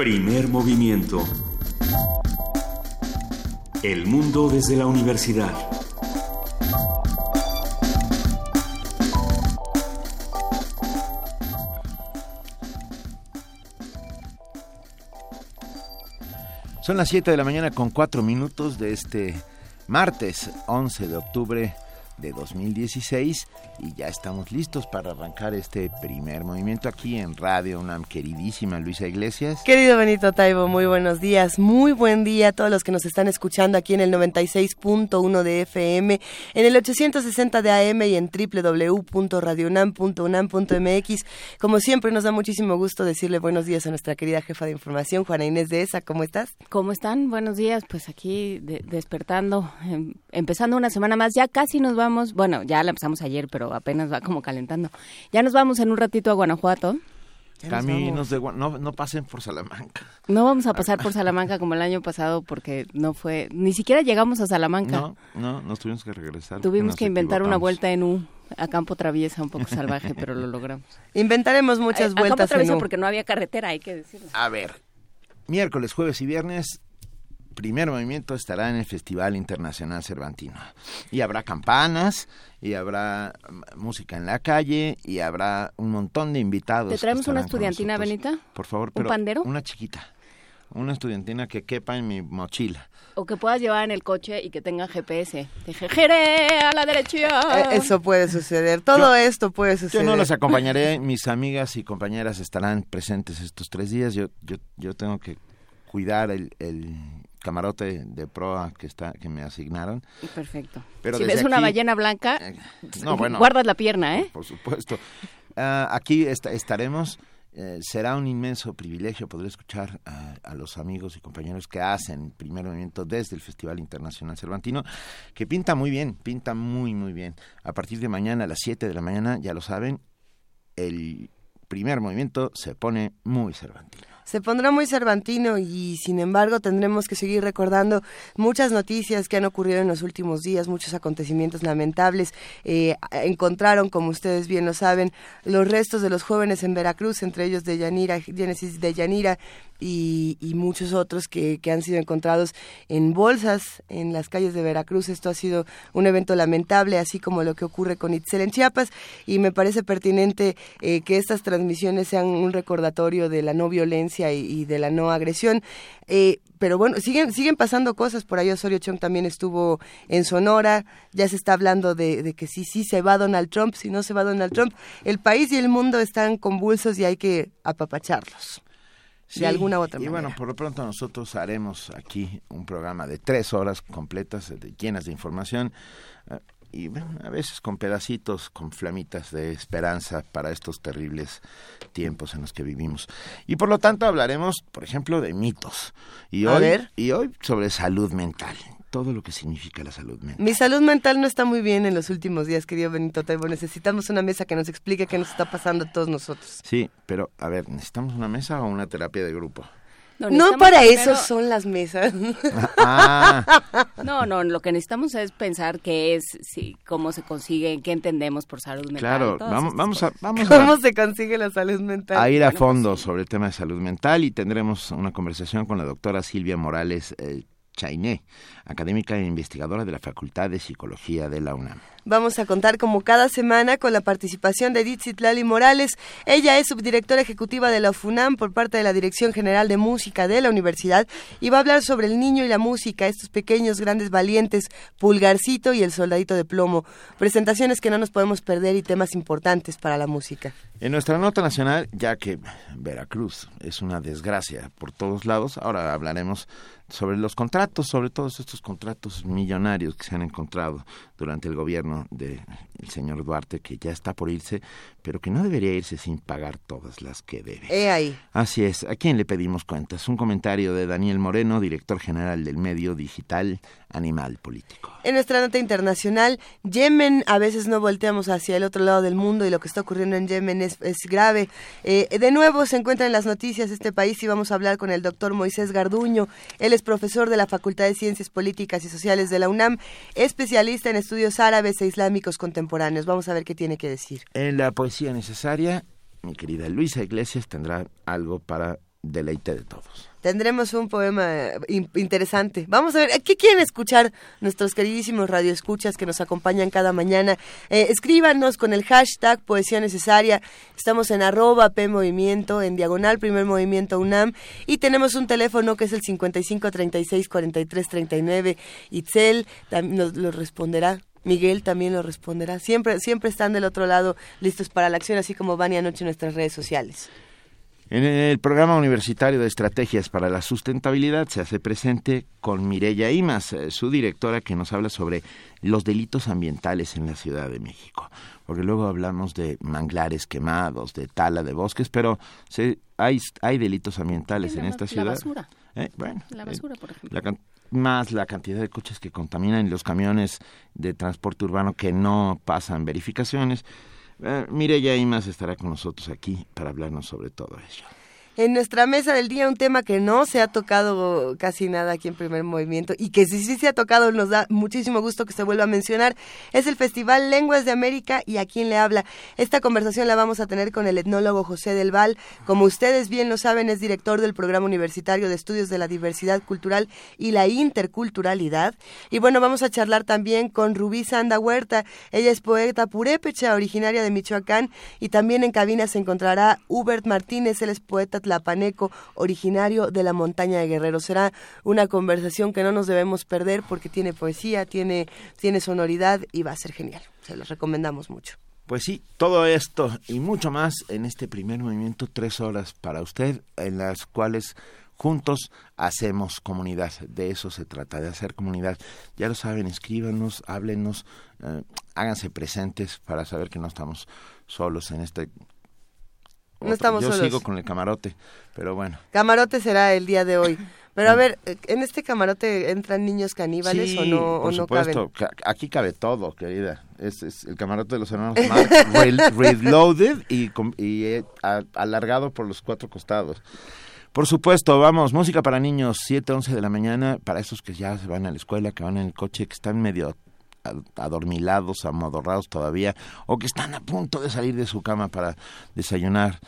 Primer movimiento. El mundo desde la universidad. Son las 7 de la mañana con 4 minutos de este martes 11 de octubre de 2016 y ya estamos listos para arrancar este primer movimiento aquí en Radio UNAM, queridísima Luisa Iglesias. Querido Benito Taibo, muy buenos días, muy buen día a todos los que nos están escuchando aquí en el 96.1 de FM, en el 860 de AM y en www.radiounam.unam.mx. Como siempre nos da muchísimo gusto decirle buenos días a nuestra querida jefa de información, Juana Inés de ESA, ¿cómo estás? ¿Cómo están? Buenos días, pues aquí despertando, em, empezando una semana más, ya casi nos vamos, bueno, ya la empezamos ayer, pero apenas va como calentando. Ya nos vamos en un ratito a Guanajuato. Caminos de no, no pasen por Salamanca. No vamos a pasar por Salamanca como el año pasado porque no fue, ni siquiera llegamos a Salamanca. No, no, nos tuvimos que regresar. Tuvimos que inventar una vuelta en U a campo traviesa un poco salvaje, pero lo logramos. Inventaremos muchas vueltas. A campo traviesa porque no había carretera, hay que decirlo. A ver, miércoles, jueves y viernes primer movimiento estará en el Festival Internacional Cervantino. Y habrá campanas, y habrá música en la calle, y habrá un montón de invitados. ¿Te traemos una estudiantina, Benita? Por favor, pero ¿Un pandero? Una chiquita. Una estudiantina que quepa en mi mochila. O que puedas llevar en el coche y que tenga GPS. Dije, a la derecha. Eh, eso puede suceder. Todo esto puede suceder. Yo no los acompañaré. Mis amigas y compañeras estarán presentes estos tres días. Yo, yo, yo tengo que cuidar el, el camarote de proa que está que me asignaron. Perfecto. Pero si ves una ballena blanca, eh, no, bueno, guardas la pierna, ¿eh? Por supuesto. Ah, aquí estaremos. Eh, será un inmenso privilegio poder escuchar a, los amigos y compañeros que hacen primer movimiento desde el Festival Internacional Cervantino, que pinta muy bien, pinta muy, muy bien. A partir de mañana a las 7 de la mañana, ya lo saben, el primer movimiento se pone muy cervantino se pondrá muy cervantino y sin embargo tendremos que seguir recordando muchas noticias que han ocurrido en los últimos días, muchos acontecimientos lamentables. Eh, encontraron, como ustedes bien lo saben, los restos de los jóvenes en Veracruz, entre ellos de Yanira, Génesis de Yanira y, muchos otros que, han sido encontrados en bolsas en las calles de Veracruz. Esto ha sido un evento lamentable, así como lo que ocurre con Itzel en Chiapas, y me parece pertinente eh, que estas transmisiones sean un recordatorio de la no violencia y, de la no agresión. Eh, pero bueno, siguen, siguen pasando cosas. Por ahí Osorio Chong también estuvo en Sonora. Ya se está hablando de, de que sí, sí se va Donald Trump, si no se va Donald Trump. El país y el mundo están convulsos y hay que apapacharlos de alguna u otra manera. Y bueno, por lo pronto nosotros haremos aquí un programa de tres horas completas, llenas de información. Eh, y bueno, a veces con pedacitos, con flamitas de esperanza para estos terribles tiempos en los que vivimos. Y por lo tanto hablaremos, por ejemplo, de mitos. Y hoy, y hoy sobre salud mental todo lo que significa la salud mental. Mi salud mental no está muy bien en los últimos días, querido Benito Taibo. Necesitamos una mesa que nos explique qué nos está pasando a todos nosotros. Sí, pero a ver, ¿necesitamos una mesa o una terapia de grupo? No, para eso son las mesas. Ah. No, no, lo que necesitamos es pensar qué es, sí, cómo se consigue, qué entendemos por salud mental. Claro, vamos, vamos a, vamos ¿Cómo se consigue la salud mental? A ir a fondo sobre el tema de salud mental y tendremos una conversación con la doctora Silvia Morales eh, Chainé, académica e investigadora de la Facultad de Psicología de la UNAM. Vamos a contar como cada semana con la participación de Lali Morales. Ella es subdirectora ejecutiva de la FUNAM por parte de la Dirección General de Música de la Universidad y va a hablar sobre el niño y la música, estos pequeños grandes valientes, Pulgarcito y el Soldadito de Plomo. Presentaciones que no nos podemos perder y temas importantes para la música. En nuestra nota nacional, ya que Veracruz es una desgracia por todos lados, ahora hablaremos sobre los contratos, sobre todos estos contratos millonarios que se han encontrado durante el gobierno del señor Duarte, que ya está por irse, pero que no debería irse sin pagar todas las que debe. He ahí. Así es. ¿A quién le pedimos cuentas? Un comentario de Daniel Moreno, director general del medio digital Animal Político. En nuestra nota internacional, Yemen, a veces no volteamos hacia el otro lado del mundo y lo que está ocurriendo en Yemen es, grave. Eh, de nuevo se encuentra en las noticias este país y vamos a hablar con el doctor Moisés Garduño. Él es profesor de la Facultad de Ciencias Políticas y Sociales de la UNAM, especialista en estudios árabes e islámicos contemporáneos. Vamos a ver qué tiene que decir. En la poesía necesaria, mi querida Luisa Iglesias tendrá algo para deleite de todos. Tendremos un poema eh, interesante. Vamos a ver, ¿qué quieren escuchar nuestros queridísimos radioescuchas que nos acompañan cada mañana? Eh, escríbanos con el hashtag Poesía Necesaria. Estamos en arroba P Movimiento, en diagonal Primer Movimiento UNAM. Y tenemos un teléfono que es el 55 36 43 39. Itzel nos lo responderá. Miguel también lo responderá. Siempre, siempre están del otro lado listos para la acción, así como van y anoche en nuestras redes sociales. En el programa universitario de estrategias para la sustentabilidad se hace presente con Mireya Imas, eh, su directora, que nos habla sobre los delitos ambientales en la Ciudad de México. Porque luego hablamos de manglares quemados, de tala de bosques, pero se, hay, hay delitos ambientales en, esta ciudad. La basura. Eh, bueno, la basura, por ejemplo. más la cantidad de coches que contaminan y los camiones de transporte urbano que no pasan verificaciones. Eh, Mireya Imas estará con nosotros aquí para hablarnos sobre todo ello. En nuestra mesa del día un tema que no se ha tocado casi nada aquí en Primer Movimiento y que sí, sí se ha tocado, nos da muchísimo gusto que se vuelva a mencionar, es el Festival Lenguas de América y a quién le habla. Esta conversación la vamos a tener con el etnólogo José del Val. Como ustedes bien lo saben, es director del Programa Universitario de Estudios de la Diversidad Cultural y la Interculturalidad. Y bueno, vamos a charlar también con Rubí Sanda Huerta. Ella es poeta purépecha, originaria de Michoacán y también en cabina se encontrará Hubert Martínez, él es poeta tlapaneco, originario de la montaña de Guerrero. Será una conversación que no nos debemos perder porque tiene poesía, tiene, tiene sonoridad y va a ser genial. Se los recomendamos mucho. Pues sí, todo esto y mucho más en este primer movimiento, tres horas para usted, en las cuales juntos hacemos comunidad. De eso se trata, de hacer comunidad. Ya lo saben, escríbanos, háblenos, eh, háganse presentes para saber que no estamos solos en este no estamos Yo sigo con el camarote, pero bueno. Camarote será el día de hoy. Pero a ver, ¿en este camarote entran niños caníbales o no, por o supuesto. Aquí cabe todo, querida. Es, es, el camarote de los hermanos Marx, reloaded y, y eh, alargado por los cuatro costados. Por supuesto, vamos, música para niños, 7, 11 de la mañana, para esos que ya se van a la escuela, que van en el coche, que están medio adormilados, amodorrados todavía, o que están a punto de salir de su cama para desayunar.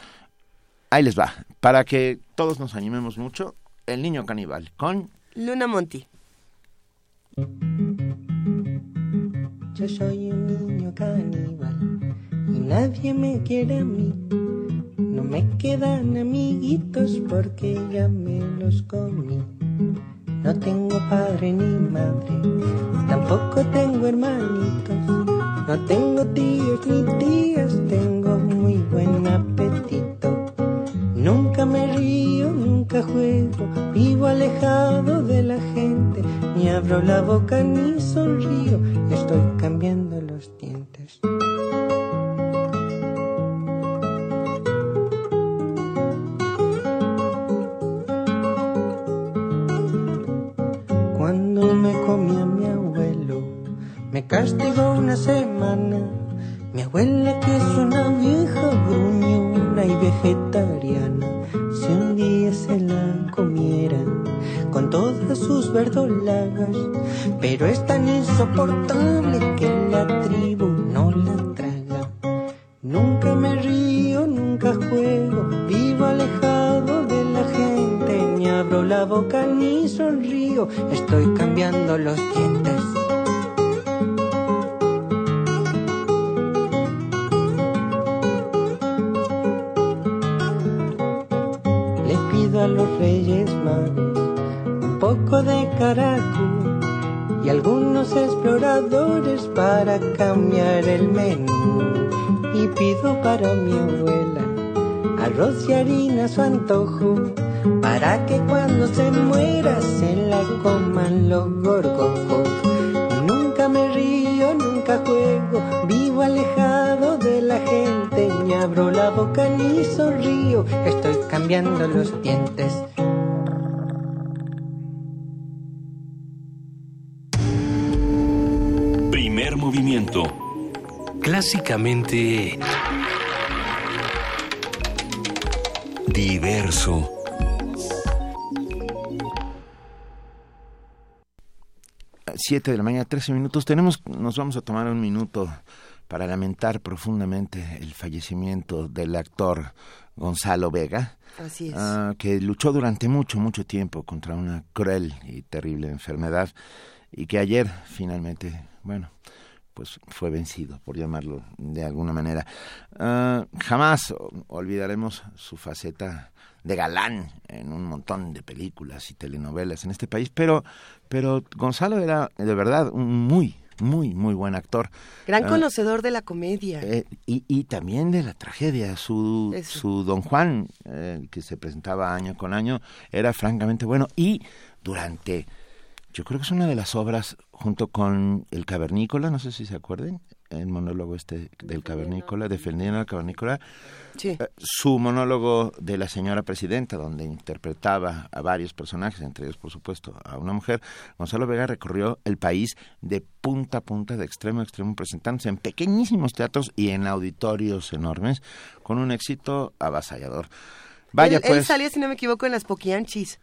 Ahí les va, para que todos nos animemos mucho, El Niño Caníbal, con Luna Monti. Yo soy un niño caníbal y nadie me quiere a mí. No me quedan amiguitos porque ya me los comí. No tengo padre ni madre, tampoco tengo hermanitos. No tengo tíos ni tías, tengo muy buen apetito. Nunca me río, nunca juego, vivo alejado de la gente. Ni abro la boca ni sonrío, estoy cambiando castigó una semana. Mi abuela que es una vieja gruñona y vegetariana, si un día se la comieran con todas sus verdolagas, pero es tan insoportable que la tribu no la traga. Nunca me río, nunca juego, vivo alejado de la gente, ni abro la boca ni sonrío, estoy cambiando los dientes. Un poco de caracol y algunos exploradores para cambiar el menú. Y pido para mi abuela arroz y harina a su antojo, para que cuando se muera se la coman los gorgojos. Nunca me río, nunca juego, vivo alejado de la gente, ni abro la boca ni sonrío, estoy cambiando los dientes. Movimiento. Clásicamente... Diverso. Siete de la mañana, trece minutos. Tenemos, nos vamos a tomar un minuto para lamentar profundamente el fallecimiento del actor Gonzalo Vega, Así es. ah, que luchó durante mucho, mucho tiempo contra una cruel y terrible enfermedad y que ayer finalmente, bueno, pues fue vencido, por llamarlo de alguna manera. Ah, jamás olvidaremos su faceta de galán en un montón de películas y telenovelas en este país, pero, pero Gonzalo era de verdad un muy, muy, muy buen actor. Gran ah, conocedor de la comedia. Eh, y, y también de la tragedia. Su, Eso. su Don Juan, eh, que se presentaba año con año, era francamente bueno. Y durante, yo creo que es una de las obras, junto con El Cavernícola, no sé si se acuerden, el monólogo este del Cavernícola, defendiendo al Cavernícola, sí. eh, su monólogo de la señora presidenta, donde interpretaba a varios personajes, entre ellos, por supuesto, a una mujer, Gonzalo Vega recorrió el país de punta a punta, de extremo a extremo, presentándose en pequeñísimos teatros y en auditorios enormes, con un éxito avasallador. Vaya, él, él pues, salía, si no me equivoco, en las Poquianchis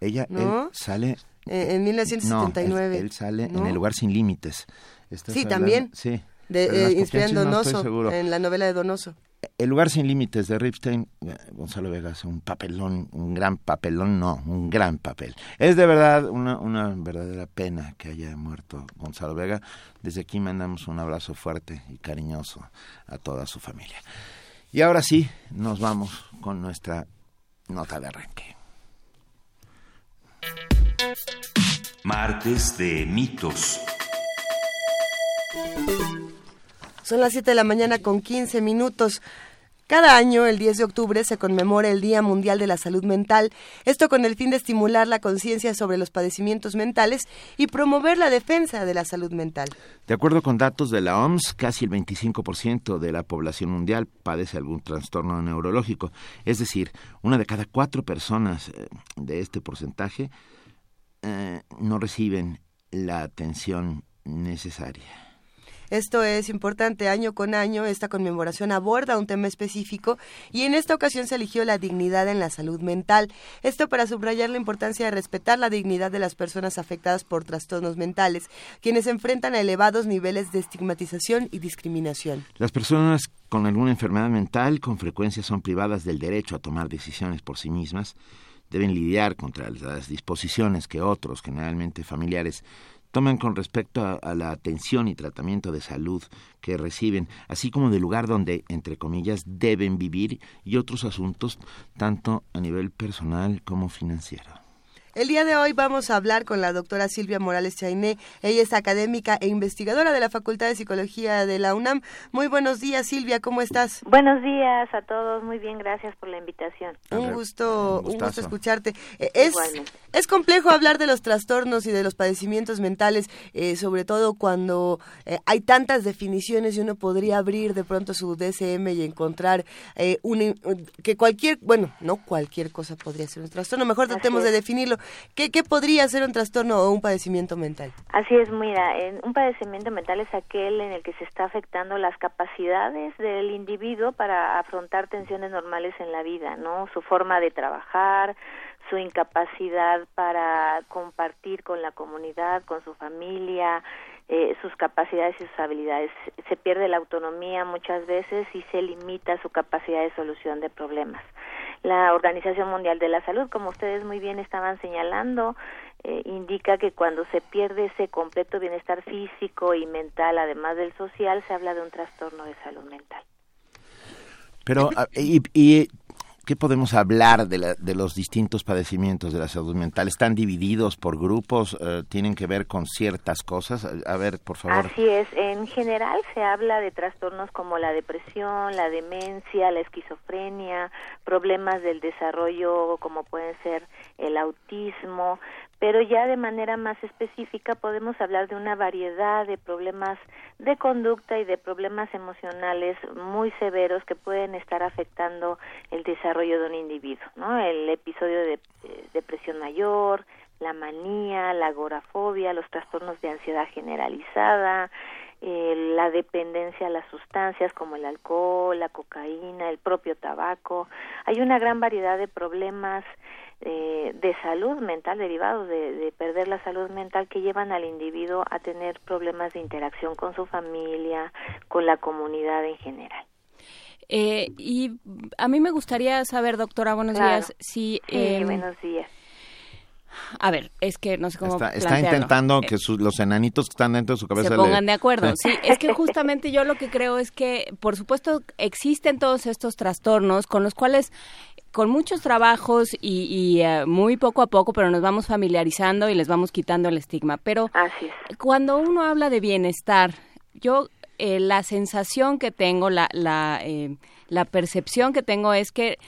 ella ¿no? él sale... eh, en No, 1979. él, él sale ¿no? en El Lugar Sin Límites. ¿Estás Sí, hablando? también. Sí. De, eh, inspirado en no Donoso, en la novela de Donoso. El lugar sin límites de Ripstein, eh, Gonzalo Vega hace un papelón, un gran papelón, no, un gran papel. Es de verdad una, una verdadera pena que haya muerto Gonzalo Vega. Desde aquí mandamos un abrazo fuerte y cariñoso a toda su familia. Y ahora sí, nos vamos con nuestra nota de arranque. Martes de mitos. Son las 7 de la mañana con 15 minutos. Cada año, el 10 de octubre, se conmemora el Día Mundial de la Salud Mental, esto con el fin de estimular la conciencia sobre los padecimientos mentales y promover la defensa de la salud mental. De acuerdo con datos de la OMS, casi el 25% de la población mundial padece algún trastorno neurológico. Es decir, una de cada cuatro personas eh, de este porcentaje eh, no reciben la atención necesaria. Esto es importante año con año. Esta conmemoración aborda un tema específico y en esta ocasión se eligió la dignidad en la salud mental. Esto para subrayar la importancia de respetar la dignidad de las personas afectadas por trastornos mentales, quienes se enfrentan a elevados niveles de estigmatización y discriminación. Las personas con alguna enfermedad mental con frecuencia son privadas del derecho a tomar decisiones por sí mismas, deben lidiar contra las disposiciones que otros, generalmente familiares, toman con respecto a, a, la atención y tratamiento de salud que reciben, así como del lugar donde, entre comillas, deben vivir y otros asuntos, tanto a nivel personal como financiero. El día de hoy vamos a hablar con la doctora Silvia Morales Chainé. Ella es académica e investigadora de la Facultad de Psicología de la UNAM. Muy buenos días, Silvia, ¿cómo estás? Buenos días a todos, muy bien, gracias por la invitación. Un gusto, un, un gusto escucharte. Es, Igualmente. es complejo hablar de los trastornos y de los padecimientos mentales, eh, sobre todo cuando eh, hay tantas definiciones y uno podría abrir de pronto su DSM y encontrar eh, un, que cualquier, bueno, no cualquier cosa podría ser un trastorno, mejor tratemos de definirlo. ¿Qué, ¿Qué, podría ser un trastorno o un padecimiento mental? Así es, mira, un padecimiento mental es aquel en el que se está afectando las capacidades del individuo para afrontar tensiones normales en la vida, ¿no? Su forma de trabajar, su incapacidad para compartir con la comunidad, con su familia, eh, sus capacidades y sus habilidades. Se pierde la autonomía muchas veces y se limita su capacidad de solución de problemas. La Organización Mundial de la Salud, como ustedes muy bien estaban señalando, eh, indica que cuando se pierde ese completo bienestar físico y mental, además del social, se habla de un trastorno de salud mental. Pero, y, y ¿qué podemos hablar de, la, de, los distintos padecimientos de la salud mental? ¿Están divididos por grupos? Eh, ¿Tienen que ver con ciertas cosas? A ver, por favor. Así es. En general se habla de trastornos como la depresión, la demencia, la esquizofrenia, problemas del desarrollo como pueden ser el autismo, pero ya de manera más específica podemos hablar de una variedad de problemas de conducta y de problemas emocionales muy severos que pueden estar afectando el desarrollo de un individuo, ¿no? El episodio de eh, depresión mayor, la manía, la agorafobia, los trastornos de ansiedad generalizada, eh, la dependencia a las sustancias como el alcohol, la cocaína, el propio tabaco. Hay una gran variedad de problemas eh, de salud mental derivados de, de, perder la salud mental que llevan al individuo a tener problemas de interacción con su familia, con la comunidad en general. Eh, y a mí me gustaría saber, doctora, buenos días, si... Sí, eh, buenos días. A ver, es que no sé cómo Está, está intentando Eh, que sus- los enanitos que están dentro de su cabeza se le- pongan de acuerdo. Sí, es que justamente yo lo que creo es que, por supuesto, existen todos estos trastornos con los cuales con muchos trabajos y, y, eh, muy poco a poco, pero nos vamos familiarizando y les vamos quitando el estigma. Pero Así es. cuando uno habla de bienestar, yo eh, la sensación que tengo, la, la, eh, la percepción que tengo es que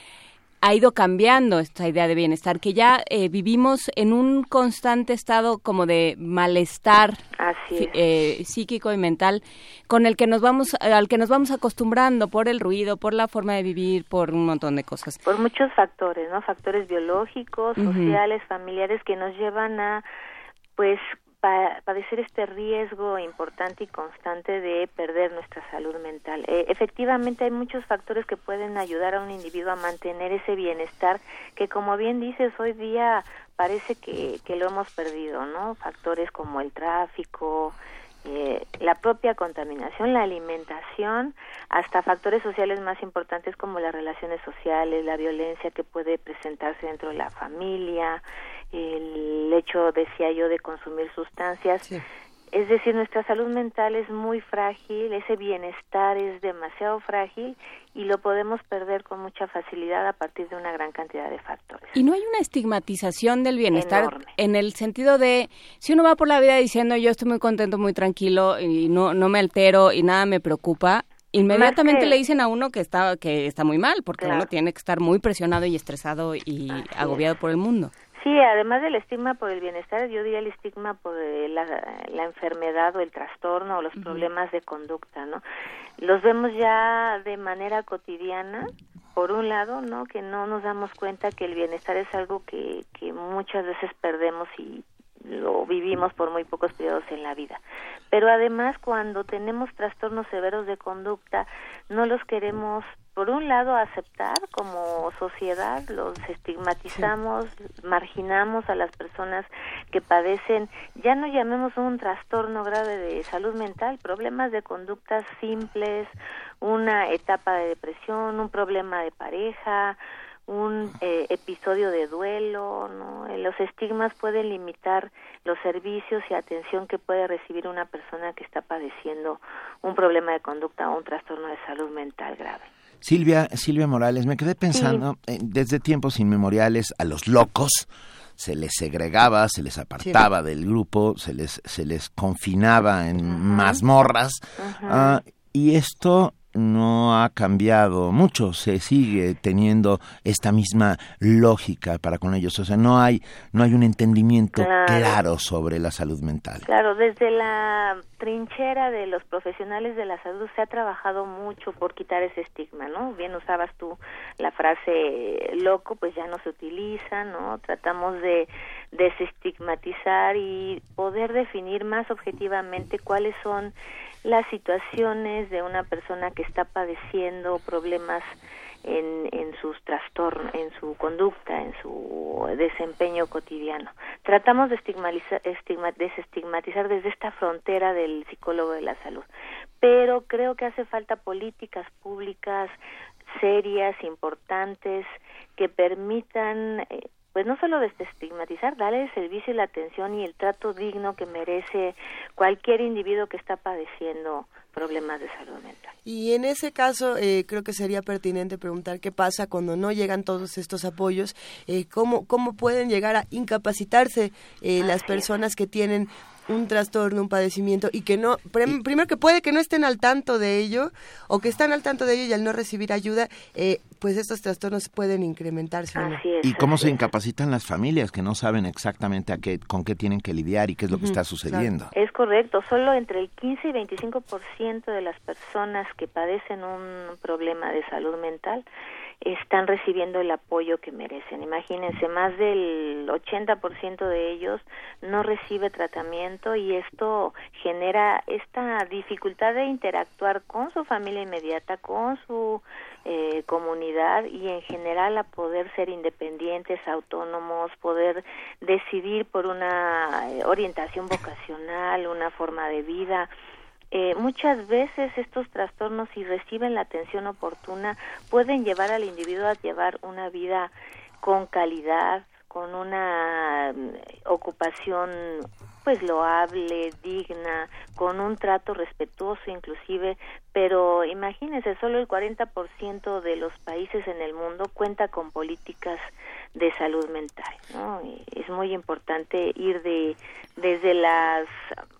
ha ido cambiando esta idea de bienestar, que ya eh, vivimos en un constante estado como de malestar eh, psíquico y mental con el que nos vamos al que nos vamos acostumbrando por el ruido, por la forma de vivir, por un montón de cosas. por muchos factores, ¿no? Factores biológicos, sociales, familiares que nos llevan a, pues, pa- padecer este riesgo importante y constante de perder nuestra salud mental. Eh, efectivamente, hay muchos factores que pueden ayudar a un individuo a mantener ese bienestar que, como bien dices, hoy día parece que, que lo hemos perdido, ¿no? Factores como el tráfico, eh, la propia contaminación, la alimentación, hasta factores sociales más importantes como las relaciones sociales, la violencia que puede presentarse dentro de la familia, el hecho, decía yo, de consumir sustancias. Sí. Es decir, nuestra salud mental es muy frágil, ese bienestar es demasiado frágil y lo podemos perder con mucha facilidad a partir de una gran cantidad de factores. Y no hay una estigmatización del bienestar Enorme. en el sentido de si uno va por la vida diciendo yo estoy muy contento, muy tranquilo y no no me altero y nada me preocupa, inmediatamente que- le dicen a uno que está que está muy mal porque Claro. uno tiene que estar muy presionado y estresado y Así agobiado por el mundo. Sí, además del estigma por el bienestar, yo diría el estigma por eh, la, la enfermedad o el trastorno o los problemas de conducta, ¿no? Los vemos ya de manera cotidiana, por un lado, ¿no? Que no nos damos cuenta que el bienestar es algo que, que muchas veces perdemos y lo vivimos por muy pocos periodos en la vida. Pero además, cuando tenemos trastornos severos de conducta, no los queremos, por un lado, aceptar como sociedad, los estigmatizamos, marginamos a las personas que padecen, ya no llamemos un trastorno grave de salud mental, problemas de conductas simples, una etapa de depresión, un problema de pareja, un eh, episodio de duelo, ¿no? Eh, Los estigmas pueden limitar los servicios y atención que puede recibir una persona que está padeciendo un problema de conducta o un trastorno de salud mental grave. Silvia, Silvia Morales, me quedé pensando, eh, desde tiempos inmemoriales a los locos se les segregaba, se les apartaba del grupo, se les, se les confinaba en mazmorras, ah, y esto no ha cambiado mucho, se sigue teniendo esta misma lógica para con ellos, o sea, no hay, no hay un entendimiento Claro. claro sobre la salud mental. Claro, desde la trinchera de los profesionales de la salud se ha trabajado mucho por quitar ese estigma, ¿no? Bien usabas tú la frase eh, loco, pues ya no se utiliza, ¿no? Tratamos de desestigmatizar y poder definir más objetivamente cuáles son las situaciones de una persona que está padeciendo problemas en, en sus trastornos, en su conducta, en su desempeño cotidiano. Tratamos de estigmaliza- estigma- desestigmatizar desde esta frontera del psicólogo de la salud, pero creo que hace falta políticas públicas serias, importantes, que permitan, eh, pues no solo desestigmatizar, darle el servicio y la atención y el trato digno que merece cualquier individuo que está padeciendo problemas de salud mental. Y en ese caso, eh, creo que sería pertinente preguntar qué pasa cuando no llegan todos estos apoyos, eh, cómo, cómo pueden llegar a incapacitarse eh, las personas que tienen un trastorno, un padecimiento y que no, prim- primero que puede que no estén al tanto de ello o que están al tanto de ello y al no recibir ayuda, eh, pues estos trastornos pueden incrementarse. Así es. ¿Y cómo así se es. incapacitan las familias que no saben exactamente a qué, con qué tienen que lidiar y qué es lo que está sucediendo? Es correcto, solo entre el 15 y 25% de las personas que padecen un problema de salud mental están recibiendo el apoyo que merecen. Imagínense, más del 80% de ellos no recibe tratamiento y esto genera esta dificultad de interactuar con su familia inmediata, con su eh, comunidad y en general a poder ser independientes, autónomos, poder decidir por una eh, orientación vocacional, una forma de vida eh, muchas veces estos trastornos, si reciben la atención oportuna, pueden llevar al individuo a llevar una vida con calidad, con una mm, ocupación pues loable, digna, con un trato respetuoso inclusive, pero imagínense, solo el 40% de los países en el mundo cuenta con políticas de salud mental, ¿no? es muy importante ir de desde las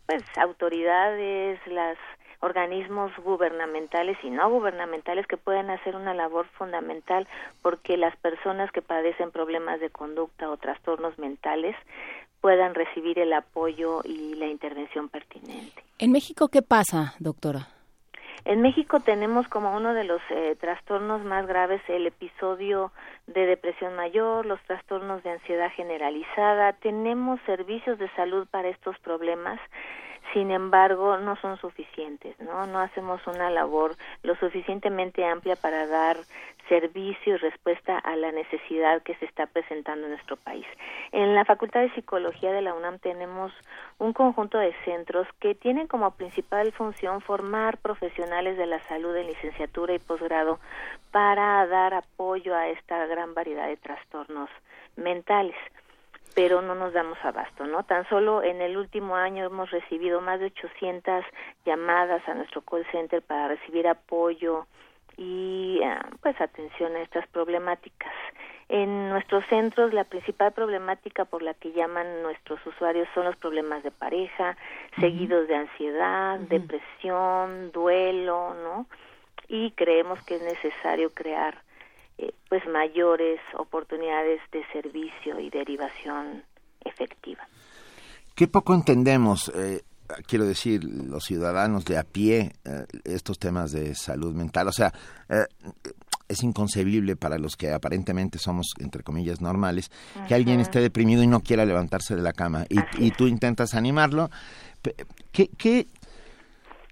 pues autoridades, las organismos gubernamentales y no gubernamentales que pueden hacer una labor fundamental porque las personas que padecen problemas de conducta o trastornos mentales puedan recibir el apoyo y la intervención pertinente. ¿En México qué pasa, doctora? En México tenemos como uno de los eh, trastornos más graves el episodio de depresión mayor, los trastornos de ansiedad generalizada. Tenemos servicios de salud para estos problemas sin embargo no son suficientes, ¿no? No hacemos una labor lo suficientemente amplia para dar servicio y respuesta a la necesidad que se está presentando en nuestro país. En la Facultad de Psicología de la UNAM tenemos un conjunto de centros que tienen como principal función formar profesionales de la salud en licenciatura y posgrado para dar apoyo a esta gran variedad de trastornos mentales pero no nos damos abasto, ¿no? Tan solo en el último año hemos recibido más de 800 llamadas a nuestro call center para recibir apoyo y ah, pues atención a estas problemáticas. En nuestros centros la principal problemática por la que llaman nuestros usuarios son los problemas de pareja, seguidos de ansiedad, depresión, duelo, ¿no? Y creemos que es necesario crear eh, pues mayores oportunidades de servicio y derivación efectiva. Qué poco entendemos, eh, quiero decir, los ciudadanos de a pie, eh, estos temas de salud mental. O sea, es inconcebible para los que aparentemente somos, entre comillas, normales, que alguien esté deprimido y no quiera levantarse de la cama y, y tú intentas animarlo. ¿Qué, qué,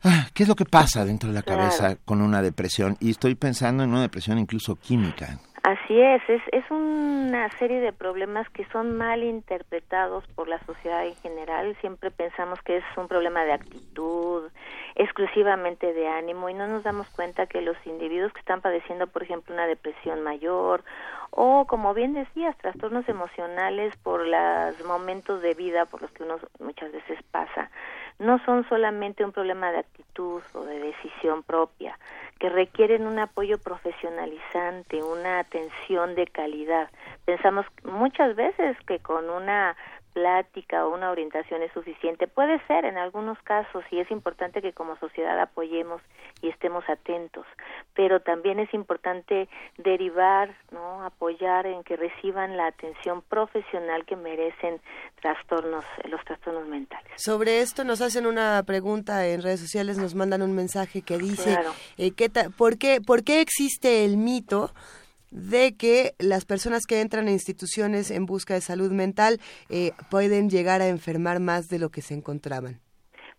Ah, ¿Qué es lo que pasa dentro de la cabeza con una depresión? Y estoy pensando en una depresión incluso química. Así es, es, es una serie de problemas que son mal interpretados por la sociedad en general. Siempre pensamos que es un problema de actitud, exclusivamente de ánimo, y no nos damos cuenta que los individuos que están padeciendo, por ejemplo, una depresión mayor o, como bien decías, trastornos emocionales por los momentos de vida por los que uno muchas veces pasa, no son solamente un problema de actitud o de decisión propia, que requieren un apoyo profesionalizante, una atención de calidad. Pensamos muchas veces que con una plática o una orientación es suficiente. Puede ser en algunos casos y es importante que como sociedad apoyemos y estemos atentos, pero también es importante derivar, ¿no? apoyar en que reciban la atención profesional que merecen trastornos, los trastornos mentales. Sobre esto nos hacen una pregunta en redes sociales, nos mandan un mensaje que dice, eh, ¿qué ¿por, qué, ¿por qué existe el mito de que las personas que entran a instituciones en busca de salud mental eh, pueden llegar a enfermar más de lo que se encontraban?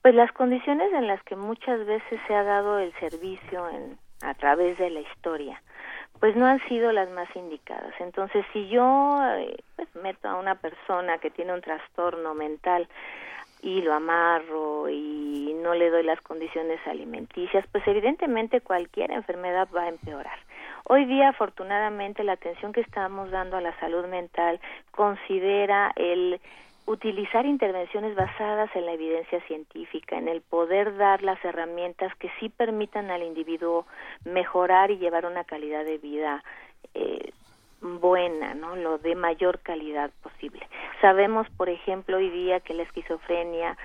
Pues las condiciones en las que muchas veces se ha dado el servicio en, a través de la historia, pues no han sido las más indicadas. Entonces, si yo eh, pues, meto a una persona que tiene un trastorno mental y lo amarro y no le doy las condiciones alimenticias, pues evidentemente cualquier enfermedad va a empeorar. Hoy día, afortunadamente, la atención que estamos dando a la salud mental considera el utilizar intervenciones basadas en la evidencia científica, en el poder dar las herramientas que sí permitan al individuo mejorar y llevar una calidad de vida eh, buena, ¿no? Lo de mayor calidad posible. Sabemos, por ejemplo, hoy día que la esquizofrenia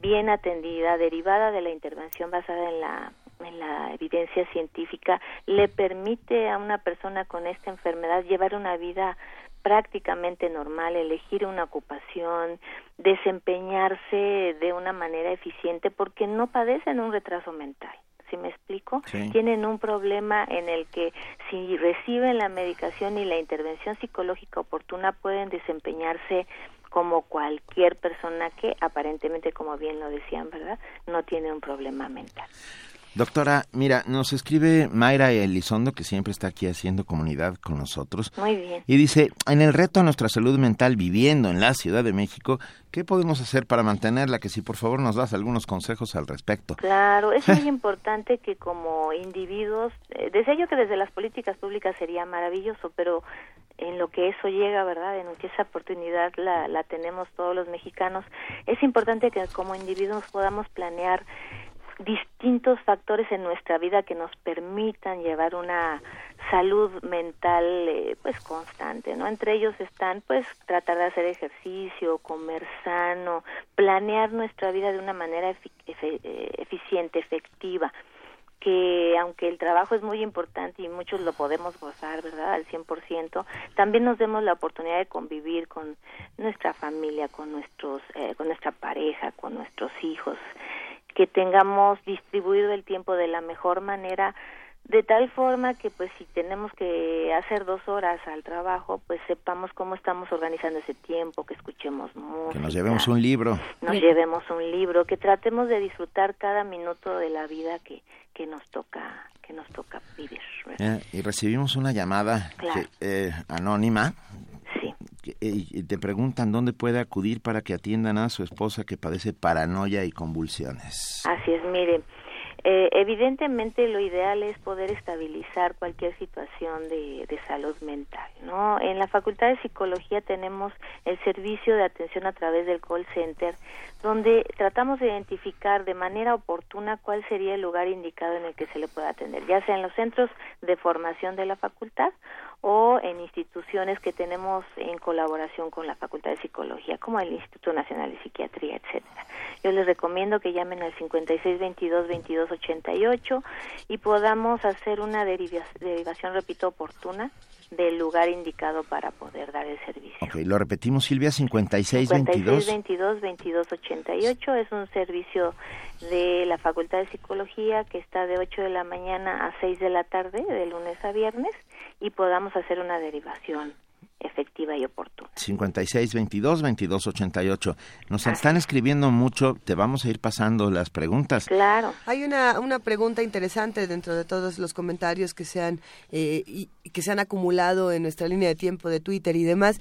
bien atendida, derivada de la intervención basada en la en la evidencia científica, le permite a una persona con esta enfermedad llevar una vida prácticamente normal, elegir una ocupación, desempeñarse de una manera eficiente porque no padecen un retraso mental. ¿Sí me explico? Tienen un problema en el que si reciben la medicación y la intervención psicológica oportuna pueden desempeñarse como cualquier persona que aparentemente, como bien lo decían, ¿verdad? No tiene un problema mental. Doctora, mira, nos escribe Mayra Elizondo, que siempre está aquí haciendo comunidad con nosotros. Muy bien. Y dice, en el reto a nuestra salud mental viviendo en la Ciudad de México, ¿qué podemos hacer para mantenerla? Que si por favor nos das algunos consejos al respecto. Claro, es muy importante que como individuos, eh, deseo yo que desde las políticas públicas sería maravilloso, pero en lo que eso llega, ¿verdad? En que esa oportunidad la, la tenemos todos los mexicanos, es importante que como individuos podamos planear distintos factores en nuestra vida que nos permitan llevar una salud mental eh, pues constante, ¿no? Entre ellos están pues tratar de hacer ejercicio, comer sano, planear nuestra vida de una manera eh, eficiente, efectiva, que aunque el trabajo es muy importante y muchos lo podemos gozar, ¿verdad? Al 100%, también nos demos la oportunidad de convivir con nuestra familia, con nuestros eh, con nuestra pareja, con nuestros hijos, que tengamos distribuido el tiempo de la mejor manera de tal forma que pues si tenemos que hacer dos horas al trabajo pues sepamos cómo estamos organizando ese tiempo que escuchemos música que nos llevemos un libro. nos llevemos un libro que tratemos de disfrutar cada minuto de la vida que que nos toca que nos toca vivir. Eh, y recibimos una llamada eh, anónima sí y te preguntan dónde puede acudir para que atiendan a su esposa que padece paranoia y convulsiones. Así es, mire, eh, evidentemente lo ideal es poder estabilizar cualquier situación de, de, salud mental, ¿no? En la Facultad de Psicología tenemos el servicio de atención a través del call center, donde tratamos de identificar de manera oportuna cuál sería el lugar indicado en el que se le pueda atender, ya sea en los centros de formación de la facultad o en instituciones que tenemos en colaboración con la Facultad de Psicología, como el Instituto Nacional de Psiquiatría, etcétera. Yo les recomiendo que llamen al 5622-2288 y podamos hacer una derivación, repito, oportuna del lugar indicado para poder dar el servicio. Ok, lo repetimos, Silvia, 5622. 5622-2288 es un servicio de la Facultad de Psicología que está de 8 de la mañana a 6 de la tarde, de lunes a viernes, y podamos hacer una derivación efectiva y oportuna. 56 22 22 88. Nos están escribiendo mucho, te vamos a ir pasando las preguntas. Claro. Hay una, una pregunta interesante dentro de todos los comentarios que se han eh, y, que se han acumulado en nuestra línea de tiempo de Twitter y demás.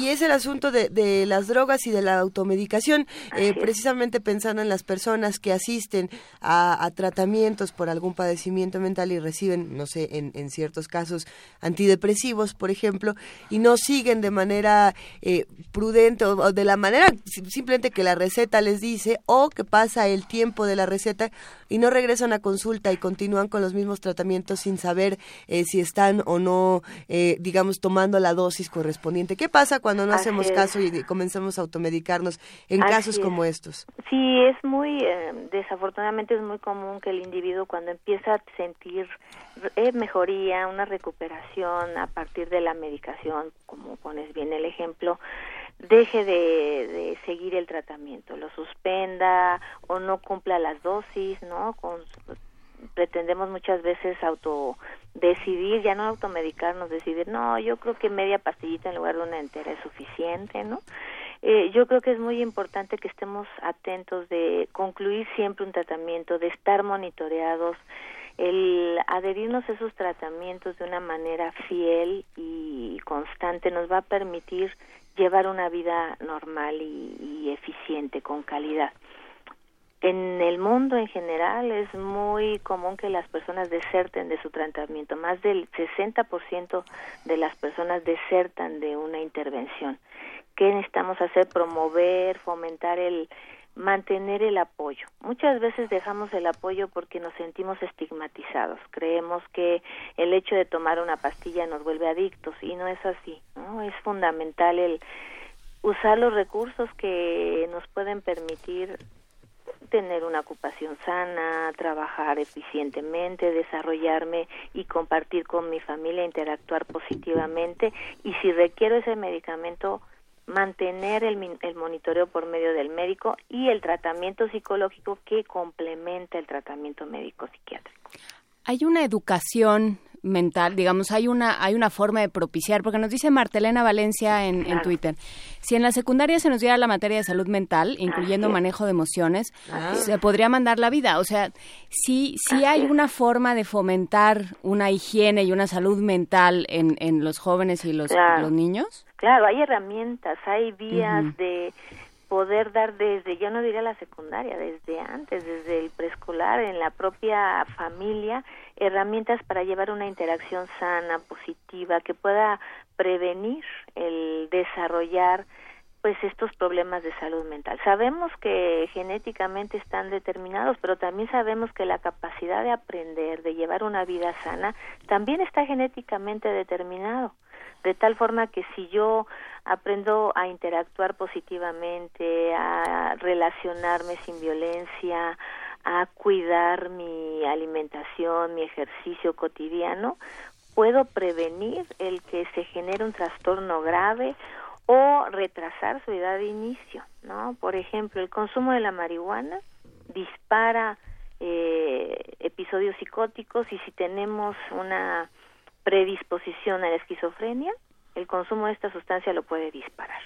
Y es el asunto de, de, las drogas y de la automedicación, eh, precisamente pensando en las personas que asisten a, a, tratamientos por algún padecimiento mental y reciben, no sé, en, en ciertos casos antidepresivos, por ejemplo, y no siguen de manera eh, prudente o, de la manera simplemente que la receta les dice o que pasa el tiempo de la receta y no regresan a consulta y continúan con los mismos tratamientos sin saber eh, si están o no, eh, digamos, tomando la dosis correspondiente. ¿Qué pasa cuando no hacemos caso y comenzamos a automedicarnos en casos como estos? Sí, es muy, desafortunadamente es muy común que el individuo cuando empieza a sentir mejoría, una recuperación a partir de la medicación, como pones bien el ejemplo, deje de, seguir el tratamiento, lo suspenda o no cumpla las dosis, ¿no? Con, pretendemos muchas veces auto decidir, ya no automedicarnos, decidir, no, yo creo que media pastillita en lugar de una entera es suficiente, ¿no? Eh, yo creo que es muy importante que estemos atentos de concluir siempre un tratamiento, de estar monitoreados, el adherirnos a esos tratamientos de una manera fiel y constante nos va a permitir llevar una vida normal y, eficiente, con calidad. En el mundo en general es muy común que las personas deserten de su tratamiento. Más del 60% de las personas desertan de una intervención. ¿Qué necesitamos hacer? Promover, fomentar el, mantener el apoyo. Muchas veces dejamos el apoyo porque nos sentimos estigmatizados. Creemos que el hecho de tomar una pastilla nos vuelve adictos y no es así. ¿no? Es fundamental el usar los recursos que nos pueden permitir tener una ocupación sana, trabajar eficientemente, desarrollarme y compartir con mi familia, interactuar positivamente y si requiero ese medicamento mantener el, el, monitoreo por medio del médico y el tratamiento psicológico que complementa el tratamiento médico psiquiátrico. Hay una educación mental, digamos, hay una, hay una forma de propiciar, porque nos dice Martelena Valencia en, en Twitter, si en la secundaria se nos diera la materia de salud mental, incluyendo Así manejo de emociones, Ah. se podría mandar la vida. O sea, sí, sí hay una forma de fomentar una higiene y una salud mental en, en los jóvenes y los, Claro. los niños. Claro, hay herramientas, hay vías de poder dar desde, yo no diría la secundaria, desde antes, desde el preescolar, en la propia familia, herramientas para llevar una interacción sana, positiva, que pueda prevenir el desarrollar pues estos problemas de salud mental. Sabemos que genéticamente están determinados, pero también sabemos que la capacidad de aprender, de llevar una vida sana, también está genéticamente determinado. De tal forma que si yo aprendo a interactuar positivamente, a relacionarme sin violencia, a cuidar mi alimentación, mi ejercicio cotidiano, puedo prevenir el que se genere un trastorno grave o retrasar su edad de inicio, ¿no? Por ejemplo, el consumo de la marihuana dispara eh, episodios psicóticos y si tenemos una predisposición a la esquizofrenia, el consumo de esta sustancia lo puede disparar.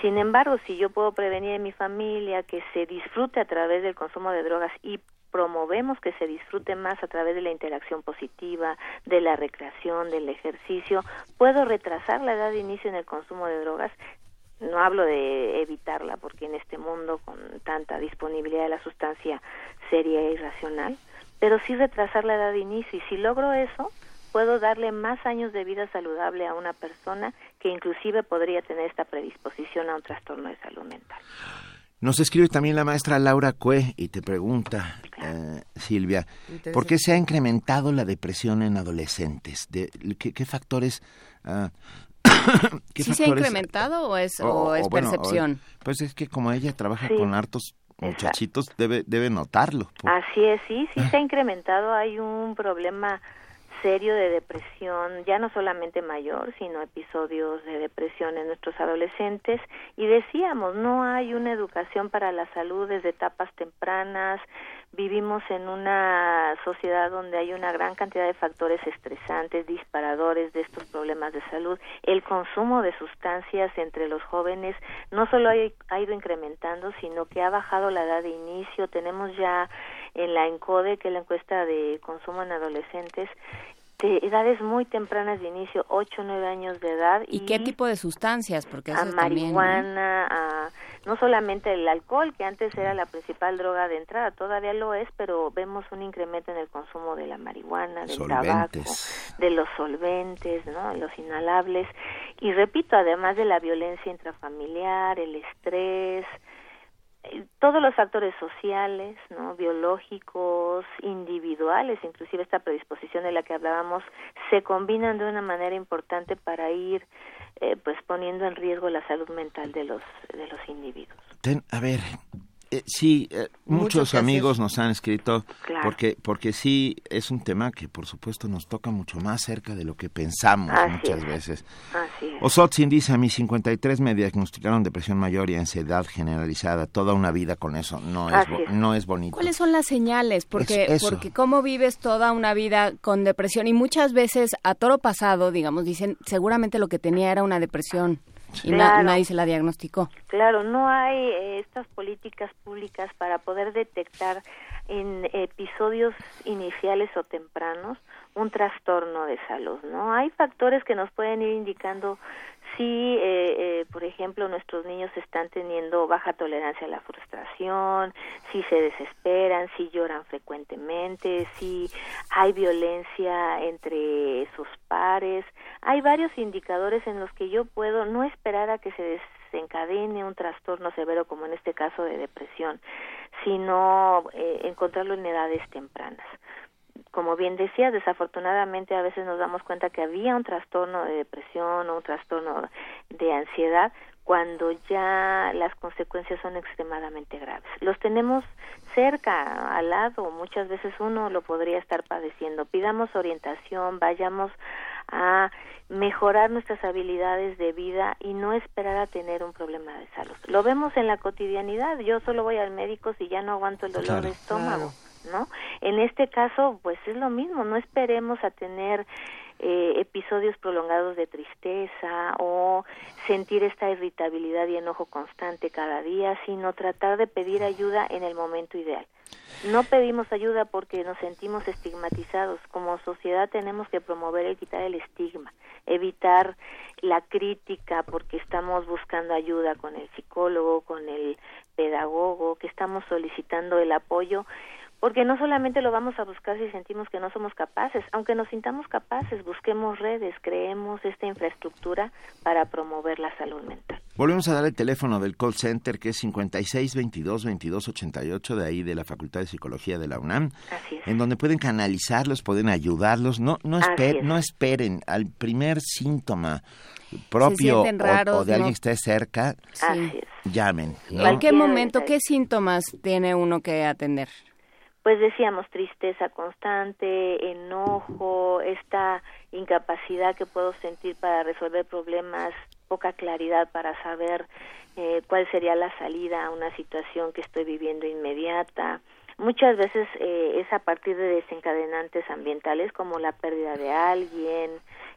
Sin embargo, si yo puedo prevenir en mi familia que se disfrute a través del consumo de drogas y promovemos que se disfrute más a través de la interacción positiva, de la recreación, del ejercicio, puedo retrasar la edad de inicio en el consumo de drogas. No hablo de evitarla porque en este mundo con tanta disponibilidad de la sustancia seria e irracional, pero sí retrasar la edad de inicio y si logro eso, puedo darle más años de vida saludable a una persona que inclusive podría tener esta predisposición a un trastorno de salud mental. Nos escribe también la maestra Laura Cue y te pregunta, eh, Silvia, ¿por qué se ha incrementado la depresión en adolescentes? De, ¿qué, qué factores... ah, qué ¿Sí se ha incrementado o es, o, o- es o bueno, o- percepción? pues es que como ella trabaja Sí. con hartos muchachitos, debe, debe notarlo. po- Así es, sí, sí se ha incrementado. Hay un problema serio de depresión, ya no solamente mayor, sino episodios de depresión en nuestros adolescentes. Y decíamos, no hay una educación para la salud desde etapas tempranas. Vivimos en una sociedad donde hay una gran cantidad de factores estresantes, disparadores de estos problemas de salud. El consumo de sustancias entre los jóvenes no solo ha, ido incrementando, sino que ha bajado la edad de inicio. Tenemos ya en la ENCODE, que es la encuesta de consumo en adolescentes, de edades muy tempranas de inicio, 8 o 9 años de edad. ¿Y qué tipo de sustancias? Porque a eso también... ¿no? marihuana, a no solamente el alcohol, que antes era la principal droga de entrada, todavía lo es, pero vemos un incremento en el consumo de la marihuana, del tabaco, de los solventes, ¿no? los inhalables. Y repito, además de la violencia intrafamiliar, el estrés, eh, todos los factores sociales, ¿no? biológicos, individuales, inclusive esta predisposición de la que hablábamos, se combinan de una manera importante para ir eh, pues poniendo en riesgo la salud mental de los de los individuos. A ver, eh, sí, eh, Mucho muchos amigos nos han escrito Claro. porque porque sí es un tema que por supuesto nos toca mucho más cerca de lo que pensamos Así muchas es. veces. Así es. Osotzin dice, a mis 53 me diagnosticaron depresión mayor y ansiedad generalizada, toda una vida con eso, no es, es. no es bonito. ¿Cuáles son las señales? Porque, porque cómo vives toda una vida con depresión y muchas veces a toro pasado, digamos, dicen seguramente lo que tenía era una depresión y na- Claro. nadie se la diagnosticó. Claro, no hay eh, estas políticas públicas para poder detectar en episodios iniciales o tempranos un trastorno de salud, ¿no? Hay factores que nos pueden ir indicando si, eh, eh, por ejemplo, nuestros niños están teniendo baja tolerancia a la frustración, si se desesperan, si lloran frecuentemente, si hay violencia entre sus pares. Hay varios indicadores en los que yo puedo no esperar a que se desencadene un trastorno severo como en este caso de depresión, sino eh, encontrarlo en edades tempranas como bien decía, desafortunadamente a veces nos damos cuenta que había un trastorno de depresión o un trastorno de ansiedad cuando ya las consecuencias son extremadamente graves. Los tenemos cerca, al lado, muchas veces uno lo podría estar padeciendo. Pidamos orientación, vayamos a mejorar nuestras habilidades de vida y no esperar a tener un problema de salud. Lo vemos en la cotidianidad. Yo solo voy al médico si ya no aguanto el dolor Claro. de estómago. ¿no? En este caso, pues es lo mismo, no esperemos a tener eh, episodios prolongados de tristeza o sentir esta irritabilidad y enojo constante cada día, sino tratar de pedir ayuda en el momento ideal. No pedimos ayuda porque nos sentimos estigmatizados. Como sociedad tenemos que promover el quitar el estigma, evitar la crítica porque estamos buscando ayuda con el psicólogo, con el pedagogo, que estamos solicitando el apoyo porque no solamente lo vamos a buscar si sentimos que no somos capaces, aunque nos sintamos capaces, busquemos redes, creemos esta infraestructura para promover la salud mental. Volvemos a dar el teléfono del call center que es 56 22 22 88 de ahí de la Facultad de Psicología de la UNAM, Así es. en donde pueden canalizarlos, pueden ayudarlos, no no, esper- es. no esperen al primer síntoma propio sienten o- raros, o, de alguien no- que esté cerca, Sí. Así es. llamen. ¿no? ¿En qué momento, qué síntomas tiene uno que atender? Pues decíamos tristeza constante, enojo, esta incapacidad que puedo sentir para resolver problemas, poca claridad para saber eh, cuál sería la salida a una situación que estoy viviendo inmediata. Muchas veces eh, es a partir de desencadenantes ambientales como la pérdida de alguien,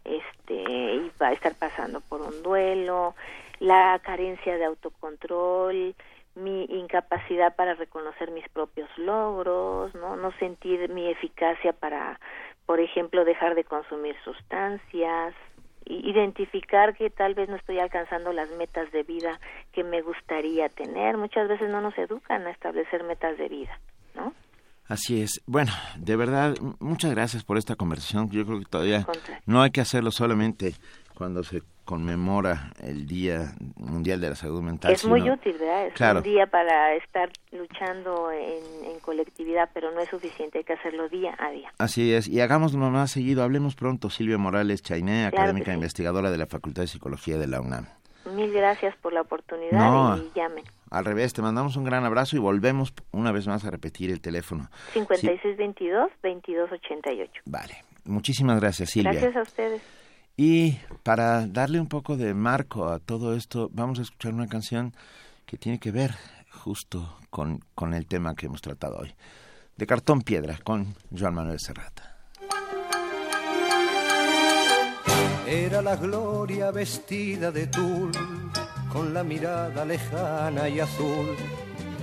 este, y va a estar pasando por un duelo, la carencia de autocontrol, mi incapacidad para reconocer mis propios logros, no no sentir mi eficacia para por ejemplo dejar de consumir sustancias identificar que tal vez no estoy alcanzando las metas de vida que me gustaría tener muchas veces no nos educan a establecer metas de vida no Así es. Bueno, de verdad, muchas gracias por esta conversación. Yo creo que todavía no hay que hacerlo solamente cuando se conmemora el Día Mundial de la Salud Mental. es muy sino- útil verdad es Claro. un día para estar luchando en, en colectividad pero no es suficiente hay que hacerlo día a día Así es, y hagámoslo más seguido. Hablemos pronto. Silvia Morales Chainé, Claro académica sí. investigadora de la Facultad de Psicología de la UNAM. mil gracias por la oportunidad No. y llamen Al revés, te mandamos un gran abrazo y volvemos una vez más a repetir el teléfono. 5622 2288 Vale. Muchísimas gracias, Silvia. Gracias a ustedes. Y para darle un poco de marco a todo esto, vamos a escuchar una canción que tiene que ver justo con, con el tema que hemos tratado hoy. De cartón piedra, con Joan Manuel Serrata. Era la gloria vestida de tul, con la mirada lejana y azul,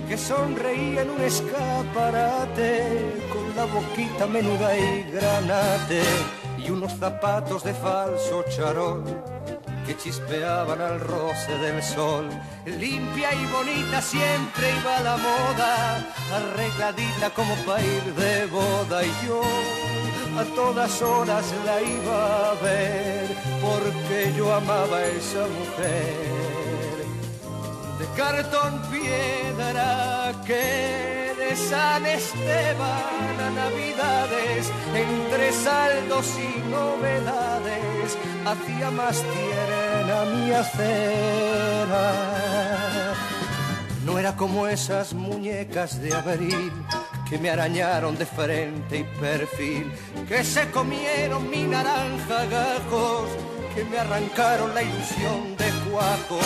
que sonreía en un escaparate, con la boquita menuda y granate, y unos zapatos de falso charol que chispeaban al roce del sol. Limpia y bonita siempre iba la moda, arregladita como para ir de boda y yo a todas horas la iba a ver porque yo amaba a esa mujer de cartón piedra que de San Esteban a Navidades entre saldos y novedades hacía más tierna mi acera. No era como esas muñecas de abril que me arañaron de frente y perfil, que se comieron mi naranja gajos, que me arrancaron la ilusión de cuajo,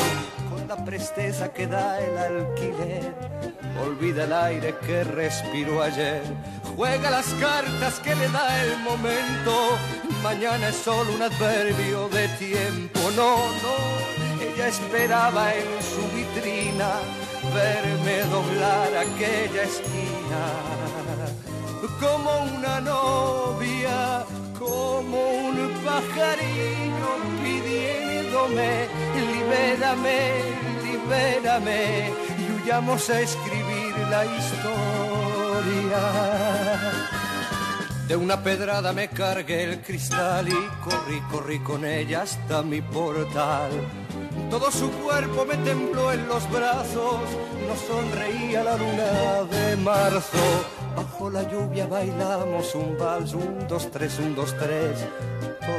la presteza que da el alquiler. Olvida el aire que respiró ayer, juega las cartas que le da el momento. Mañana es solo un adverbio de tiempo, no, no, ella esperaba en su vitrina verme doblar aquella esquina como una novia, como un pajarillo libérame, libérame y huyamos a escribir la historia. De una pedrada me cargué el cristal y corrí, corrí con ella hasta mi portal. Todo su cuerpo me tembló en los brazos, nos sonreía la luna de marzo. Bajo la lluvia bailamos un vals, un, dos, tres, un, dos, tres,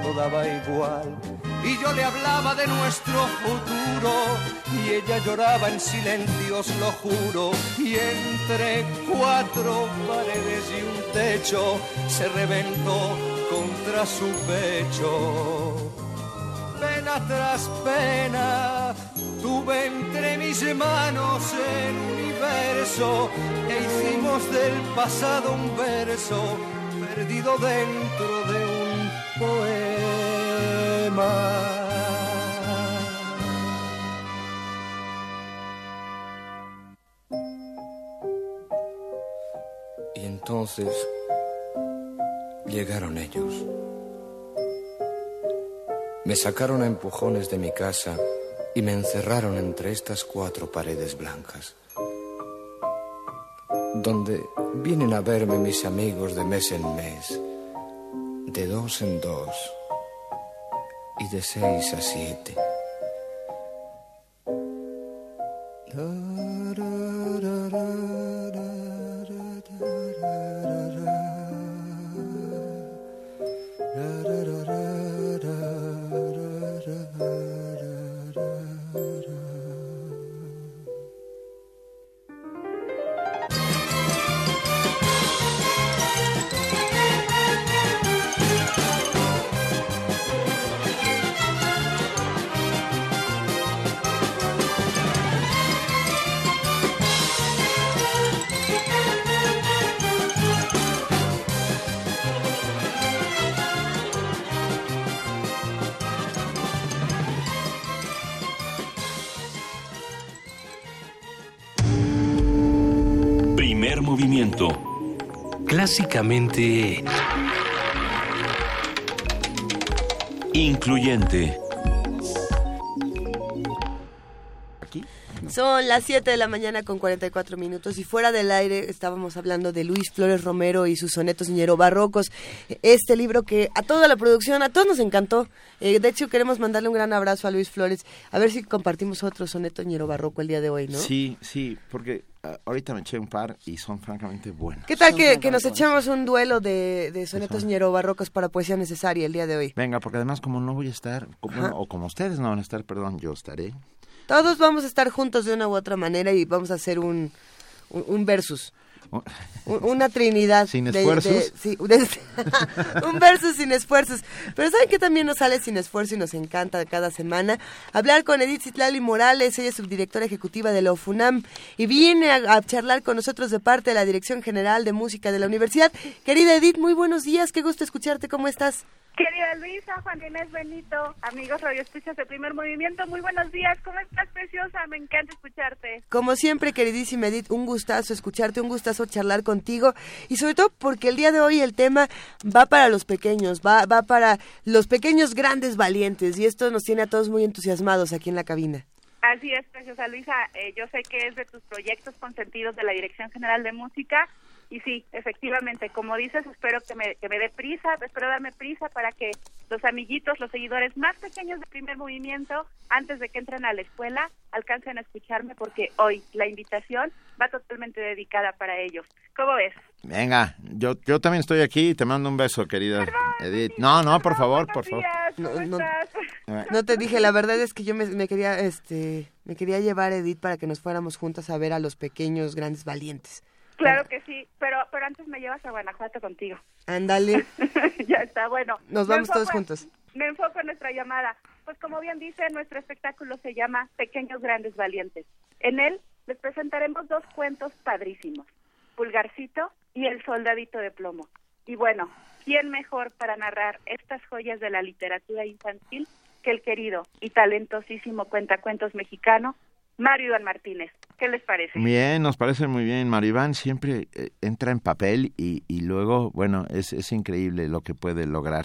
todo daba igual. Y yo le hablaba de nuestro futuro y ella lloraba en silencios, lo juro. Y entre cuatro paredes y un techo se reventó contra su pecho pena tras pena, tuve entre mis manos el universo e hicimos del pasado un verso perdido dentro de Y entonces llegaron ellos. Me sacaron a empujones de mi casa y me encerraron entre estas cuatro paredes blancas, donde vienen a verme mis amigos de mes en mes, de dos en dos y de seis a siete. Clásicamente... Incluyente. Son las 7 de la mañana con 44 minutos y fuera del aire estábamos hablando de Luis Flores Romero y sus sonetos ñero barrocos. Este libro que a toda la producción, a todos nos encantó. Eh, de hecho, queremos mandarle un gran abrazo a Luis Flores. A ver si compartimos otro soneto ñero barroco el día de hoy, ¿no? Sí, sí, porque ah, ahorita me eché un par y son francamente buenos. ¿Qué tal que, nos echamos un duelo de, de sonetos ñero barrocos para poesía necesaria el día de hoy? Venga, porque además como no voy a estar, como- o como ustedes no van a estar, perdón, yo estaré. Todos vamos a estar juntos de una u otra manera y vamos a hacer un, un, versus. Un- Una trinidad. ¿Sin esfuerzos? de- sí, de- un versus sin esfuerzos. Pero ¿saben qué también nos sale sin esfuerzo y nos encanta cada semana? Hablar con Edith Citlali Morales, ella es subdirectora ejecutiva de la OFUNAM y viene a, a charlar con nosotros de parte de la Dirección General de Música de la Universidad. Querida Edith, muy buenos días, qué gusto escucharte, ¿cómo estás? Querida Luisa, Juan Inés Benito, amigos Radio Escuchas de Primer Movimiento, muy buenos días. ¿Cómo estás, preciosa? Me encanta escucharte. Como siempre, queridísima Edith, un gustazo escucharte, un gustazo charlar contigo y sobre todo porque el día de hoy el tema va para los pequeños, va, va para los pequeños grandes valientes y esto nos tiene a todos muy entusiasmados aquí en la cabina. Así es, preciosa Luisa. Eh, yo sé que es de tus proyectos consentidos de la Dirección General de Música. Y sí, efectivamente, como dices, espero que me, que me dé prisa, espero darme prisa para que los amiguitos, los seguidores más pequeños de primer movimiento, antes de que entren a la escuela, alcancen a escucharme porque hoy la invitación va totalmente dedicada para ellos. ¿Cómo ves? Venga, yo, yo también estoy aquí y te mando un beso, querida Edith. No, no, por favor, por favor. ¿Cómo No, No te dije, la verdad es que yo me, me quería, este, me quería llevar Edith para que nos fuéramos juntas a ver a los pequeños grandes valientes. Claro que sí, pero pero antes me llevas a Guanajuato contigo. Ándale, ya está, bueno. nos vamos todos juntos. Me enfoco en nuestra llamada. Pues como bien dice, nuestro espectáculo se llama Pequeños Grandes Valientes. En él les presentaremos dos cuentos padrísimos, Pulgarcito y El Soldadito de Plomo. Y bueno, ¿quién mejor para narrar estas joyas de la literatura infantil que el querido y talentosísimo cuentacuentos mexicano, Mario Iván Martínez? ¿Qué les parece? Bien, nos parece muy bien. Maribán siempre eh, entra en papel y, y luego, bueno, es, es increíble lo que puede lograr.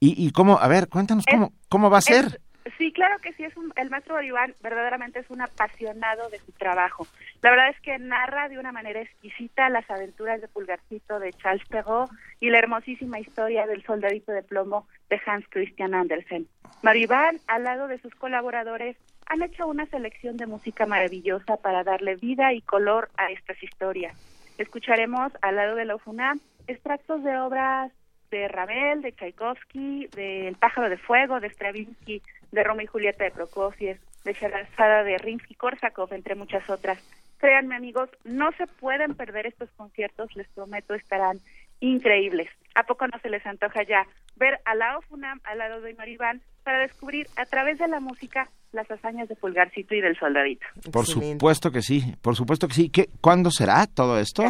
Y, y cómo, a ver, cuéntanos Es- cómo, cómo va a ser. Es- sí, claro que sí, es un- el maestro Iván verdaderamente es un apasionado de su trabajo. La verdad es que narra de una manera exquisita las aventuras de Pulgarcito de Charles Perrault y la hermosísima historia del soldadito de plomo de Hans Christian Andersen. Mario Iván, al lado de sus colaboradores, han hecho una selección de música maravillosa para darle vida y color a estas historias. Escucharemos al lado de la UFUNAM extractos de obras de Ravel, de Tchaikovsky, de El pájaro de fuego, de Stravinsky, de Romeo y Julieta de Prokofiev, de Sherazada de Rimsky-Korsakov, entre muchas otras. Créanme, amigos, no se pueden perder estos conciertos, les prometo, estarán increíbles. ¿A poco no se les antoja ya ver a la OFUNAM al lado de Maribán para descubrir a través de la música las hazañas de Pulgarcito y del Soldadito. Por supuesto que sí, por supuesto que sí. ¿Qué, ¿Cuándo será todo esto?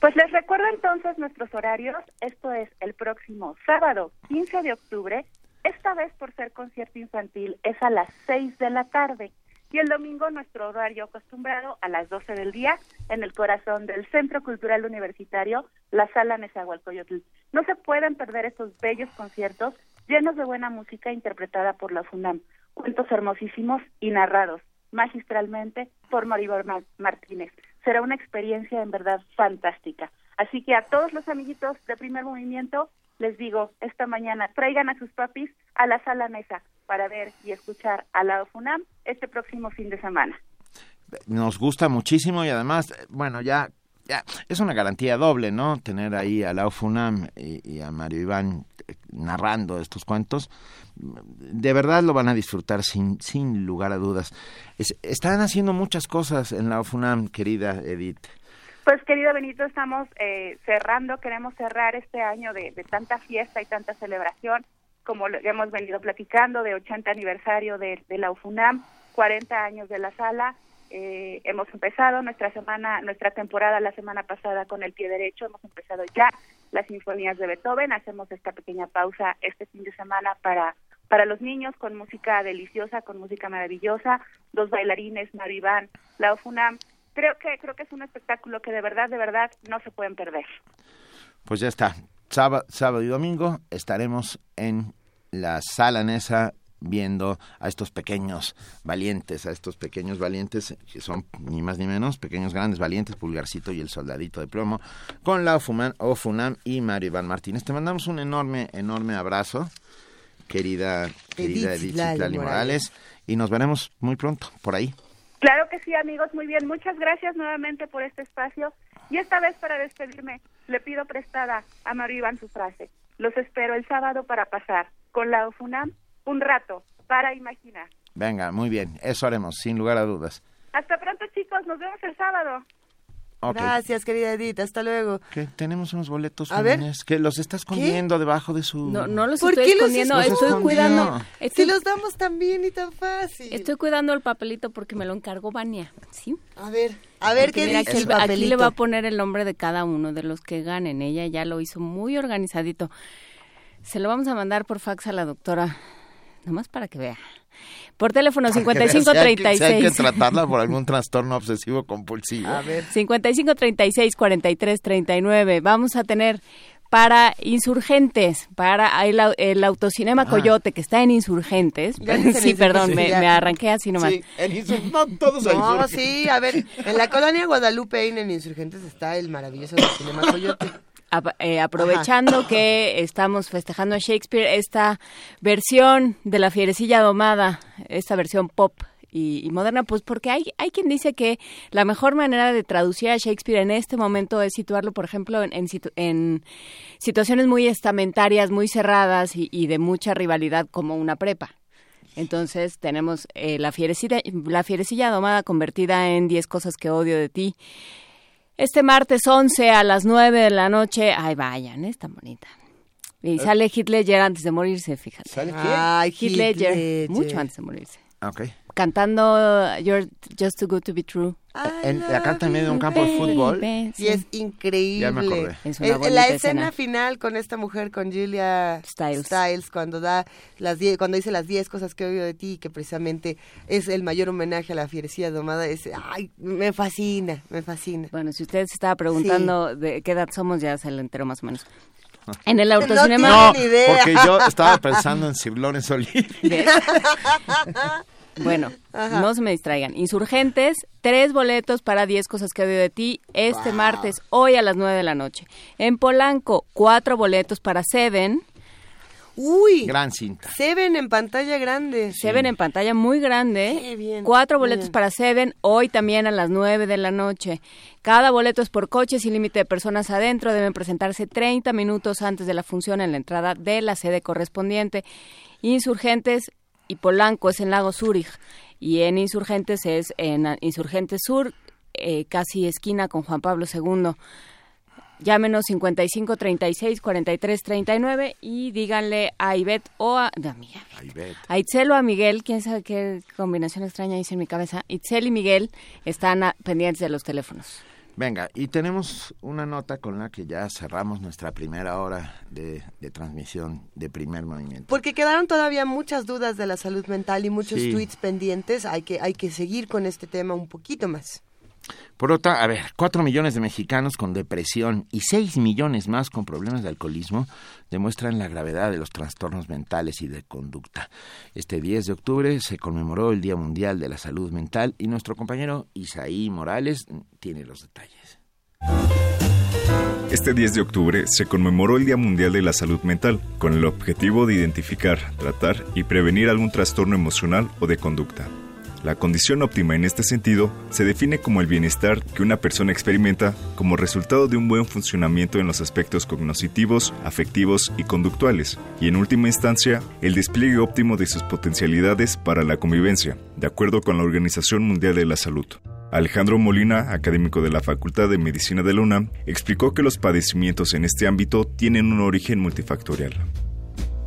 Pues les recuerdo entonces nuestros horarios. Esto es el próximo sábado 15 de octubre. Esta vez por ser concierto infantil es a las 6 de la tarde. Y el domingo nuestro horario acostumbrado a las 12 del día en el corazón del Centro Cultural Universitario, la Sala Nezahualcóyotl. No se pueden perder estos bellos conciertos llenos de buena música interpretada por la FUNAM, cuentos hermosísimos y narrados magistralmente por Maribor Martínez. Será una experiencia en verdad fantástica. Así que a todos los amiguitos de primer movimiento les digo esta mañana traigan a sus papis a la sala mesa para ver y escuchar a la FUNAM este próximo fin de semana. Nos gusta muchísimo y además, bueno, ya, ya es una garantía doble, ¿no? Tener ahí a la FUNAM y, a Mario Iván eh, narrando estos cuentos. De verdad lo van a disfrutar sin, sin lugar a dudas. están haciendo muchas cosas en la FUNAM, querida Edith. Pues querido Benito, estamos eh, cerrando, queremos cerrar este año de, de, tanta fiesta y tanta celebración como lo hemos venido platicando, de 80 aniversario de, la UFUNAM, 40 años de la sala. Eh, hemos empezado nuestra semana, nuestra temporada la semana pasada con el pie derecho, hemos empezado ya las sinfonías de Beethoven, hacemos esta pequeña pausa este fin de semana para para los niños con música deliciosa, con música maravillosa, dos bailarines, Maribán, la UFUNAM. Creo que creo que es un espectáculo que de verdad de verdad no se pueden perder. Pues ya está, sábado, y domingo estaremos en la sala Nesa viendo a estos pequeños valientes, a estos pequeños valientes que son ni más ni menos, pequeños grandes valientes, Pulgarcito y el Soldadito de Plomo, con la Ofunam, y Mario Iván Martínez. Te mandamos un enorme, enorme abrazo, querida, querida Edith, Morales, Morales, y nos veremos muy pronto por ahí. Claro que sí, amigos, muy bien. Muchas gracias nuevamente por este espacio. Y esta vez para despedirme, le pido prestada a Mario Iván su frase. Los espero el sábado para pasar con la OFUNAM un rato para imaginar. Venga, muy bien. Eso haremos, sin lugar a dudas. Hasta pronto, chicos. Nos vemos el sábado. Gracias, querida Edith. Hasta luego. ¿Qué? Tenemos unos boletos a ver. que los está escondiendo debajo de su... No, no los estoy escondiendo, estoy cuidando... Si los damos tan bien y tan fácil. Estoy cuidando el papelito porque me lo encargó Vania, ¿sí? A ver, a ver qué dice el papelito. Aquí le va a poner el nombre de cada uno de los que ganen. Ella ya lo hizo muy organizadito. Se lo vamos a mandar por fax a la doctora, nomás para que vea. Por teléfono 5536. Si hay, que, tratarla por algún trastorno obsesivo compulsivo. A ver. 5536 4339. Vamos a tener para Insurgentes, para el, el autocinema ah. Coyote que está en Insurgentes. Sí, perdón, me, arranqué así nomás. Sí, en no todos No, sí, a ver, en la colonia Guadalupe en Insurgentes está el maravilloso autocinema Coyote. Eh, aprovechando que estamos festejando a Shakespeare, esta versión de la fierecilla domada, esta versión pop y, moderna, pues porque hay, hay quien dice que la mejor manera de traducir a Shakespeare en este momento es situarlo, por ejemplo, en, en, situaciones muy estamentarias, muy cerradas y, de mucha rivalidad como una prepa. Entonces tenemos eh, la, fierecilla, la fierecilla domada convertida en 10 cosas que odio de ti este martes 11 a las 9 de la noche. Ay, vayan, es tan bonita. Y sale Hitler antes de morirse, fíjate. ¿Sale quién? Ay, Hitler, mucho antes de morirse. Ah, ok cantando You're Just Too Good to Be True. En, canta en medio de un campo de fútbol. Sí, es increíble. Es una la escena, final con esta mujer, con Julia Stiles, cuando da las cuando dice las 10 cosas que odio de ti, que precisamente es el mayor homenaje a la fierecilla domada, es, ay, me fascina, me fascina. Bueno, si usted se estaba preguntando de qué edad somos, ya se lo enteró más o menos. En el autocinema. No, porque yo estaba pensando en Sir Lawrence Bueno, no se me distraigan. Insurgentes, tres boletos para diez cosas que odio de ti este martes, hoy a las nueve de la noche. En Polanco, cuatro boletos para Seven. Uy, gran cinta. Seven en pantalla grande. Seven en pantalla muy grande. Qué bien, Cuatro boletos para Seven, hoy también a las nueve de la noche. Cada boleto es por coche sin límite de personas adentro. Deben presentarse 30 minutos antes de la función en la entrada de la sede correspondiente. Insurgentes, y Polanco es en Lago Zurich y en Insurgentes es en Insurgentes Sur, eh, casi esquina con Juan Pablo II. Llámenos 55 36 43 39 y díganle a Ivette o a, no, Miguel, A Ivette. a Itzel o a Miguel, quién sabe qué combinación extraña hice en mi cabeza. Itzel y Miguel están a- pendientes de los teléfonos. Venga, y tenemos una nota con la que ya cerramos nuestra primera hora de, de transmisión de primer movimiento. Porque quedaron todavía muchas dudas de la salud mental y muchos Sí. tweets pendientes. Hay que, hay que seguir con este tema un poquito más. Por otra, a ver, cuatro millones de mexicanos con depresión y seis millones más con problemas de alcoholismo demuestran la gravedad de los trastornos mentales y de conducta. Este 10 de octubre se conmemoró el Día Mundial de la Salud Mental y nuestro compañero Isaí Morales tiene los detalles. Este 10 de octubre se conmemoró el Día Mundial de la Salud Mental, con el objetivo de identificar, tratar y prevenir algún trastorno emocional o de conducta. La condición óptima en este sentido se define como el bienestar que una persona experimenta como resultado de un buen funcionamiento en los aspectos cognitivos, afectivos y conductuales, y en última instancia, el despliegue óptimo de sus potencialidades para la convivencia, de acuerdo con la Organización Mundial de la Salud. Alejandro Molina, académico de la Facultad de Medicina de la UNAM, explicó que los padecimientos en este ámbito tienen un origen multifactorial.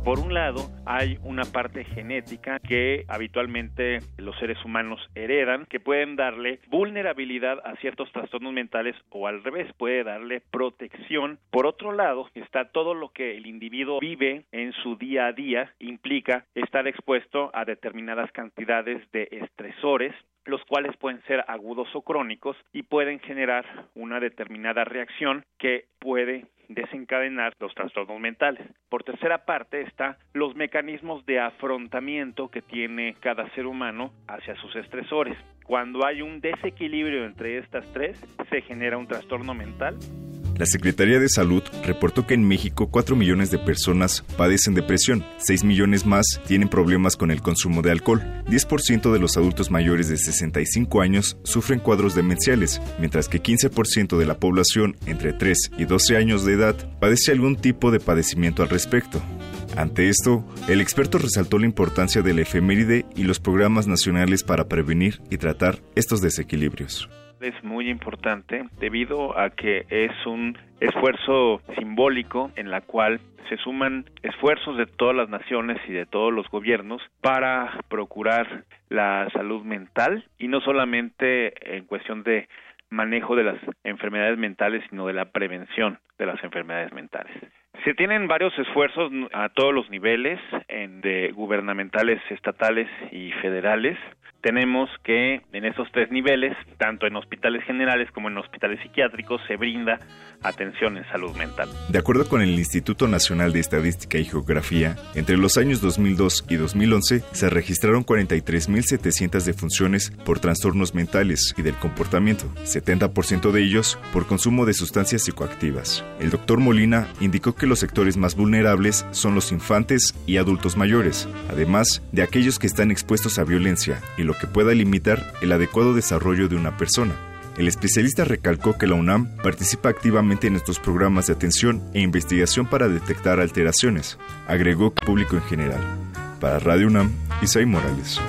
Por un lado, hay una parte genética que habitualmente los seres humanos heredan, que pueden darle vulnerabilidad a ciertos trastornos mentales o al revés, puede darle protección. Por otro lado, está todo lo que el individuo vive en su día a día, implica estar expuesto a determinadas cantidades de estresores los cuales pueden ser agudos o crónicos y pueden generar una determinada reacción que puede desencadenar los trastornos mentales. Por tercera parte está los mecanismos de afrontamiento que tiene cada ser humano hacia sus estresores. Cuando hay un desequilibrio entre estas tres, se genera un trastorno mental La Secretaría de Salud reportó que en México 4 millones de personas padecen depresión, 6 millones más tienen problemas con el consumo de alcohol, 10% de los adultos mayores de 65 años sufren cuadros demenciales, mientras que 15% de la población entre 3 y 12 años de edad padece algún tipo de padecimiento al respecto. Ante esto, el experto resaltó la importancia de la efeméride y los programas nacionales para prevenir y tratar estos desequilibrios. Es muy importante debido a que es un esfuerzo simbólico en la cual se suman esfuerzos de todas las naciones y de todos los gobiernos para procurar la salud mental y no solamente en cuestión de manejo de las enfermedades mentales, sino de la prevención de las enfermedades mentales. Se tienen varios esfuerzos a todos los niveles, en de gubernamentales, estatales y federales. Tenemos que en esos tres niveles, tanto en hospitales generales como en hospitales psiquiátricos, se brinda atención en salud mental. De acuerdo con el Instituto Nacional de Estadística y Geografía, entre los años 2002 y 2011 se registraron 43.700 defunciones por trastornos mentales y del comportamiento, 70% de ellos por consumo de sustancias psicoactivas. El doctor Molina indicó que los sectores más vulnerables son los infantes y adultos mayores, además de aquellos que están expuestos a violencia y que pueda limitar el adecuado desarrollo de una persona. El especialista recalcó que la UNAM participa activamente en estos programas de atención e investigación para detectar alteraciones. Agregó público en general. Para Radio UNAM, Isai Morales.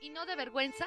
y no de vergüenza?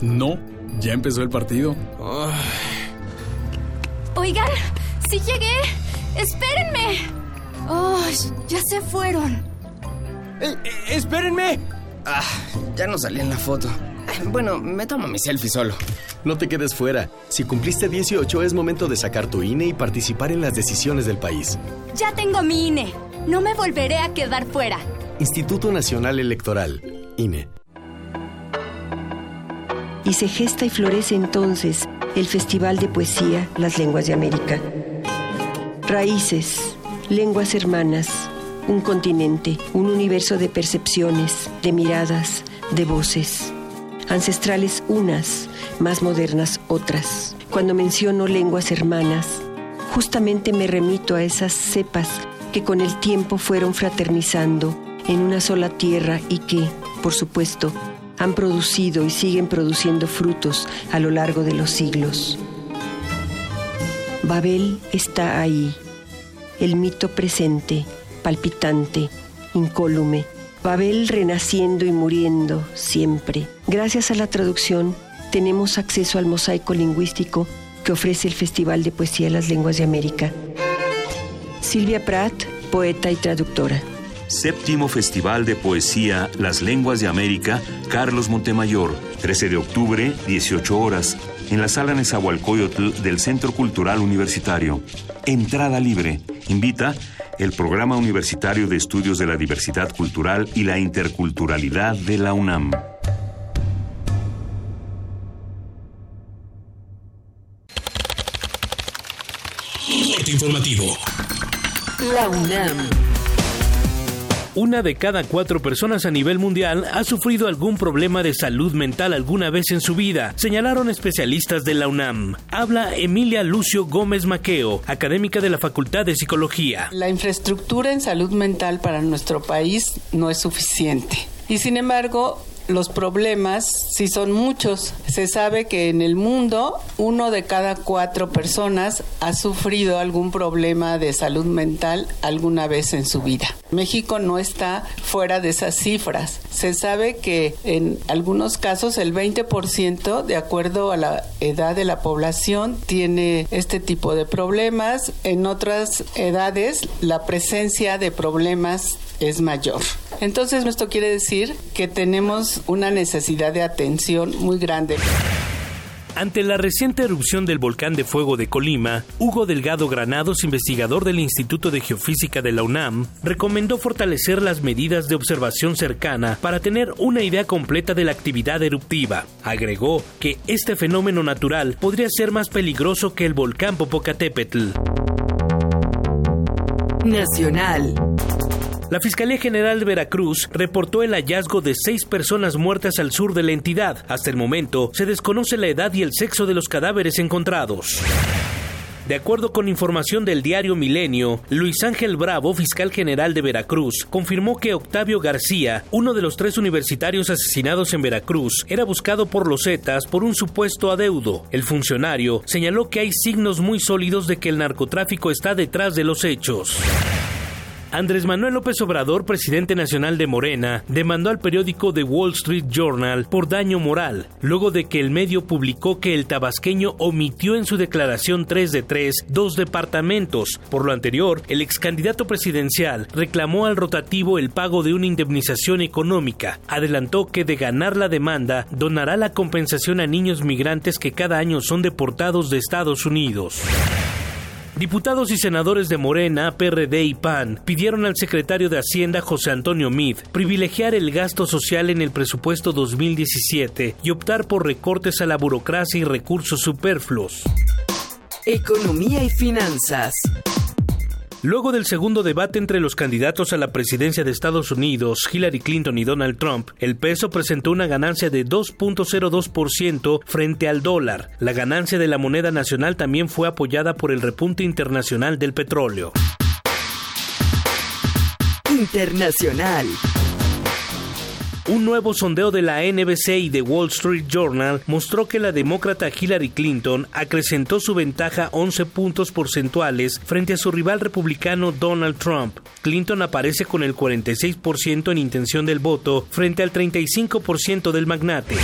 No, ya empezó el partido. Oigan, sí llegué. Espérenme. Oh, ya se fueron. ¡Eh, eh, espérenme! Ah, ya no salí en la foto. Bueno, me tomo mi selfie solo. No te quedes fuera. Si cumpliste 18 es momento de sacar tu INE y participar en las decisiones del país. Ya tengo mi INE. No me volveré a quedar fuera. Instituto Nacional Electoral, INE. Y se gesta y florece entonces el Festival de Poesía Las Lenguas de América. Raíces, lenguas hermanas, un continente, un universo de percepciones, de miradas, de voces. Ancestrales unas, más modernas otras. Cuando menciono lenguas hermanas, justamente me remito a esas cepas que con el tiempo fueron fraternizando en una sola tierra y que, por supuesto, han producido y siguen produciendo frutos a lo largo de los siglos. Babel está ahí, el mito presente, palpitante, incólume. Babel renaciendo y muriendo siempre. Gracias a la traducción tenemos acceso al mosaico lingüístico que ofrece el Festival de Poesía de las Lenguas de América. Silvia Pratt, poeta y traductora. Séptimo Festival de Poesía Las Lenguas de América, Carlos Montemayor, 13 de octubre, 18 horas, en la sala Nezahualcóyotl del Centro Cultural Universitario. Entrada libre. Invita el Programa Universitario de Estudios de la Diversidad Cultural y la Interculturalidad de la UNAM. Corte informativo. La UNAM. Una de cada cuatro personas a nivel mundial ha sufrido algún problema de salud mental alguna vez en su vida, señalaron especialistas de la UNAM. Habla Emilia Lucio Gómez Maqueo, académica de la Facultad de Psicología. La infraestructura en salud mental para nuestro país no es suficiente. Y sin embargo, los problemas sí son muchos. Se sabe que en el mundo uno de cada cuatro personas ha sufrido algún problema de salud mental alguna vez en su vida. México no está fuera de esas cifras. Se sabe que en algunos casos el 20% de acuerdo a la edad de la población tiene este tipo de problemas. En otras edades la presencia de problemas es mayor. Entonces esto quiere decir que tenemos una necesidad de atención muy grande. Ante la reciente erupción del volcán de fuego de Colima, Hugo Delgado Granados, investigador del Instituto de Geofísica de la UNAM, recomendó fortalecer las medidas de observación cercana para tener una idea completa de la actividad eruptiva. Agregó que este fenómeno natural podría ser más peligroso que el volcán Popocatépetl. Nacional. La Fiscalía General de Veracruz reportó el hallazgo de seis personas muertas al sur de la entidad. Hasta el momento se desconoce la edad y el sexo de los cadáveres encontrados. De acuerdo con información del diario Milenio, Luis Ángel Bravo, fiscal general de Veracruz, confirmó que Octavio García, uno de los tres universitarios asesinados en Veracruz, era buscado por los Zetas por un supuesto adeudo. El funcionario señaló que hay signos muy sólidos de que el narcotráfico está detrás de los hechos. Andrés Manuel López Obrador, presidente nacional de Morena, demandó al periódico The Wall Street Journal por daño moral, luego de que el medio publicó que el tabasqueño omitió en su declaración 3 de 3 dos departamentos. Por lo anterior, el ex candidato presidencial reclamó al rotativo el pago de una indemnización económica. Adelantó que de ganar la demanda, donará la compensación a niños migrantes que cada año son deportados de Estados Unidos. Diputados y senadores de Morena, PRD y PAN pidieron al secretario de Hacienda José Antonio Mid privilegiar el gasto social en el presupuesto 2017 y optar por recortes a la burocracia y recursos superfluos. Economía y finanzas. Luego del segundo debate entre los candidatos a la presidencia de Estados Unidos, Hillary Clinton y Donald Trump, el peso presentó una ganancia de 2.02% frente al dólar. La ganancia de la moneda nacional también fue apoyada por el repunte internacional del petróleo. Internacional. Un nuevo sondeo de la NBC y The Wall Street Journal mostró que la demócrata Hillary Clinton acrecentó su ventaja 11 puntos porcentuales frente a su rival republicano Donald Trump. Clinton aparece con el 46% en intención del voto frente al 35% del magnate.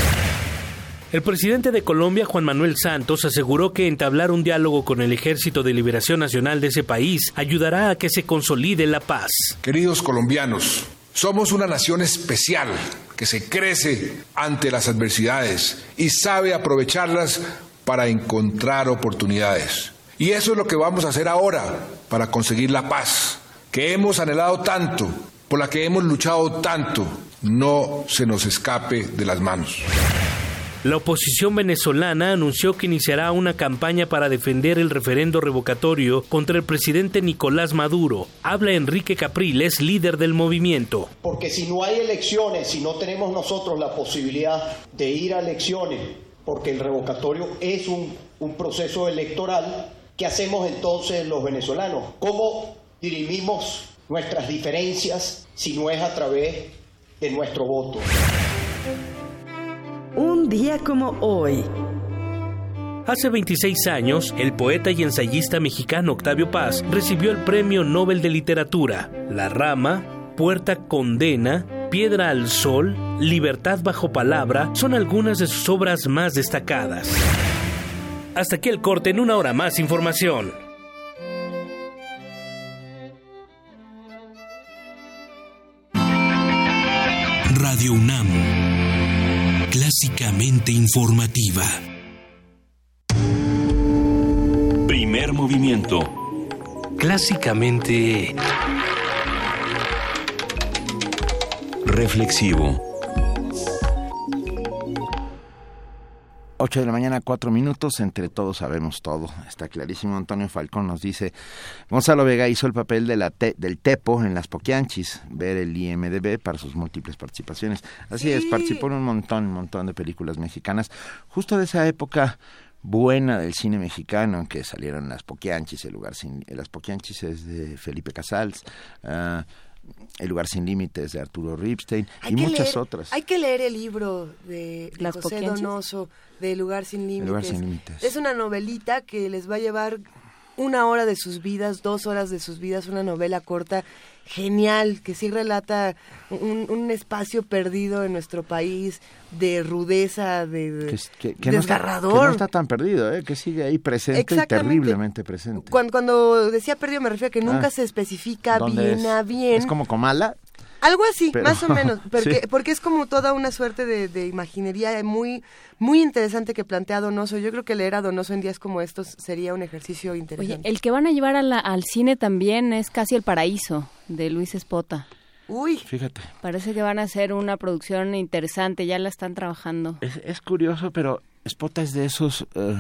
El presidente de Colombia, Juan Manuel Santos, aseguró que entablar un diálogo con el Ejército de Liberación Nacional de ese país ayudará a que se consolide la paz. Queridos colombianos, somos una nación especial que se crece ante las adversidades y sabe aprovecharlas para encontrar oportunidades. Y eso es lo que vamos a hacer ahora para conseguir la paz, que hemos anhelado tanto, por la que hemos luchado tanto, no se nos escape de las manos. La oposición venezolana anunció que iniciará una campaña para defender el referendo revocatorio contra el presidente Nicolás Maduro. Habla Enrique Capriles, líder del movimiento. Porque si no hay elecciones, si no tenemos nosotros la posibilidad de ir a elecciones, porque el revocatorio es un, proceso electoral, ¿qué hacemos entonces los venezolanos? ¿Cómo dirimimos nuestras diferencias si no es a través de nuestro voto? Un día como hoy. Hace 26 años, el poeta y ensayista mexicano Octavio Paz recibió el Premio Nobel de Literatura. La Rama, Puerta Condena, Piedra al Sol, Libertad bajo palabra son algunas de sus obras más destacadas. Hasta aquí el corte en una hora más información. Radio UNAM, informativa. Primer movimiento. Clásicamente... Reflexivo. 8 de la mañana, 4 minutos, entre todos sabemos todo, está clarísimo. Antonio Falcón nos dice, Gonzalo Vega hizo el papel de la del Tepo en las Poquianchis, ver el IMDB para sus múltiples participaciones. Así es, participó en un montón, un montón de películas mexicanas, justo de esa época buena del cine mexicano en que salieron las Poquianchis, el lugar sin, las Poquianchis es de Felipe Casals, uh, el lugar sin límites de Arturo Ripstein y muchas leer, otras. Hay que leer el libro de, de Las José. Donoso de El lugar sin límites. lugar sin límites. Es una novelita que les va a llevar una hora de sus vidas, dos horas de sus vidas, una novela corta genial que sí relata un, un espacio perdido en nuestro país de rudeza, de, que, que, que no está, desgarrador. que no está tan perdido, ¿eh? que sigue ahí presente y terriblemente presente. Cuando, cuando decía perdido me refiero a que nunca Ah. se especifica ¿Dónde bien es? a bien. Es como Comala. Algo así, Pero- más o menos, porque, Sí. porque es como toda una suerte de, de imaginería muy muy interesante que plantea Donoso. Yo creo que leer a Donoso en días como estos sería un ejercicio Oye, interesante. el que van a llevar a la- al cine también es Casi el Paraíso, de Luis Espota. Uy, Fíjate, Parece que van a hacer una producción interesante, ya la están trabajando. es, es curioso, pero Spota es de esos eh,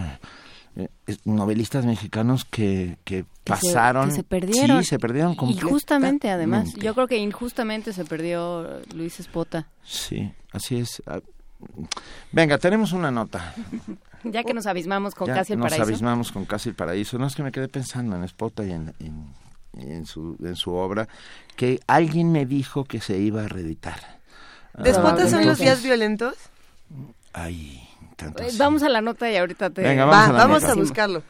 novelistas mexicanos que, que Que se- pasaron. que se perdieron. Sí, se perdieron Injustamente, además. completamente. Yo creo que injustamente se perdió Luis Espota. Sí, así es. Ah, Venga, tenemos una nota. Ya que nos abismamos con Ya Casi el nos Paraíso. abismamos con Casi el Paraíso. No es que me quedé pensando en Spota y en, en, en su, en su obra, que alguien me dijo que se iba a reeditar. ¿Despotas son los días violentos? Ay, Eh. Vamos a la nota y ahorita te... Venga, Va, vamos a la vamos nota. a buscarlo.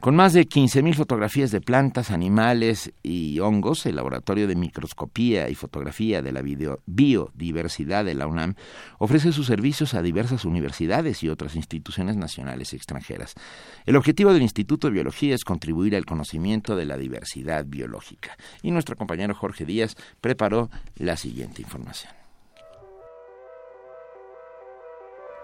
Con más de 15.000 fotografías de plantas, animales y hongos, el Laboratorio de Microscopía y Fotografía de la Video- Biodiversidad de la UNAM ofrece sus servicios a diversas universidades y otras instituciones nacionales y extranjeras. El objetivo del Instituto de Biología es contribuir al conocimiento de la diversidad biológica. Y nuestro compañero Jorge Díaz preparó la siguiente información.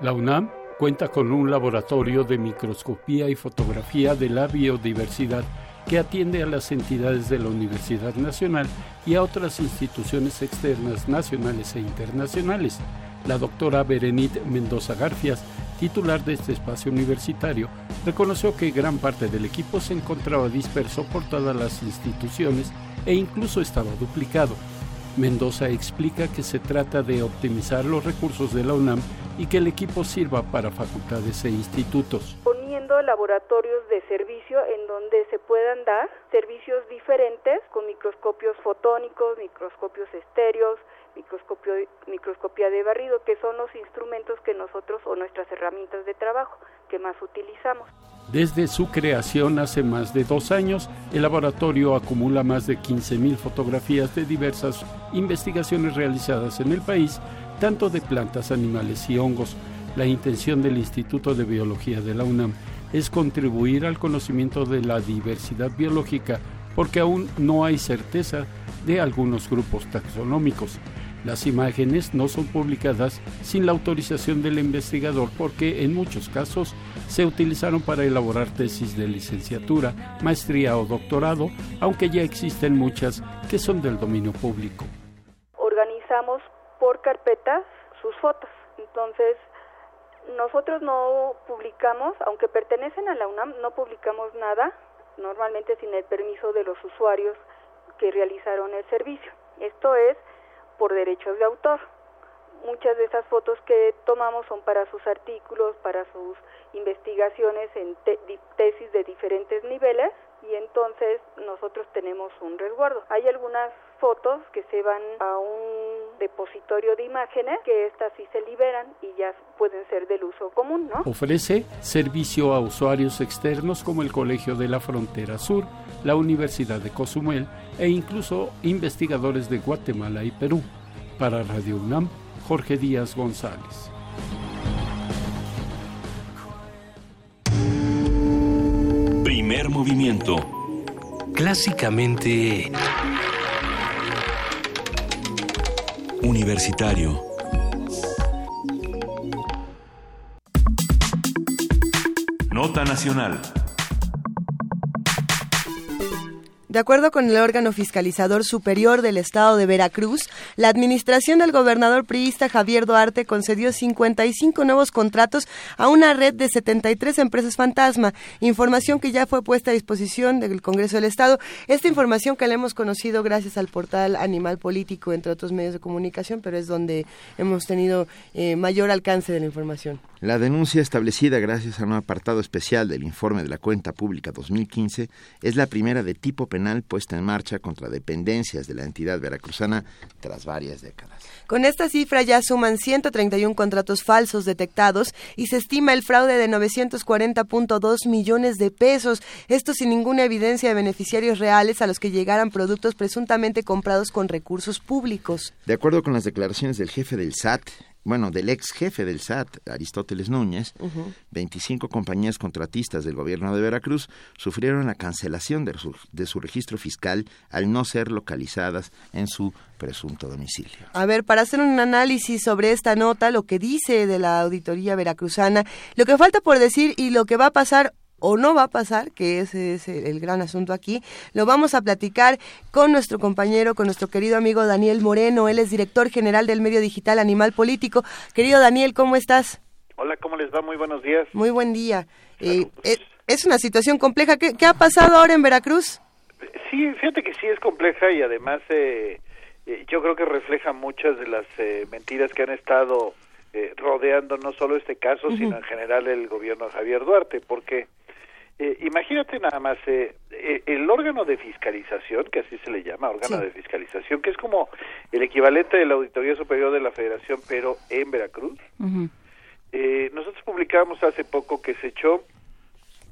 La UNAM cuenta con un laboratorio de microscopía y fotografía de la biodiversidad que atiende a las entidades de la Universidad Nacional y a otras instituciones externas nacionales e internacionales. La doctora Berenit Mendoza Garfias, titular de este espacio universitario, reconoció que gran parte del equipo se encontraba disperso por todas las instituciones e incluso estaba duplicado. Mendoza explica que se trata de optimizar los recursos de la UNAM y que el equipo sirva para facultades e institutos. poniendo laboratorios de servicio en donde se puedan dar servicios diferentes con microscopios fotónicos, microscopios estéreos, microscopio, microscopía de barrido, que son los instrumentos que nosotros o nuestras herramientas de trabajo que más utilizamos. Desde su creación hace más de dos años, el laboratorio acumula más de 15.000 fotografías de diversas investigaciones realizadas en el país, tanto de plantas, animales y hongos. La intención del Instituto de Biología de la UNAM es contribuir al conocimiento de la diversidad biológica porque aún no hay certeza de algunos grupos taxonómicos. Las imágenes no son publicadas sin la autorización del investigador porque en muchos casos se utilizaron para elaborar tesis de licenciatura, maestría o doctorado, aunque ya existen muchas que son del dominio público. Organizamos por carpetas sus fotos. Entonces, nosotros no publicamos, aunque pertenecen a la UNAM, no publicamos nada, normalmente sin el permiso de los usuarios que realizaron el servicio. Esto es por derechos de autor. Muchas de esas fotos que tomamos son para sus artículos, para sus investigaciones en tesis de diferentes niveles y entonces nosotros tenemos un resguardo. Hay algunas fotos que se van a un depositorio de imágenes que estas sí se liberan y ya pueden ser del uso común, ¿no? Ofrece servicio a usuarios externos como el Colegio de la Frontera Sur, la Universidad de Cozumel e incluso investigadores de Guatemala y Perú. Para Radio UNAM, Jorge Díaz González. Primer movimiento. Clásicamente... Universitario. Nota Nacional. De acuerdo con el órgano fiscalizador superior del estado de Veracruz, la administración del gobernador priista Javier Duarte concedió 55 nuevos contratos a una red de 73 empresas fantasma, información que ya fue puesta a disposición del Congreso del Estado. Esta información que la hemos conocido gracias al portal Animal Político, entre otros medios de comunicación, pero es donde hemos tenido eh, mayor alcance de la información. La denuncia establecida gracias a un apartado especial del informe de la cuenta pública 2015 es la primera de tipo penal puesta en marcha contra dependencias de la entidad veracruzana tras varias décadas. Con esta cifra ya suman 131 contratos falsos detectados y se estima el fraude de 940.2 millones de pesos, esto sin ninguna evidencia de beneficiarios reales a los que llegaran productos presuntamente comprados con recursos públicos. De acuerdo con las declaraciones del jefe del SAT, bueno, del ex jefe del SAT, Aristóteles Núñez, 25 compañías contratistas del gobierno de Veracruz sufrieron la cancelación de su, de su, registro fiscal al no ser localizadas en su presunto domicilio. A ver, para hacer un análisis sobre esta nota, lo que dice de la auditoría veracruzana, lo que falta por decir y lo que va a pasar o no va a pasar, que ese es el gran asunto aquí, lo vamos a platicar con nuestro compañero, con nuestro querido amigo Daniel Moreno. Él es director general del medio digital Animal Político. Querido Daniel, ¿cómo estás? Hola, ¿cómo les va? Muy buenos días. Muy buen día. Eh, es una situación compleja. ¿Qué, ¿Qué, ha pasado ahora en Veracruz? Sí, fíjate que sí es compleja y además eh, yo creo que refleja muchas de las eh, mentiras que han estado rodeando no solo este caso, uh -huh. sino en general el gobierno de Javier Duarte, porque eh, imagínate nada más, eh, eh, el órgano de fiscalización, que así se le llama, órgano sí. de fiscalización, que es como el equivalente de la Auditoría Superior de la Federación, pero en Veracruz. Uh -huh. nosotros publicamos hace poco que se echó,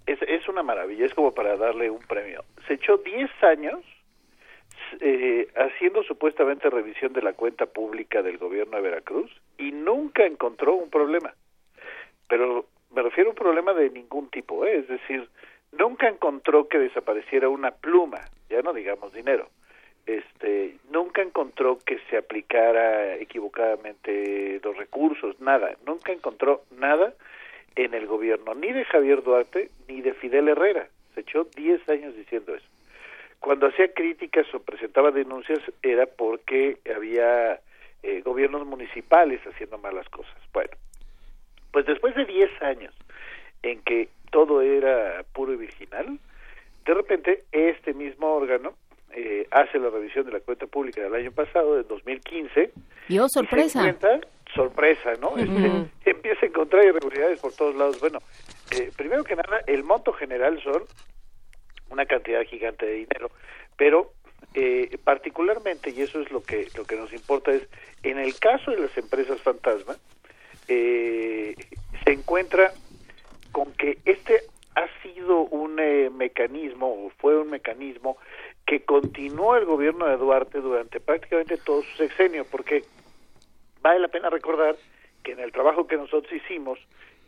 es, es, una maravilla, es como para darle un premio, se echó 10 años haciendo supuestamente revisión de la cuenta pública del gobierno de Veracruz y nunca encontró un problema. Pero me refiero a un problema de ningún tipo, ¿eh? es decir, nunca encontró que desapareciera una pluma, ya no digamos dinero, este, nunca encontró que se aplicara equivocadamente los recursos, nada, nunca encontró nada en el gobierno, ni de Javier Duarte, ni de Fidel Herrera, se echó 10 años diciendo eso. Cuando hacía críticas o presentaba denuncias era porque había eh, gobiernos municipales haciendo malas cosas. Bueno, pues después de 10 años en que todo era puro y virginal, de repente este mismo órgano eh, hace la revisión de la cuenta pública del año pasado, del 2015. Y oh, sorpresa. Y se encuentra, sorpresa, ¿no? Uh -huh. este, empieza a encontrar irregularidades por todos lados. Bueno, eh, primero que nada, el monto general son una cantidad gigante de dinero, pero eh, particularmente, y eso es lo que, lo que nos importa, es en el caso de las empresas fantasma, eh, se encuentra con que este ha sido un eh, mecanismo, o fue un mecanismo que continuó el gobierno de Duarte durante prácticamente todo su sexenio, porque vale la pena recordar que en el trabajo que nosotros hicimos,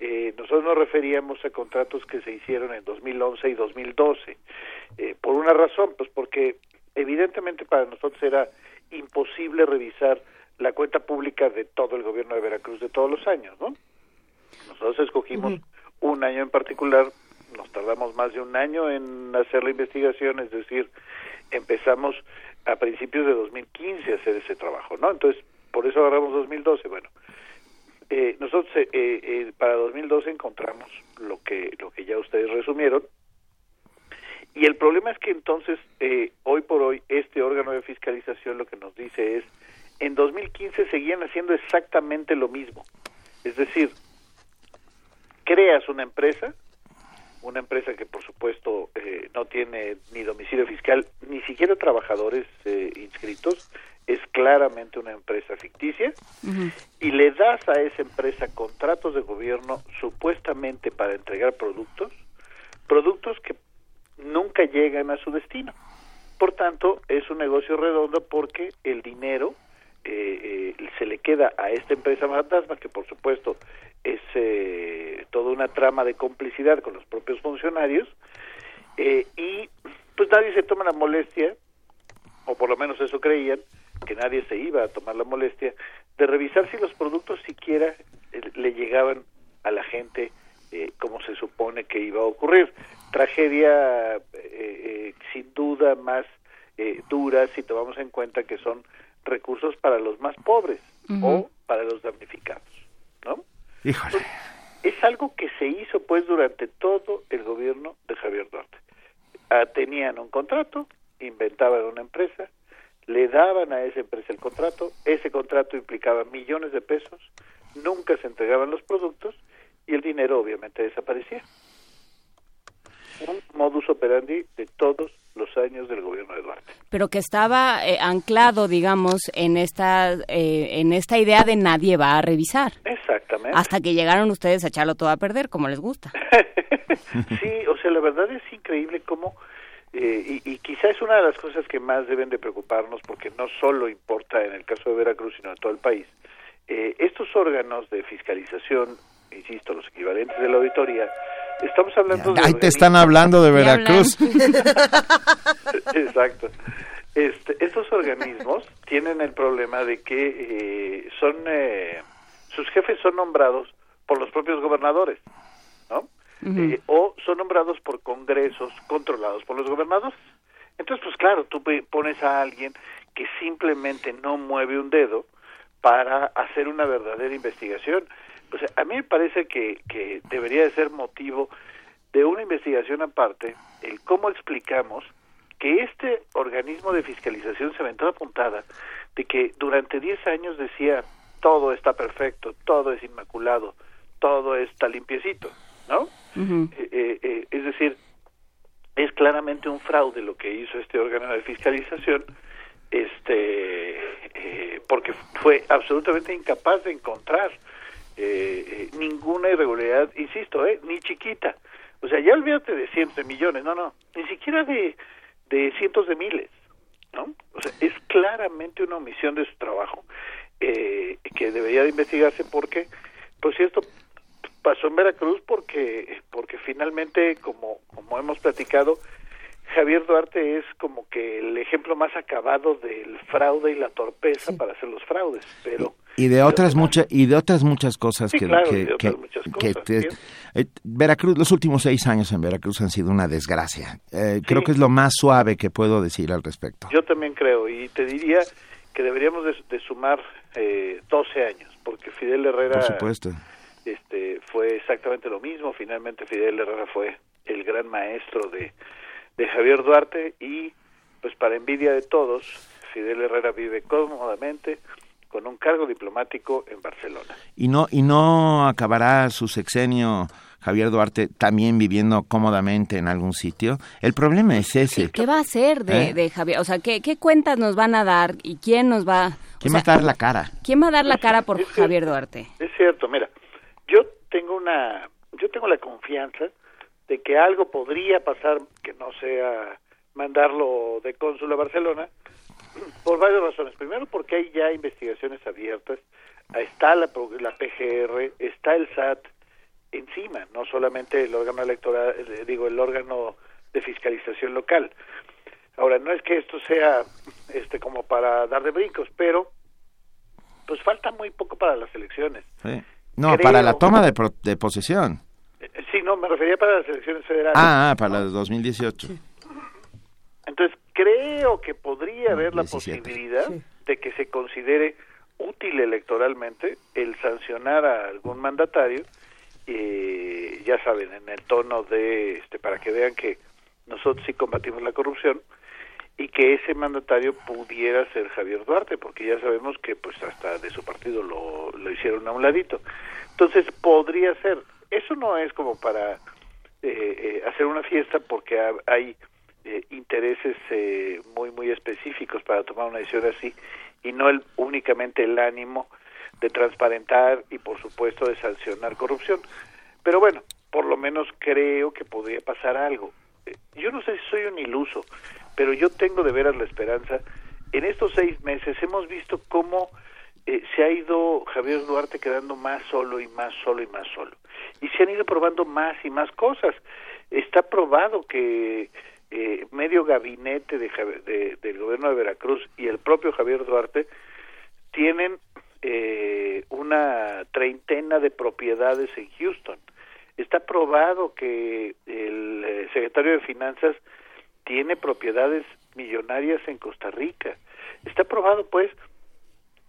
eh, nosotros nos referíamos a contratos que se hicieron en 2011 y 2012. Eh, por una razón, pues porque evidentemente para nosotros era imposible revisar la cuenta pública de todo el gobierno de Veracruz de todos los años, ¿no? Nosotros escogimos un año en particular, nos tardamos más de un año en hacer la investigación, es decir, empezamos a principios de 2015 a hacer ese trabajo, ¿no? Entonces, por eso agarramos 2012, bueno. Eh, nosotros eh, eh, para 2012 encontramos lo que lo que ya ustedes resumieron y el problema es que entonces eh, hoy por hoy este órgano de fiscalización lo que nos dice es en 2015 seguían haciendo exactamente lo mismo es decir creas una empresa una empresa que por supuesto eh, no tiene ni domicilio fiscal ni siquiera trabajadores eh, inscritos es claramente una empresa ficticia y le das a esa empresa contratos de gobierno supuestamente para entregar productos, productos que nunca llegan a su destino. Por tanto, es un negocio redondo porque el dinero eh, eh, se le queda a esta empresa fantasma, que por supuesto es eh, toda una trama de complicidad con los propios funcionarios, eh, y pues nadie se toma la molestia, o por lo menos eso creían, que nadie se iba a tomar la molestia de revisar si los productos siquiera eh, le llegaban a la gente eh, como se supone que iba a ocurrir. Tragedia sin duda más dura si tomamos en cuenta que son recursos para los más pobres o para los damnificados, ¿no? Híjole. Es algo que se hizo pues durante todo el gobierno de Javier Duarte. Ah, tenían un contrato, inventaban una empresa, le daban a esa empresa el contrato, ese contrato implicaba millones de pesos, nunca se entregaban los productos y el dinero obviamente desaparecía. Un modus operandi de todos los años del gobierno de Duarte. pero que estaba eh, anclado, digamos, en esta eh, en esta idea de nadie va a revisar. Exactamente. Hasta que llegaron ustedes a echarlo todo a perder, como les gusta. Sí, o sea, la verdad es increíble cómo, eh, y, y quizá es una de las cosas que más deben de preocuparnos, porque no solo importa en el caso de Veracruz, sino en todo el país. Eh, estos órganos de fiscalización, insisto, los equivalentes de la auditoría, estamos hablando de... Ahí te están hablando de Veracruz. Exacto. Este, estos organismos tienen el problema de que eh, son eh, sus jefes son nombrados por los propios gobernadores, ¿no? Eh, o son nombrados por congresos controlados por los gobernadores. Entonces, pues claro, tú pe- pones a alguien que simplemente no mueve un dedo para hacer una verdadera investigación. O sea, a mí me parece que, que debería de ser motivo de una investigación aparte el cómo explicamos que este organismo de fiscalización se aventó la puntada de que durante 10 años decía todo está perfecto, todo es inmaculado, todo está limpiecito, ¿no? Eh, eh, eh, es decir, es claramente un fraude lo que hizo este órgano de fiscalización, este, eh, porque fue absolutamente incapaz de encontrar eh, eh, ninguna irregularidad, insisto, eh, ni chiquita. O sea, ya olvídate de cientos de millones, no, no, ni siquiera de, de cientos de miles, ¿no? O sea, es claramente una omisión de su trabajo eh, que debería de investigarse porque, pues si esto pasó en Veracruz porque porque finalmente como como hemos platicado Javier Duarte es como que el ejemplo más acabado del fraude y la torpeza para hacer los fraudes pero y de otras muchas y de otras muchas cosas Sí, que, claro, que- de que- otras muchas que cosas, te- sí. eh, Veracruz los últimos seis años en Veracruz han sido una desgracia. Eh, creo que es lo más suave que puedo decir al respecto. Yo también creo y te diría que deberíamos de, de sumar eh, 12 años porque Fidel Herrera por supuesto. este fue exactamente lo mismo. Finalmente Fidel Herrera fue el gran maestro de, de Javier Duarte y pues para envidia de todos Fidel Herrera vive cómodamente con un cargo diplomático en Barcelona y no y no acabará su sexenio Javier Duarte también viviendo cómodamente en algún sitio el problema es ese ¿Qué va a hacer de, ¿Eh? de Javier? O sea, ¿qué, ¿qué cuentas nos van a dar y quién nos va, o quién sea, va a dar la cara quién va a dar la cara por Javier Duarte? es cierto mira yo tengo una yo tengo la confianza de que algo podría pasar que no sea mandarlo de cónsul a Barcelona por varias razones. Primero, porque hay ya investigaciones abiertas, está la, la PGR, está el SAT encima, no solamente el órgano electoral, eh, digo, el órgano de fiscalización local. Ahora, no es que esto sea este como para dar de brincos, pero pues falta muy poco para las elecciones. Sí. No, para la toma de, pro- de posesión. Eh, Sí, no, me refería para las elecciones federales. Ah, ah, para la de 2018. Entonces, creo que podría haber la 17. posibilidad de que se considere útil electoralmente el sancionar a algún mandatario, eh, ya saben, en el tono de, este, para que vean que nosotros sí combatimos la corrupción, y que ese mandatario pudiera ser Javier Duarte, porque ya sabemos que pues hasta de su partido lo, lo hicieron a un ladito. Entonces, podría ser. Eso no es como para eh, eh, hacer una fiesta porque ha- hay eh, intereses eh, muy muy específicos para tomar una decisión así y no el únicamente el ánimo de transparentar y por supuesto de sancionar corrupción. Pero bueno por lo menos creo que podría pasar algo. Eh, yo no sé si soy un iluso pero yo tengo de veras la esperanza. En estos seis meses hemos visto cómo eh, se ha ido Javier Duarte quedando más solo y más solo y más solo. Y se han ido probando más y más cosas. Está probado que eh, medio gabinete de, del gobierno de Veracruz y el propio Javier Duarte tienen eh, una treintena de propiedades en Houston. Está probado que el eh, secretario de Finanzas tiene propiedades millonarias en Costa Rica. Está probado, pues,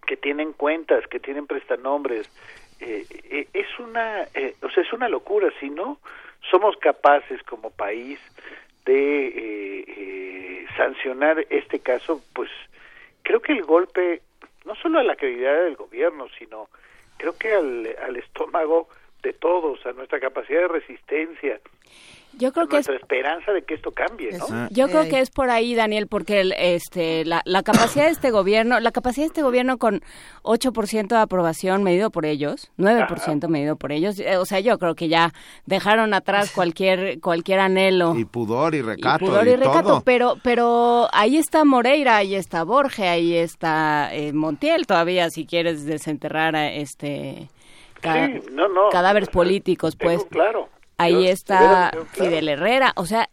que tienen cuentas, que tienen prestanombres. Eh, eh, es una, eh, o sea, es una locura. Si no somos capaces como país de eh, eh, sancionar este caso, pues creo que el golpe no solo a la credibilidad del gobierno, sino creo que al, al estómago de todos, a nuestra capacidad de resistencia, Yo creo que es nuestra esperanza de que esto cambie, ¿no? Yo creo que es por ahí, Daniel, porque el, este, la, la capacidad de este gobierno, la capacidad de este gobierno con 8% de aprobación medido por ellos, 9% medido por ellos, eh, o sea, yo creo que ya dejaron atrás cualquier cualquier anhelo. Y pudor y recato. pudor y recato, todo. pero pero ahí está Moreira, ahí está Borge, ahí está eh, Montiel todavía, si quieres desenterrar a este ca- Sí, no, no. cadáveres políticos, pues. Tengo claro. Ahí está. Fidel Herrera, o sea,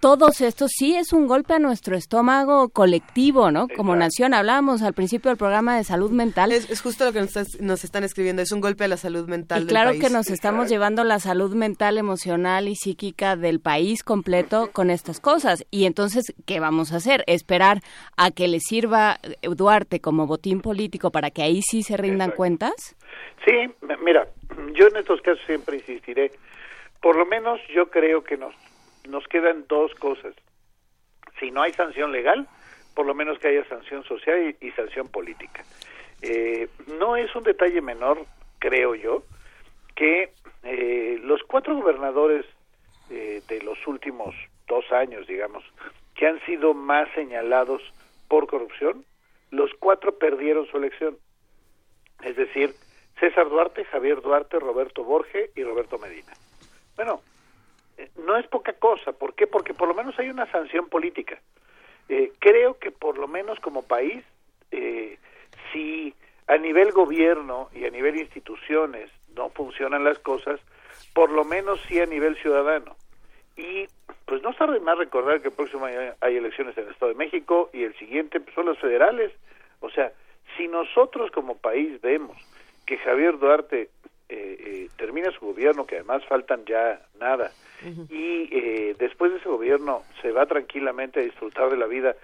todos estos sí es un golpe a nuestro estómago colectivo, ¿no? Como nación, hablábamos al principio del programa de salud mental. Es, es justo lo que nos, estás- nos están escribiendo, es un golpe a la salud mental Y del claro país. que nos estamos llevando la salud mental, emocional y psíquica del país completo con estas cosas. Y entonces, ¿qué vamos a hacer? ¿Esperar a que le sirva eh, Duarte como botín político para que ahí sí se rindan cuentas? Sí, mira, yo en estos casos siempre insistiré. Por lo menos yo creo que nos, nos quedan dos cosas. Si no hay sanción legal, por lo menos que haya sanción social y, sanción política. Eh, no es un detalle menor, creo yo, que eh, los cuatro gobernadores eh, de los últimos dos años, digamos, que han sido más señalados por corrupción, los cuatro perdieron su elección. Es decir, César Duarte, Javier Duarte, Roberto Borge y Roberto Medina. Bueno, eh, no es poca cosa. ¿Por qué? Porque por lo menos hay una sanción política. Eh, creo que por lo menos como país, eh, si a nivel gobierno y a nivel instituciones no funcionan las cosas, por lo menos sí a nivel ciudadano. Y pues no está de más recordar que el próximo año hay elecciones en el Estado de México y el siguiente pues, son las federales. O sea, si nosotros como país vemos que Javier Duarte eh, eh, termina su gobierno, que además faltan ya nada, y eh, después de ese gobierno se va tranquilamente a disfrutar de la vida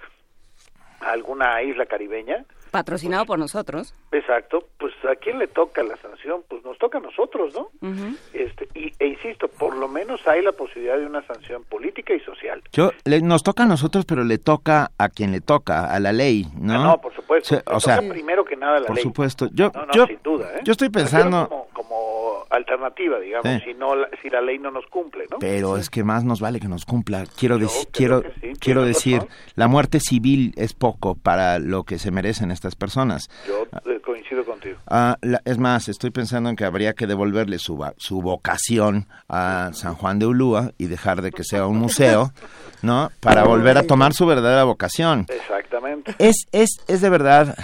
a alguna isla caribeña, Patrocinado por nosotros. exacto, pues a quién le toca la sanción, pues nos toca a nosotros, ¿no? Ujú. Este, y, e insisto, por lo menos hay la posibilidad de una sanción política y social. Yo, le- nos toca a nosotros, pero le toca a quien le toca, a la ley, ¿no? Ah, no, por supuesto. Le o sea, toca primero que nada la por ley. supuesto. Yo, No, no, yo, sin duda, ¿eh? yo estoy pensando, Como, como alternativa, digamos, Sí. si, no la, si la ley no nos cumple, ¿no? pero es que más nos vale que nos cumpla. Quiero, deci- creo quiero, sí, quiero decir, razón. la muerte civil es poco para lo que se merecen estas personas. Yo eh, coincido contigo. Ah, la- es más, estoy pensando en que habría que devolverle su, su vocación a San Juan de Ulúa y dejar de que sea un museo, ¿no? Para volver a tomar su verdadera vocación. Exactamente. Es, es, es de verdad.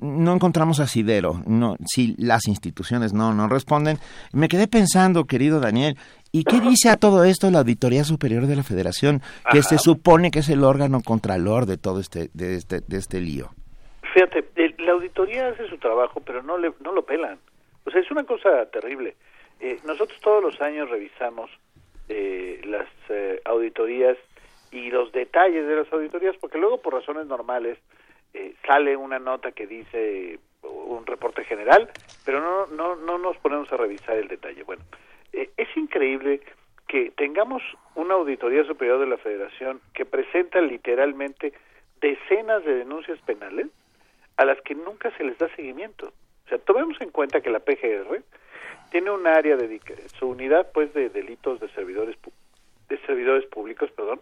No encontramos asidero, no, si las instituciones no, no responden. Me quedé pensando, querido Daniel, ¿y qué dice a todo esto la Auditoría Superior de la Federación, que Ajá. se supone que es el órgano contralor de todo este, de este, de este lío? fíjate, la auditoría hace su trabajo, pero no, le, no lo pelan. O sea, es una cosa terrible. Eh, nosotros todos los años revisamos eh, las eh, auditorías y los detalles de las auditorías, porque luego por razones normales eh, sale una nota que dice un reporte general, pero no, no, no nos ponemos a revisar el detalle. Bueno, eh, es increíble que tengamos una auditoría superior de la Federación que presenta literalmente decenas de denuncias penales a las que nunca se les da seguimiento. O sea, tomemos en cuenta que la PGR tiene un área dedicada, su unidad pues de delitos de servidores de servidores públicos, perdón,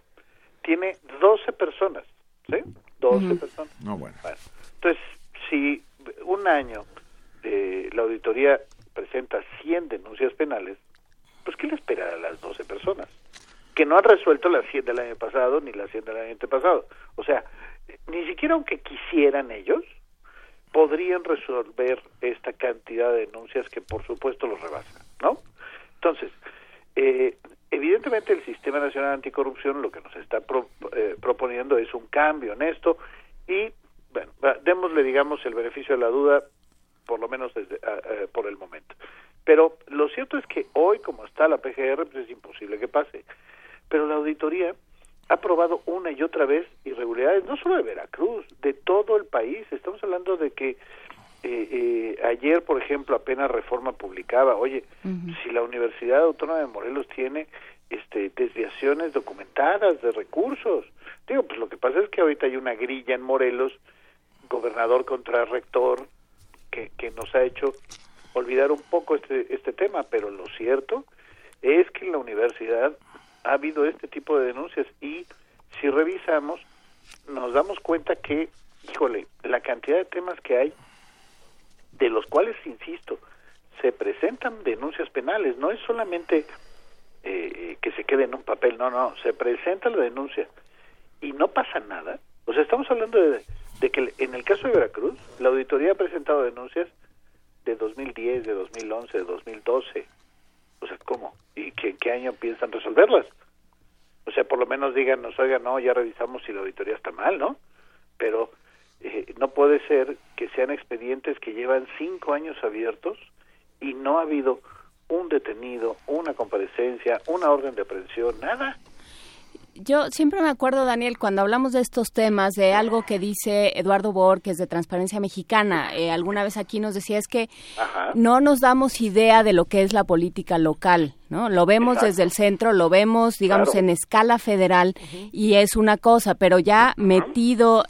tiene 12 personas, ¿sí? 12 personas. No, bueno. Bueno, entonces, si un año eh, la auditoría presenta 100 denuncias penales, pues ¿qué le espera a las 12 personas? Que no han resuelto las 100 del año pasado ni las 100 del año antepasado. O sea, ni siquiera aunque quisieran ellos, podrían resolver esta cantidad de denuncias que por supuesto los rebasa, ¿no? Entonces, eh, evidentemente el Sistema Nacional Anticorrupción lo que nos está pro- eh, proponiendo es un cambio en esto y, bueno, démosle, digamos, el beneficio de la duda, por lo menos desde, ah, ah, por el momento. Pero lo cierto es que hoy, como está la PGR, pues es imposible que pase. Pero la auditoría ha probado una y otra vez irregularidades, no solo de Veracruz, de todo el país. Estamos hablando de que eh, eh, ayer, por ejemplo, apenas Reforma publicaba, oye, si la Universidad Autónoma de Morelos tiene este, desviaciones documentadas de recursos. Digo, pues lo que pasa es que ahorita hay una grilla en Morelos, gobernador contra rector, que, que nos ha hecho olvidar un poco este, este tema, pero lo cierto es que en la universidad ha habido este tipo de denuncias y si revisamos nos damos cuenta que, híjole, la cantidad de temas que hay, de los cuales, insisto, se presentan denuncias penales, no es solamente eh, que se quede en un papel, no, no, se presenta la denuncia y no pasa nada. O sea, estamos hablando de, que en el caso de Veracruz, la auditoría ha presentado denuncias de 2010, de 2011, de 2012. O sea, ¿cómo? ¿Y en qué año piensan resolverlas? O sea, por lo menos díganos, oiga, no, ya revisamos si la auditoría está mal, ¿no? Pero eh, no puede ser que sean expedientes que llevan cinco años abiertos y no ha habido un detenido, una comparecencia, una orden de aprehensión, nada. Yo siempre me acuerdo, Daniel, cuando hablamos de estos temas, de algo que dice Eduardo Borges de Transparencia Mexicana. Eh, alguna vez aquí nos decía es que Ajá. no nos damos idea de lo que es la política local, ¿no? Lo vemos Exacto. desde el centro, lo vemos, digamos, Claro. en escala federal y es una cosa, pero ya metido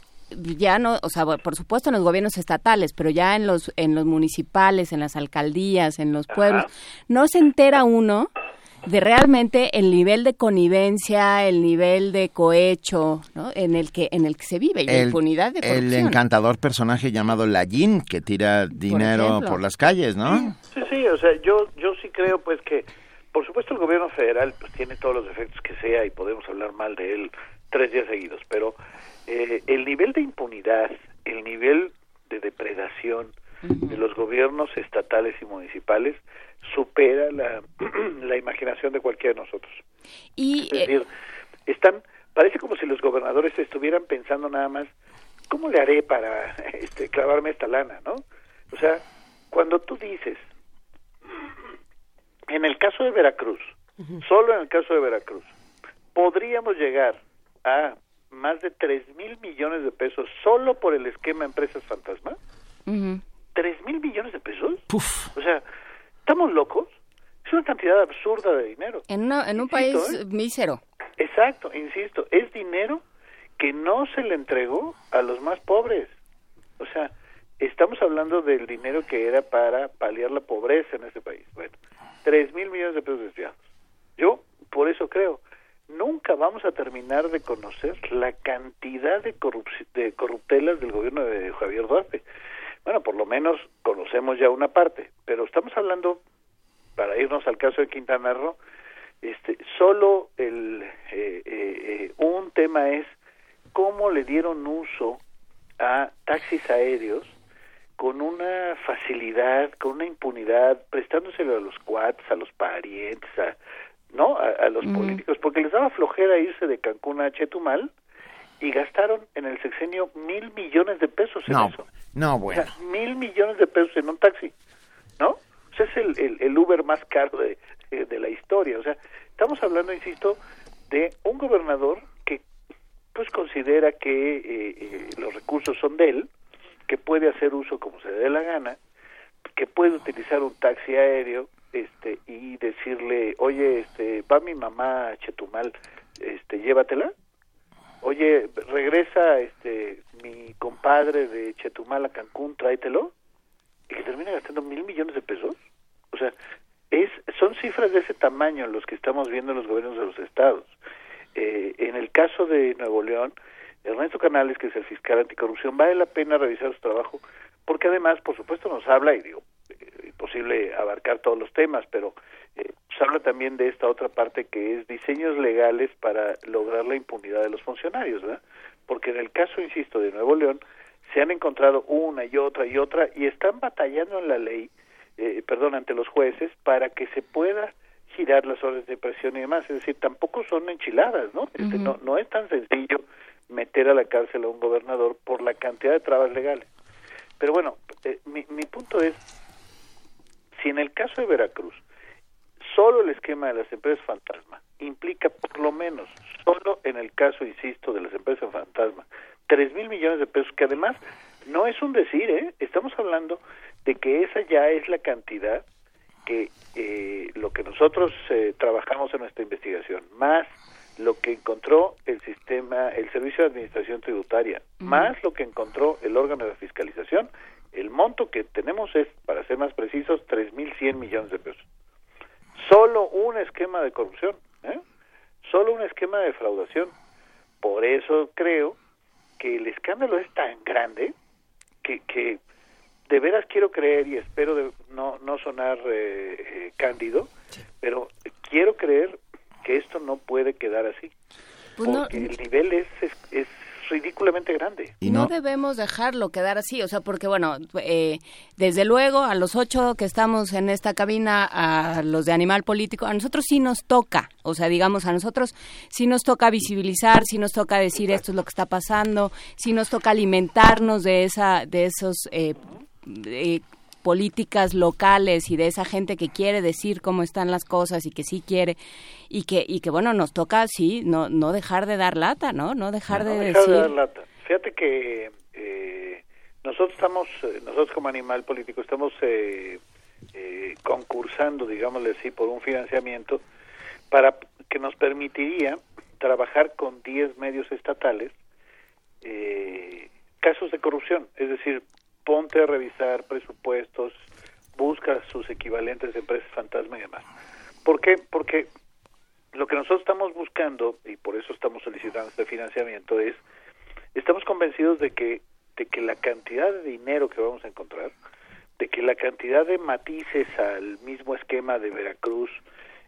ya no, o sea, por supuesto en los gobiernos estatales, pero ya en los en los municipales, en las alcaldías, en los pueblos, no se entera uno de realmente el nivel de connivencia, el nivel de cohecho, ¿no? En el que en el que se vive y la impunidad de el corrupción. encantador personaje llamado Lallín que tira dinero por, ejemplo. las calles, ¿no? Sí, sí, o sea, yo, yo sí creo pues que, por supuesto el gobierno federal pues tiene todos los defectos que sea y podemos hablar mal de él tres días seguidos, pero eh, el nivel de impunidad, el nivel de depredación de los gobiernos estatales y municipales supera la, la imaginación de cualquiera de nosotros. Y Es eh, decir, están, parece como si los gobernadores estuvieran pensando nada más, ¿cómo le haré para este, clavarme esta lana, no? O sea, cuando tú dices, en el caso de Veracruz, solo en el caso de Veracruz, podríamos llegar a más de 3 mil millones de pesos solo por el esquema Empresas Fantasma. ujú. ¿Tres mil millones de pesos? O sea, ¿estamos locos? Es una cantidad absurda de dinero. en, una- en un Insisto, país ¿eh? mísero. Exacto, insisto, es dinero que no se le entregó a los más pobres. O sea, estamos hablando del dinero que era para paliar la pobreza en este país. Bueno, tres mil millones de pesos desviados. Yo, por eso creo, nunca vamos a terminar de conocer la cantidad de, corrup- de corruptelas del gobierno de Javier Duarte. Bueno, por lo menos conocemos ya una parte, pero estamos hablando, para irnos al caso de Quintana Roo, este, solo el, eh, eh, eh, un tema es cómo le dieron uso a taxis aéreos con una facilidad, con una impunidad, prestándoselo a los cuates, a los parientes, a, ¿no? A, a los políticos, porque les daba flojera irse de Cancún a Chetumal y gastaron en el sexenio mil millones de pesos en No, eso. no, bueno. O sea, mil millones de pesos en un taxi, ¿no? O sea, es el, el, el Uber más caro de, de, de la historia. O sea, estamos hablando, insisto, de un gobernador que pues considera que eh, eh, los recursos son de él, que puede hacer uso como se le dé la gana, que puede utilizar un taxi aéreo este y decirle, oye, este, va mi mamá a Chetumal, este, llévatela. Oye, regresa este mi compadre de Chetumal a Cancún, tráetelo. Y que termina gastando mil millones de pesos. O sea, es, son cifras de ese tamaño los que estamos viendo en los gobiernos de los estados. Eh, en el caso de Nuevo León, Ernesto Canales, que es el fiscal anticorrupción, vale la pena revisar su trabajo, porque además, por supuesto, nos habla, y digo, imposible abarcar todos los temas, pero eh, pues habla también de esta otra parte que es diseños legales para lograr la impunidad de los funcionarios, ¿verdad? Porque en el caso, insisto, de Nuevo León, se han encontrado una y otra y otra y están batallando en la ley, eh, perdón, ante los jueces para que se pueda girar las órdenes de presión y demás. Es decir, tampoco son enchiladas, ¿no? Este, no, no es tan sencillo meter a la cárcel a un gobernador por la cantidad de trabas legales. Pero bueno, eh, mi, mi punto es, si en el caso de Veracruz, solo el esquema de las empresas fantasma implica por lo menos, solo en el caso, insisto, de las empresas fantasma, tres mil millones de pesos, que además no es un decir, ¿eh? estamos hablando de que esa ya es la cantidad que eh, lo que nosotros eh, trabajamos en nuestra investigación, más lo que encontró el sistema, el Servicio de Administración Tributaria, más lo que encontró el órgano de fiscalización, el monto que tenemos es, para ser más precisos, 3.100 millones de pesos. Solo un esquema de corrupción, ¿eh? solo un esquema de defraudación. Por eso creo que el escándalo es tan grande que, que de veras quiero creer y espero de no, no sonar eh, eh, cándido, pero quiero creer que esto no puede quedar así. Pues no- porque el nivel es, es, es ridículamente grande. no, debemos dejarlo quedar así, o sea, porque bueno, eh, desde luego a los ocho que estamos en esta cabina, a los de Animal Político, a nosotros sí nos toca, o sea, digamos, a nosotros sí nos toca visibilizar, sí nos toca decir esto es lo que está pasando, sí nos toca alimentarnos de esa, de esos eh, eh, políticas locales y de esa gente que quiere decir cómo están las cosas y que sí quiere y que y que bueno nos toca sí no no dejar de dar lata no no dejar de No dejar decir de dar lata. Fíjate que eh, nosotros estamos, eh, nosotros como animal político estamos eh, eh, concursando, digámosle así, por un financiamiento para que nos permitiría trabajar con 10 medios estatales eh, casos de corrupción, es decir, ponte a revisar presupuestos, busca sus equivalentes de empresas fantasma y demás. ¿Por qué? Porque lo que nosotros estamos buscando, y por eso estamos solicitando este financiamiento, es, estamos convencidos de que, de que la cantidad de dinero que vamos a encontrar, de que la cantidad de matices al mismo esquema de Veracruz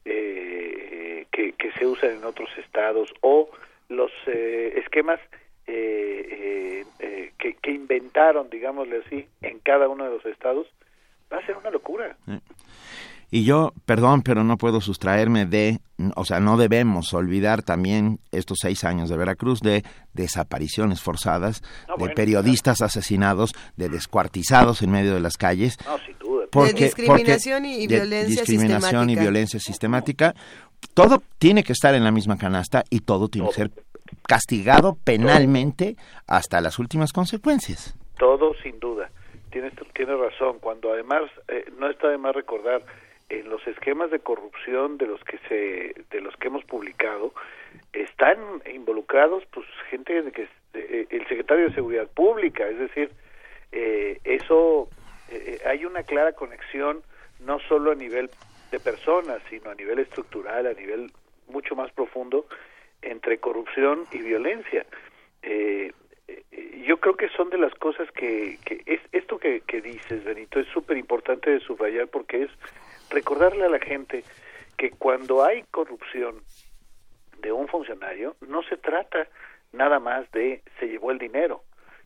eh, que, se usan en otros estados, o los eh, esquemas eh, eh, que, que inventaron, digámosle así, en cada uno de los estados, va a ser una locura. Y yo, perdón, pero no puedo sustraerme de, o sea, no debemos olvidar también estos seis años de Veracruz de desapariciones forzadas, de periodistas asesinados, de descuartizados en medio de las calles. No, sin duda. Porque- De discriminación porque- y de violencia discriminación y sistemática. violencia sistemática. Todo tiene que estar en la misma canasta y todo tiene que ser castigado penalmente hasta las últimas consecuencias. Todo sin duda. Tienes, tienes razón. Cuando además, eh, no está de más recordar, en los esquemas de corrupción de los que se, de los que hemos publicado, están involucrados pues gente de que eh, el secretario de Seguridad Pública, es decir, eh, eso eh, hay una clara conexión no solo a nivel de personas, sino a nivel estructural, a nivel mucho más profundo entre corrupción y violencia. Eh, eh, yo creo que son de las cosas que, que es esto que, que dices, Benito, es súper importante de subrayar porque es recordarle a la gente que cuando hay corrupción de un funcionario, no se trata nada más de se llevó el dinero.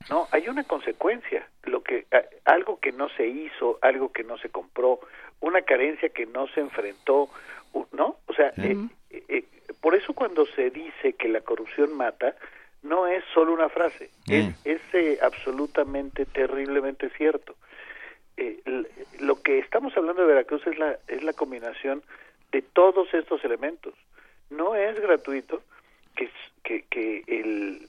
No, hay una consecuencia, lo que algo que no se hizo, algo que no se compró, una carencia que no se enfrentó, ¿no? O sea, eh, eh, por eso cuando se dice que la corrupción mata, no es solo una frase, es, Mm. es, eh, absolutamente, terriblemente cierto. Eh, lo que estamos hablando de Veracruz es la, es la combinación de todos estos elementos. No es gratuito que, que, que el,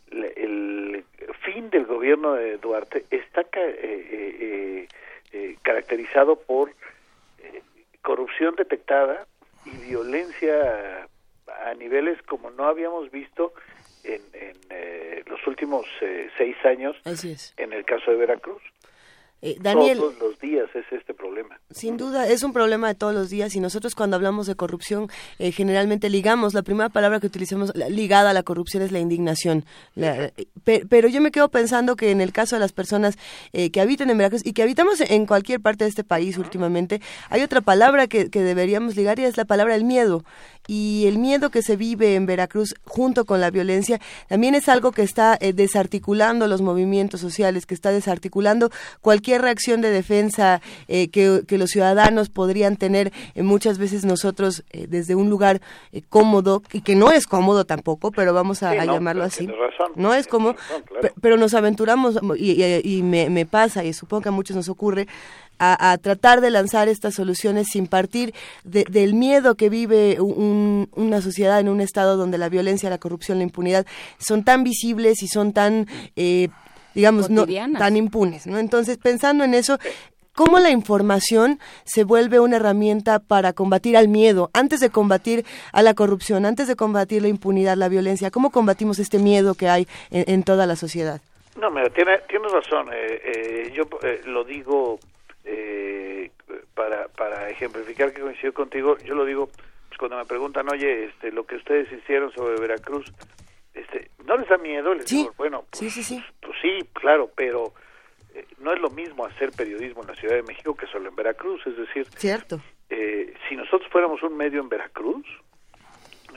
fin del gobierno de Duarte está ca- eh, eh, eh, eh, caracterizado por corrupción detectada y violencia a niveles como no habíamos visto en, en, eh, los últimos eh, seis años Así es. en el caso de Veracruz. Eh, Daniel, Todos los días es este problema. Sin duda, es un problema de todos los días y nosotros cuando hablamos de corrupción eh, generalmente ligamos, la primera palabra que utilizamos ligada a la corrupción es la indignación. La- eh, pe- pero yo me quedo pensando que en el caso de las personas eh, que habitan en Veracruz y que habitamos en cualquier parte de este país últimamente, hay otra palabra que, que deberíamos ligar y es la palabra el miedo. Y el miedo que se vive en Veracruz junto con la violencia también es algo que está eh, desarticulando los movimientos sociales, que está desarticulando cualquier reacción de defensa eh, que, que los ciudadanos podrían tener eh, muchas veces nosotros eh, desde un lugar eh, cómodo y que no es cómodo tampoco, pero vamos a, Sí, a no, llamarlo así. razón, no es como, razón, claro. pe- pero nos aventuramos y, y- y me, me pasa y supongo que a muchos nos ocurre a, a tratar de lanzar estas soluciones sin partir de- del miedo que vive un- una sociedad en un estado donde la violencia, la corrupción, la impunidad son tan visibles y son tan, eh, digamos, no, tan impunes. ¿no? Entonces, pensando en eso, ¿cómo la información se vuelve una herramienta para combatir al miedo? Antes de combatir a la corrupción, antes de combatir la impunidad, la violencia, ¿cómo combatimos este miedo que hay en, en toda la sociedad? No, mira, tiene, tienes razón. eh, eh, yo eh, lo digo eh, para, para ejemplificar que coincido contigo. Yo lo digo pues, cuando me preguntan, oye, este, lo que ustedes hicieron sobre Veracruz, este, ¿no les da miedo? Les digo, bueno, Sí, sí, sí. pues sí, claro, pero eh, no es lo mismo hacer periodismo en la Ciudad de México que solo en Veracruz. Es decir, Cierto. eh, si nosotros fuéramos un medio en Veracruz,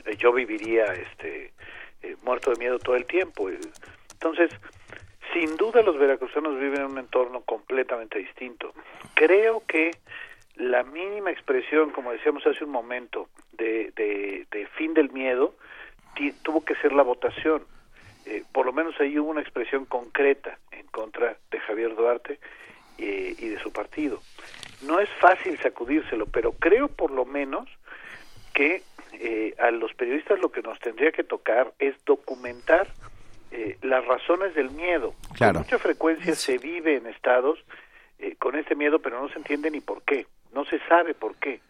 eh, yo viviría este muerto de miedo todo el tiempo. Entonces, sin duda los veracruzanos viven en un entorno completamente distinto. Creo que la mínima expresión, como decíamos hace un momento, de, de, fin del miedo, tuvo que ser la votación. Eh, por lo menos ahí hubo una expresión concreta en contra de Javier Duarte eh, y de su partido. No es fácil sacudírselo, pero creo por lo menos que eh, a los periodistas lo que nos tendría que tocar es documentar eh, las razones del miedo. Claro. Con mucha frecuencia se vive en estados eh, con este miedo, pero no se entiende ni por qué, no se sabe por qué.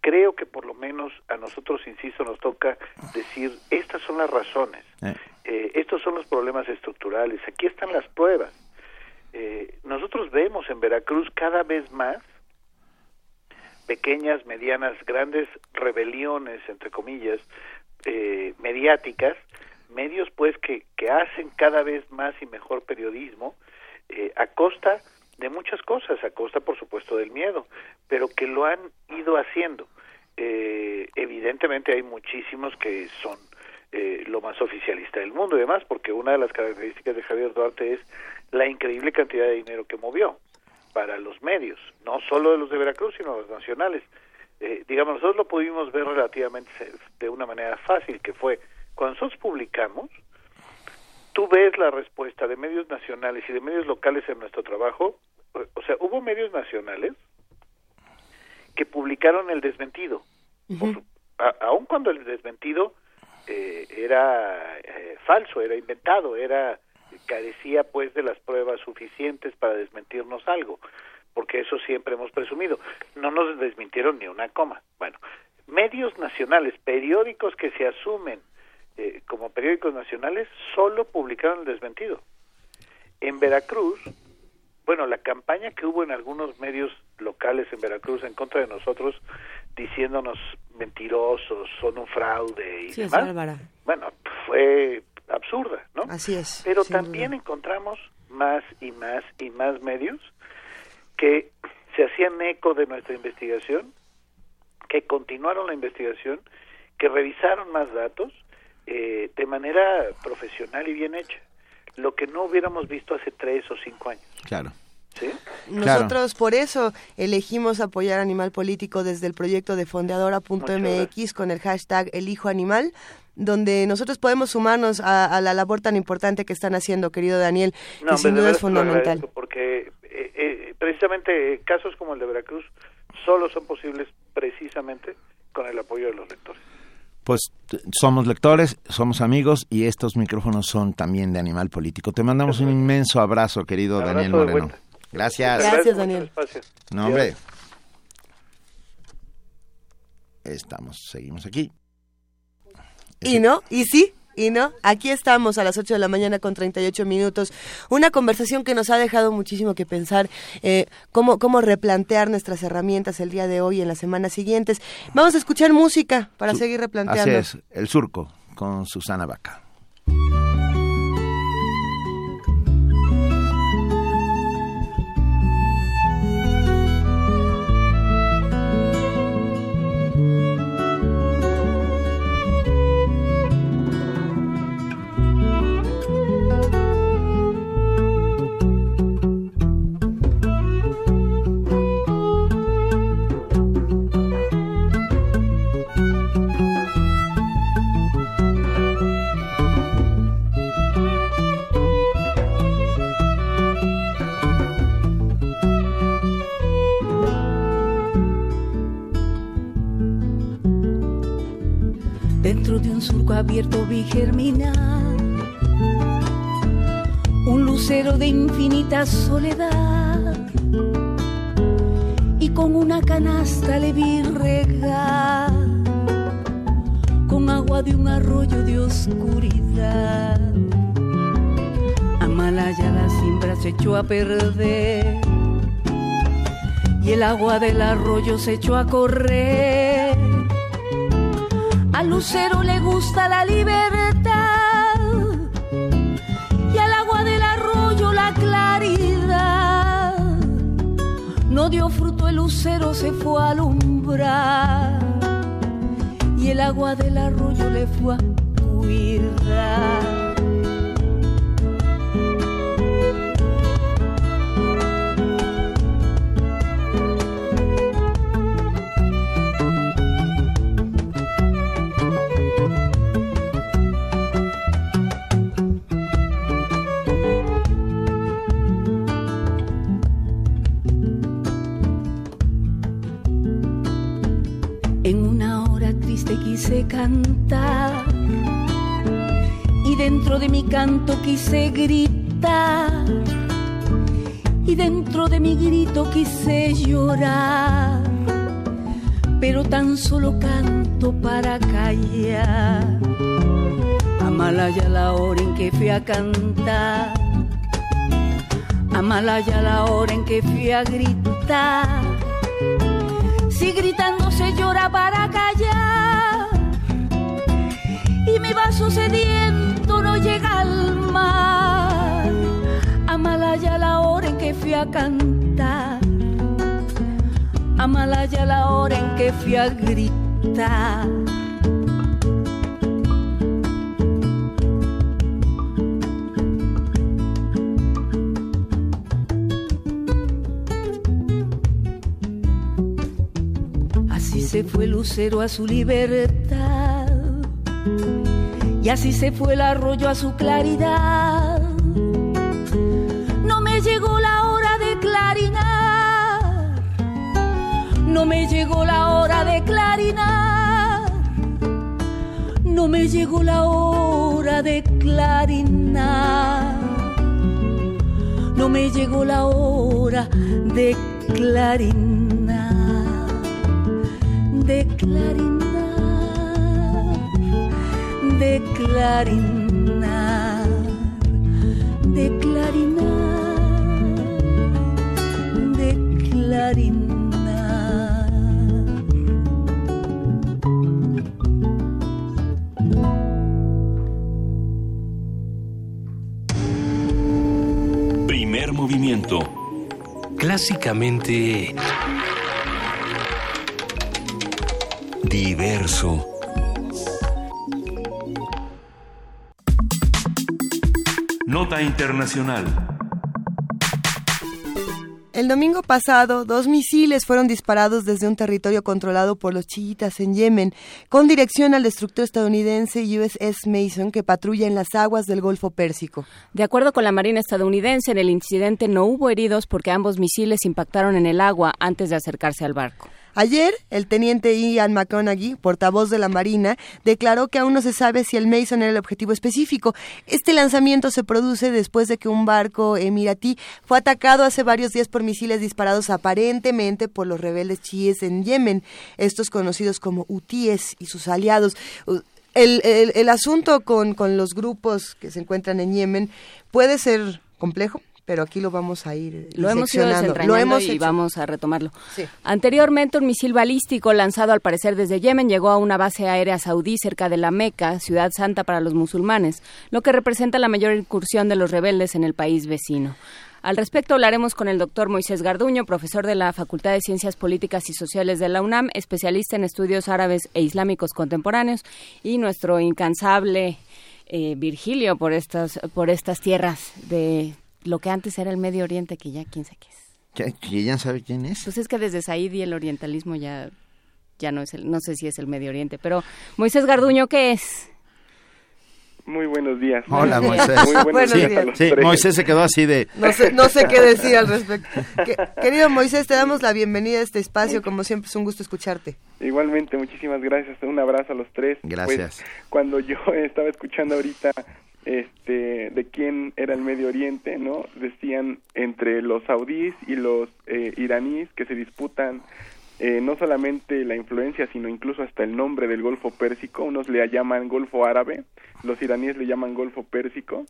Creo que por lo menos a nosotros, insisto, nos toca decir, estas son las razones, Eh, eh, estos son los problemas estructurales, aquí están las pruebas. Eh, nosotros vemos en Veracruz cada vez más pequeñas, medianas, grandes rebeliones, entre comillas, eh, mediáticas, medios pues que, que hacen cada vez más y mejor periodismo eh, a costa de muchas cosas, a costa por supuesto del miedo, pero que lo han ido haciendo. Eh, evidentemente hay muchísimos que son eh, lo más oficialista del mundo y demás, porque una de las características de Javier Duarte es la increíble cantidad de dinero que movió para los medios, no solo de los de Veracruz, sino los nacionales. Eh, digamos, nosotros lo pudimos ver relativamente de una manera fácil, que fue cuando nosotros publicamos, tú ves la respuesta de medios nacionales y de medios locales en nuestro trabajo, o- sea, hubo medios nacionales que publicaron el desmentido, a- aun cuando el desmentido eh, era eh, falso, era inventado, era carecía pues de las pruebas suficientes para desmentirnos algo, porque eso siempre hemos presumido. No nos desmintieron ni una coma. Bueno, medios nacionales, periódicos que se asumen eh, como periódicos nacionales, solo publicaron el desmentido. En Veracruz, bueno, la campaña que hubo en algunos medios locales en Veracruz en contra de nosotros, diciéndonos mentirosos, son un fraude y Sí, demás, bueno, fue absurda, ¿no? Así es. Pero también duda. encontramos más y más y más medios que se hacían eco de nuestra investigación, que continuaron la investigación, que revisaron más datos eh, de manera profesional y bien hecha, lo que no hubiéramos visto hace tres o cinco años. Claro. Nosotros por eso elegimos apoyar Animal Político desde el proyecto de fondeadora.mx con el hashtag Elijo Animal donde nosotros podemos sumarnos a, la labor tan importante que están haciendo, querido Daniel, que sin duda es fundamental. Porque eh, eh, precisamente casos como el de Veracruz solo son posibles precisamente con el apoyo de los lectores. Pues somos lectores, somos amigos y estos micrófonos son también de Animal Político. Te mandamos un inmenso abrazo, querido Daniel Moreno. Gracias. Gracias, Daniel. No, hombre. Estamos, seguimos aquí. Y no, y sí, y no, aquí estamos a las 8 de la mañana con 38 minutos. Una conversación que nos ha dejado muchísimo que pensar eh, cómo, cómo replantear nuestras herramientas el día de hoy y en las semanas siguientes. Vamos a escuchar música para seguir replanteando. Así es, El Surco con Susana Vaca. Surco abierto vi germinar un lucero de infinita soledad y con una canasta le vi regar con agua de un arroyo de oscuridad. Amalaya la siembra se echó a perder y el agua del arroyo se echó a correr al lucero le gusta la libertad y al agua del arroyo la claridad. No dio fruto el lucero, se fue a alumbrar y el agua del arroyo le fue a cuidar. Y dentro de mi canto quise gritar. Y dentro de mi grito quise llorar, pero tan solo canto para callar. Amalaya la hora en que fui a cantar, Amalaya la hora en que fui a gritar. Si gritando se llora para callar y mi vaso sediento no llega al mar. Amalaya la hora en que fui a cantar, Amalaya la hora en que fui a gritar. Así se fue Lucero a su libertad y así se fue el arroyo a su claridad. No me llegó la hora de clarinar, no me llegó la hora de clarinar, no me llegó la hora de clarinar, no me llegó la hora de clarinar, de clarinar de clarinar, Internacional. El domingo pasado, dos misiles fueron disparados desde un territorio controlado por los chiitas en Yemen, con dirección al destructor estadounidense USS Mason que patrulla en las aguas del Golfo Pérsico. De acuerdo con la Marina estadounidense, en el incidente no hubo heridos porque ambos misiles impactaron en el agua antes de acercarse al barco. Ayer, el teniente Ian McConaughey, portavoz de la Marina, declaró que aún no se sabe si el Mason era el objetivo específico. Este lanzamiento se produce después de que un barco emiratí fue atacado hace varios días por misiles disparados aparentemente por los rebeldes chiíes en Yemen, estos conocidos como hutíes y sus aliados. El, el, el asunto con, con los grupos que se encuentran en Yemen puede ser complejo pero aquí lo vamos a ir lo hemos ido lo hemos y vamos a retomarlo. Anteriormente un misil balístico lanzado al parecer desde Yemen llegó a una base aérea saudí cerca de la Meca, ciudad santa para los musulmanes, lo que representa la mayor incursión de los rebeldes en el país vecino. Al respecto hablaremos con el doctor Moisés Garduño, profesor de la Facultad de Ciencias Políticas y Sociales de la UNAM, especialista en estudios árabes e islámicos contemporáneos y nuestro incansable eh, Virgilio por estas por estas tierras de lo que antes era el Medio Oriente, que ya quién sabe qué es. ¿Que ya sabe quién es? Pues es que desde Said y el orientalismo ya, ya no es el, no sé si es el Medio Oriente, pero Moisés Garduño, ¿qué es? Muy buenos días. Hola, Moisés. Muy buenos, días. sí, Moisés se quedó así de... No sé, no sé qué decir al respecto. querido Moisés, te damos la bienvenida a este espacio. Como siempre, es un gusto escucharte. Igualmente, muchísimas gracias. Un abrazo a los tres. Gracias. Pues, cuando yo estaba escuchando ahorita este, de quién era el Medio Oriente, ¿no? Decían entre los saudíes y los eh, iraníes que se disputan eh, no solamente la influencia, sino incluso hasta el nombre del Golfo Pérsico. Unos le llaman Golfo Árabe, los iraníes le llaman Golfo Pérsico.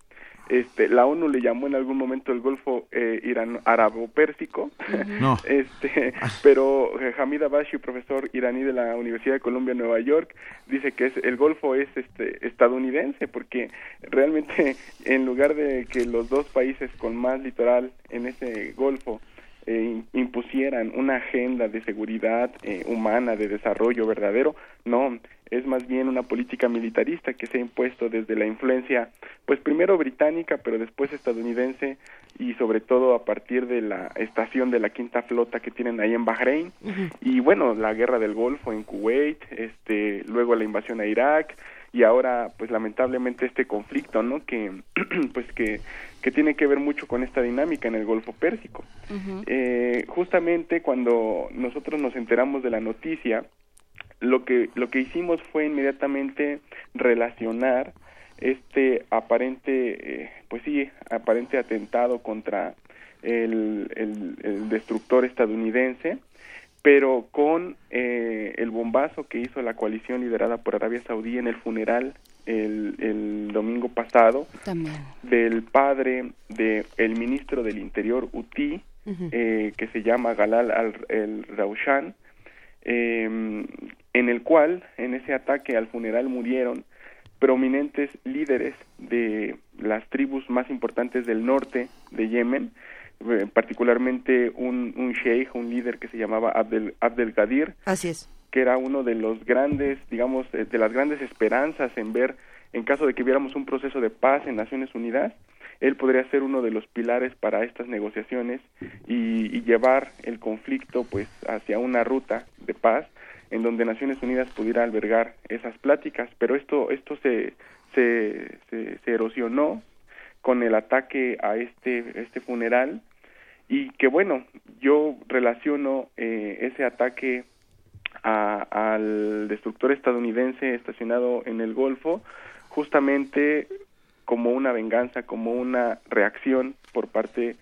Este, la ONU le llamó en algún momento el Golfo eh, Irán Arabo-Pérsico. No. Este, pero eh, Hamid Abashi, profesor iraní de la Universidad de Columbia, Nueva York, dice que es, el Golfo es este, estadounidense, porque realmente en lugar de que los dos países con más litoral en ese Golfo eh, impusieran una agenda de seguridad eh, humana, de desarrollo verdadero, no, es más bien una política militarista que se ha impuesto desde la influencia, pues primero británica, pero después estadounidense y sobre todo a partir de la estación de la quinta flota que tienen ahí en Bahrein. Y bueno, la guerra del Golfo en Kuwait, este, luego la invasión a Irak, y ahora pues lamentablemente este conflicto no que pues que, que tiene que ver mucho con esta dinámica en el Golfo Pérsico. Eh, justamente cuando nosotros nos enteramos de la noticia lo que lo que hicimos fue inmediatamente relacionar este aparente eh, pues sí aparente atentado contra el, el, el destructor estadounidense pero con eh, el bombazo que hizo la coalición liderada por Arabia Saudí en el funeral el, el domingo pasado del padre del el ministro del Interior UTI, eh, que se llama Galal al em, en el cual en ese ataque al funeral murieron prominentes líderes de las tribus más importantes del norte de Yemen, eh, particularmente un, un sheikh, un líder que se llamaba Abdel, Abdel Gadir. Así es. Que era uno de los grandes, digamos, eh, de las grandes esperanzas en ver, en caso de que viéramos un proceso de paz en Naciones Unidas, él podría ser uno de los pilares para estas negociaciones y, y llevar el conflicto pues hacia una ruta de paz en donde Naciones Unidas pudiera albergar esas pláticas, pero esto esto se se, erosionó con el ataque a este este funeral. Y que bueno, yo relaciono eh, ese ataque a, al destructor estadounidense estacionado en el Golfo justamente como una venganza, como una reacción por parte,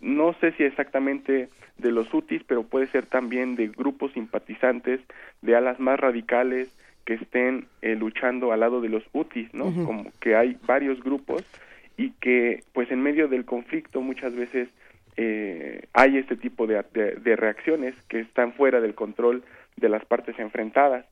no sé si exactamente de los UTIs, pero puede ser también de grupos simpatizantes de alas más radicales que estén eh, luchando al lado de los UTIs, ¿no? Como que hay varios grupos y que pues en medio del conflicto muchas veces eh, hay este tipo de, de, reacciones que están fuera del control de las partes enfrentadas.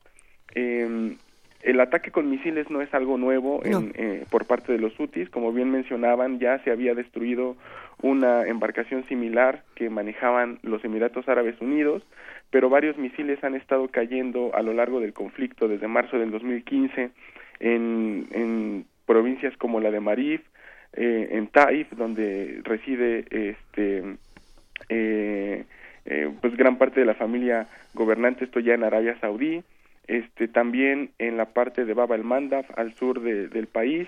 Eh, el ataque con misiles no es algo nuevo en, eh, por parte de los UTIs, como bien mencionaban, ya se había destruido una embarcación similar que manejaban los Emiratos Árabes Unidos, pero varios misiles han estado cayendo a lo largo del conflicto desde marzo del 2015 en, en provincias como la de Marif, eh, en Taif, donde reside este eh, eh, pues gran parte de la familia gobernante, esto ya en Arabia Saudí, este también en la parte de Baba el Mandaf al sur del país.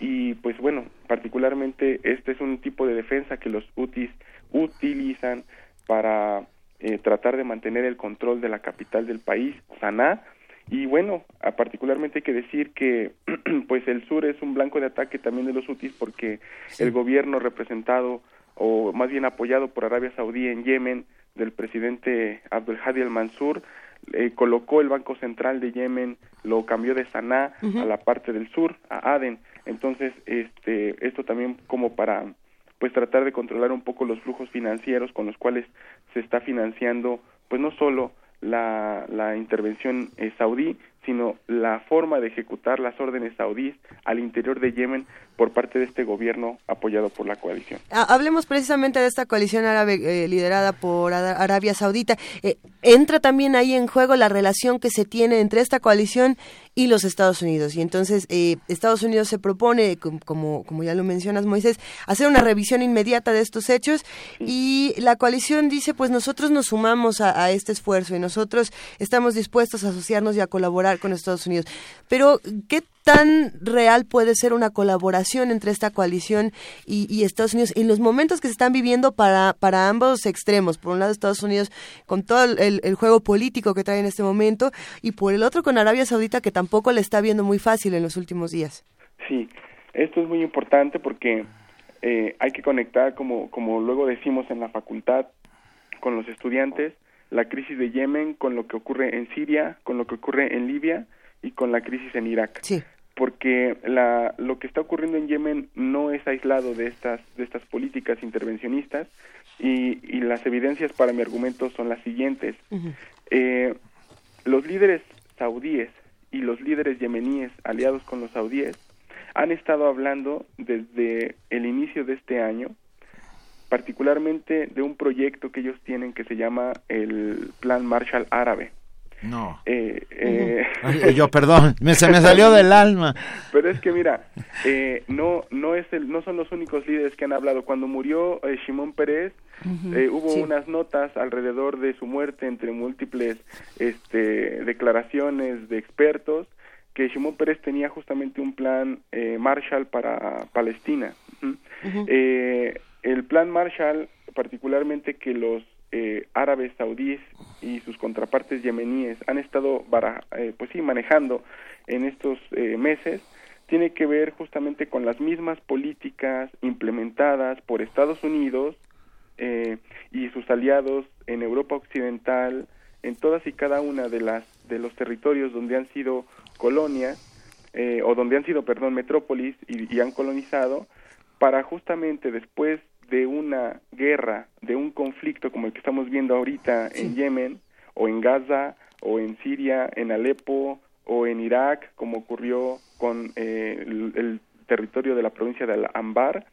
Y pues bueno particularmente este es un tipo de defensa que los UTIs utilizan para eh, tratar de mantener el control de la capital del país Sanaa y bueno particularmente hay que decir que pues el sur es un blanco de ataque también de los UTIs porque el gobierno representado o más bien apoyado por Arabia Saudí en Yemen del presidente Abdel Hadi al-Mansur eh, colocó el Banco Central de Yemen, lo cambió de Sanaa a la parte del sur, a Aden. Entonces, este, esto también como para pues tratar de controlar un poco los flujos financieros con los cuales se está financiando pues no solo la, la intervención eh, saudí, sino la forma de ejecutar las órdenes saudíes al interior de Yemen por parte de este gobierno apoyado por la coalición. Ah, hablemos precisamente de esta coalición árabe eh, liderada por Arabia Saudita. Eh, entra también ahí en juego la relación que se tiene entre esta coalición y los Estados Unidos. Y entonces eh, Estados Unidos se propone, como, como ya lo mencionas, Moisés, hacer una revisión inmediata de estos hechos y la coalición dice, pues nosotros nos sumamos a, a este esfuerzo y nosotros estamos dispuestos a asociarnos y a colaborar con Estados Unidos. Pero, ¿qué tan real puede ser una colaboración entre esta coalición y, Estados Unidos en los momentos que se están viviendo para, para ambos extremos? Por un lado, Estados Unidos con todo el, juego político que trae en este momento y por el otro con Arabia Saudita que tampoco le está viendo muy fácil en los últimos días. Sí, esto es muy importante porque eh, hay que conectar, como, como luego decimos en la facultad, con los estudiantes, la crisis de Yemen con lo que ocurre en Siria, con lo que ocurre en Libia y con la crisis en Irak. Sí. Porque la, lo que está ocurriendo en Yemen no es aislado de estas, de estas políticas intervencionistas y, y las evidencias para mi argumento son las siguientes. eh, los líderes saudíes y los líderes yemeníes aliados con los saudíes han estado hablando desde el inicio de este año particularmente de un proyecto que ellos tienen que se llama el Plan Marshall Árabe. No. Eh, eh, yo, perdón, me, se me salió del alma. Pero es que mira, eh, no no es el, no son los únicos líderes que han hablado. Cuando murió eh, Shimon Pérez, hubo unas notas alrededor de su muerte entre múltiples este, declaraciones de expertos que Shimon Pérez tenía justamente un plan Marshall para Palestina. el plan Marshall, particularmente que los eh, árabes saudíes y sus contrapartes yemeníes han estado eh, pues sí manejando en estos eh, meses tiene que ver justamente con las mismas políticas implementadas por Estados Unidos y sus aliados en Europa occidental en todas y cada una de las de los territorios donde han sido colonias o donde han sido perdón metrópolis y, y han colonizado para justamente después de una guerra, de un conflicto como el que estamos viendo ahorita en Yemen, o en Gaza, o en Siria, en Alepo, o en Irak, como ocurrió con eh, el, territorio de la provincia de Al-Anbar,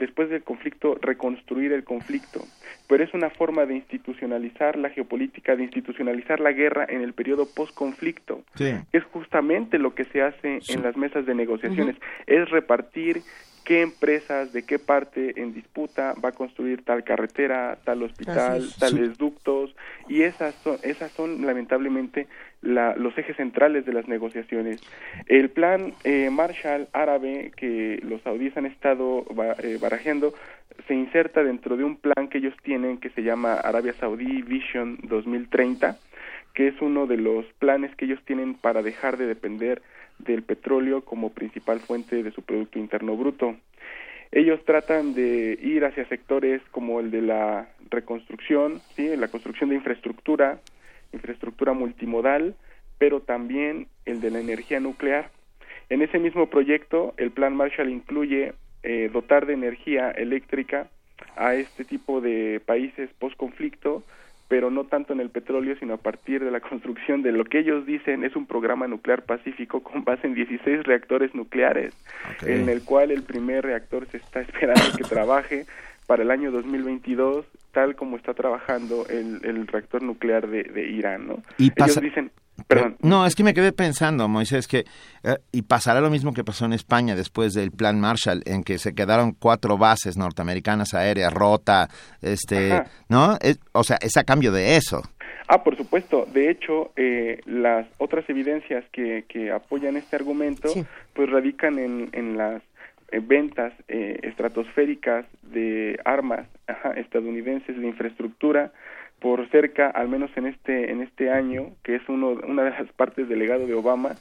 después del conflicto reconstruir el conflicto. Pero es una forma de institucionalizar la geopolítica, de institucionalizar la guerra en el periodo post-conflicto. Es justamente lo que se hace en las mesas de negociaciones, es repartir qué empresas, de qué parte en disputa va a construir tal carretera, tal hospital, tales ductos, y esas son, esas son lamentablemente los ejes centrales de las negociaciones. El plan eh, Marshall árabe que los saudíes han estado eh, barajeando se inserta dentro de un plan que ellos tienen que se llama Arabia Saudí Vision 2030, que es uno de los planes que ellos tienen para dejar de depender del petróleo como principal fuente de su Producto Interno Bruto. Ellos tratan de ir hacia sectores como el de la reconstrucción, ¿sí? la construcción de infraestructura, infraestructura multimodal, pero también el de la energía nuclear. En ese mismo proyecto, el Plan Marshall incluye eh, dotar de energía eléctrica a este tipo de países post-conflicto pero no tanto en el petróleo, sino a partir de la construcción de lo que ellos dicen es un programa nuclear pacífico con base en 16 reactores nucleares, en el cual el primer reactor se está esperando que trabaje para el año 2022, tal como está trabajando el, el reactor nuclear de, Irán, ¿no? Y ellos dicen Perdón. No, es que me quedé pensando, Moisés, que eh, y pasará lo mismo que pasó en España después del Plan Marshall, en que se quedaron cuatro bases norteamericanas aéreas, Rota, este, Ajá. ¿no? Es- o sea, es a cambio de eso. Ah, por supuesto. De hecho, eh, las otras evidencias que, que apoyan este argumento, pues radican en, en las ventas eh, estratosféricas de armas ajá, estadounidenses de infraestructura por cerca, al menos en este en este año, que es uno una de las partes del legado de Obama,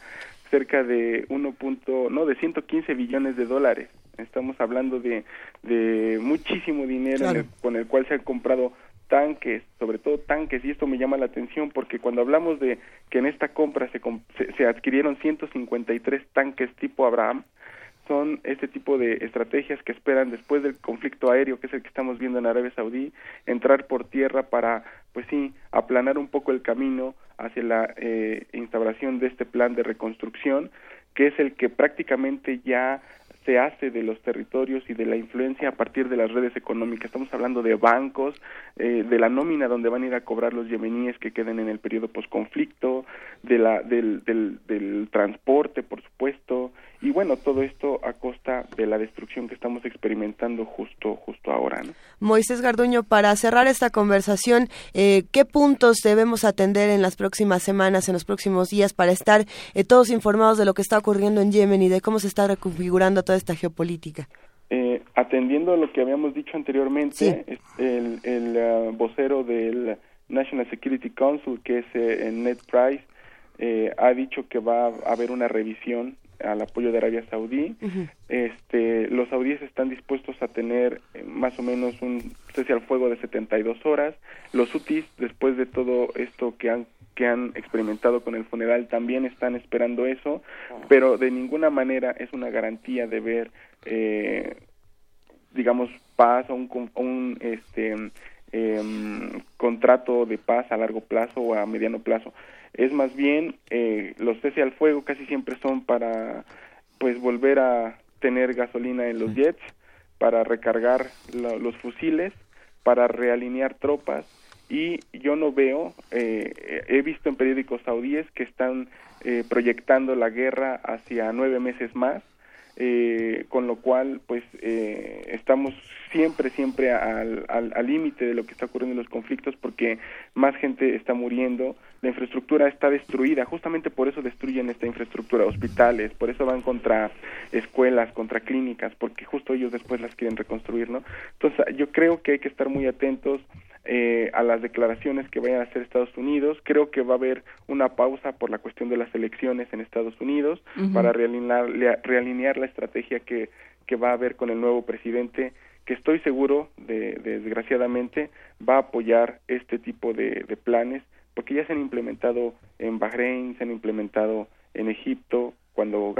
cerca de 1. punto- no de 115 billones de dólares. Estamos hablando de, de muchísimo dinero Claro. el- con el cual se han comprado tanques, sobre todo tanques, y esto me llama la atención porque cuando hablamos de que en esta compra se, se, se adquirieron 153 tanques tipo Abraham, son este tipo de estrategias que esperan después del conflicto aéreo, que es el que estamos viendo en Arabia Saudí, entrar por tierra para, pues sí, aplanar un poco el camino hacia la eh, instauración de este plan de reconstrucción, que es el que prácticamente ya se hace de los territorios y de la influencia a partir de las redes económicas. Estamos hablando de bancos, eh, de la nómina donde van a ir a cobrar los yemeníes que queden en el periodo posconflicto, de la, del, del, del transporte, por supuesto, y bueno, todo esto a costa de la destrucción que estamos experimentando justo, justo ahora. ¿no? Moisés Garduño, para cerrar esta conversación, eh, ¿qué puntos debemos atender en las próximas semanas, en los próximos días, para estar eh, todos informados de lo que está ocurriendo en Yemen y de cómo se está reconfigurando toda esta geopolítica? Eh, atendiendo a lo que habíamos dicho anteriormente, el, el ah, vocero del National Security Council, que es eh, Ned Price, eh, ha dicho que va a haber una revisión al apoyo de Arabia Saudí. Este, los saudíes están dispuestos a tener eh, más o menos un cese al fuego de 72 horas. Los hutis, después de todo esto que han que han experimentado con el funeral también están esperando eso, pero de ninguna manera es una garantía de ver, eh, digamos, paz o un, un este, em, contrato de paz a largo plazo o a mediano plazo. Es más bien, eh, los cese al fuego casi siempre son para, pues, volver a tener gasolina en los jets, para recargar la- los fusiles, para realinear tropas y yo no veo, eh, he visto en periódicos saudíes que están eh, proyectando la guerra hacia nueve meses más, eh, con lo cual pues eh, estamos siempre, siempre al al- al límite de lo que está ocurriendo en los conflictos porque más gente está muriendo, la infraestructura está destruida, justamente por eso destruyen esta infraestructura, hospitales, por eso van contra escuelas, contra clínicas, porque justo ellos después las quieren reconstruir, ¿no? Entonces yo creo que hay que estar muy atentos eh, a las declaraciones que vayan a hacer Estados Unidos. Creo que va a haber una pausa por la cuestión de las elecciones en Estados Unidos Ujú. para realinear, la estrategia que, que va a haber con el nuevo presidente, que estoy seguro, de, de- desgraciadamente, va a apoyar este tipo de, de planes, porque ya se han implementado en Bahrein, se han implementado en Egipto, cuando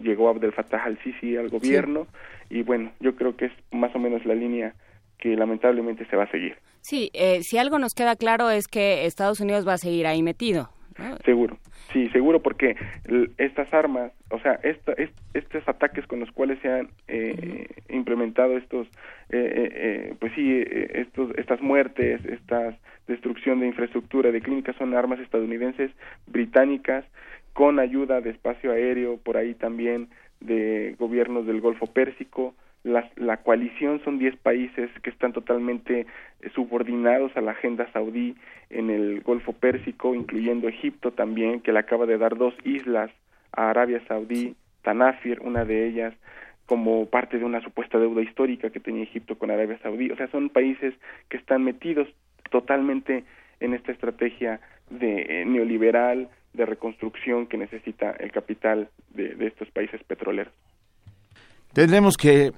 llegó Abdel Fattah al-Sisi al gobierno, y bueno, yo creo que es más o menos la línea que lamentablemente se va a seguir. Sí, eh, si algo nos queda claro es que Estados Unidos va a seguir ahí metido. ¿No? Seguro, sí, seguro, porque estas armas, o sea, esta, est- estos ataques con los cuales se han eh, implementado estos, eh, eh, eh, pues sí, eh, estos, estas muertes, esta destrucción de infraestructura, de clínicas, son armas estadounidenses, británicas, con ayuda de espacio aéreo, por ahí también de gobiernos del Golfo Pérsico. La, la coalición son 10 países que están totalmente subordinados a la agenda saudí en el Golfo Pérsico, incluyendo Egipto también, que le acaba de dar dos islas a Arabia Saudí, Tanafir, una de ellas, como parte de una supuesta deuda histórica que tenía Egipto con Arabia Saudí. O sea, son países que están metidos totalmente en esta estrategia de eh, neoliberal, de reconstrucción que necesita el capital de, de estos países petroleros. Tendremos que, eh,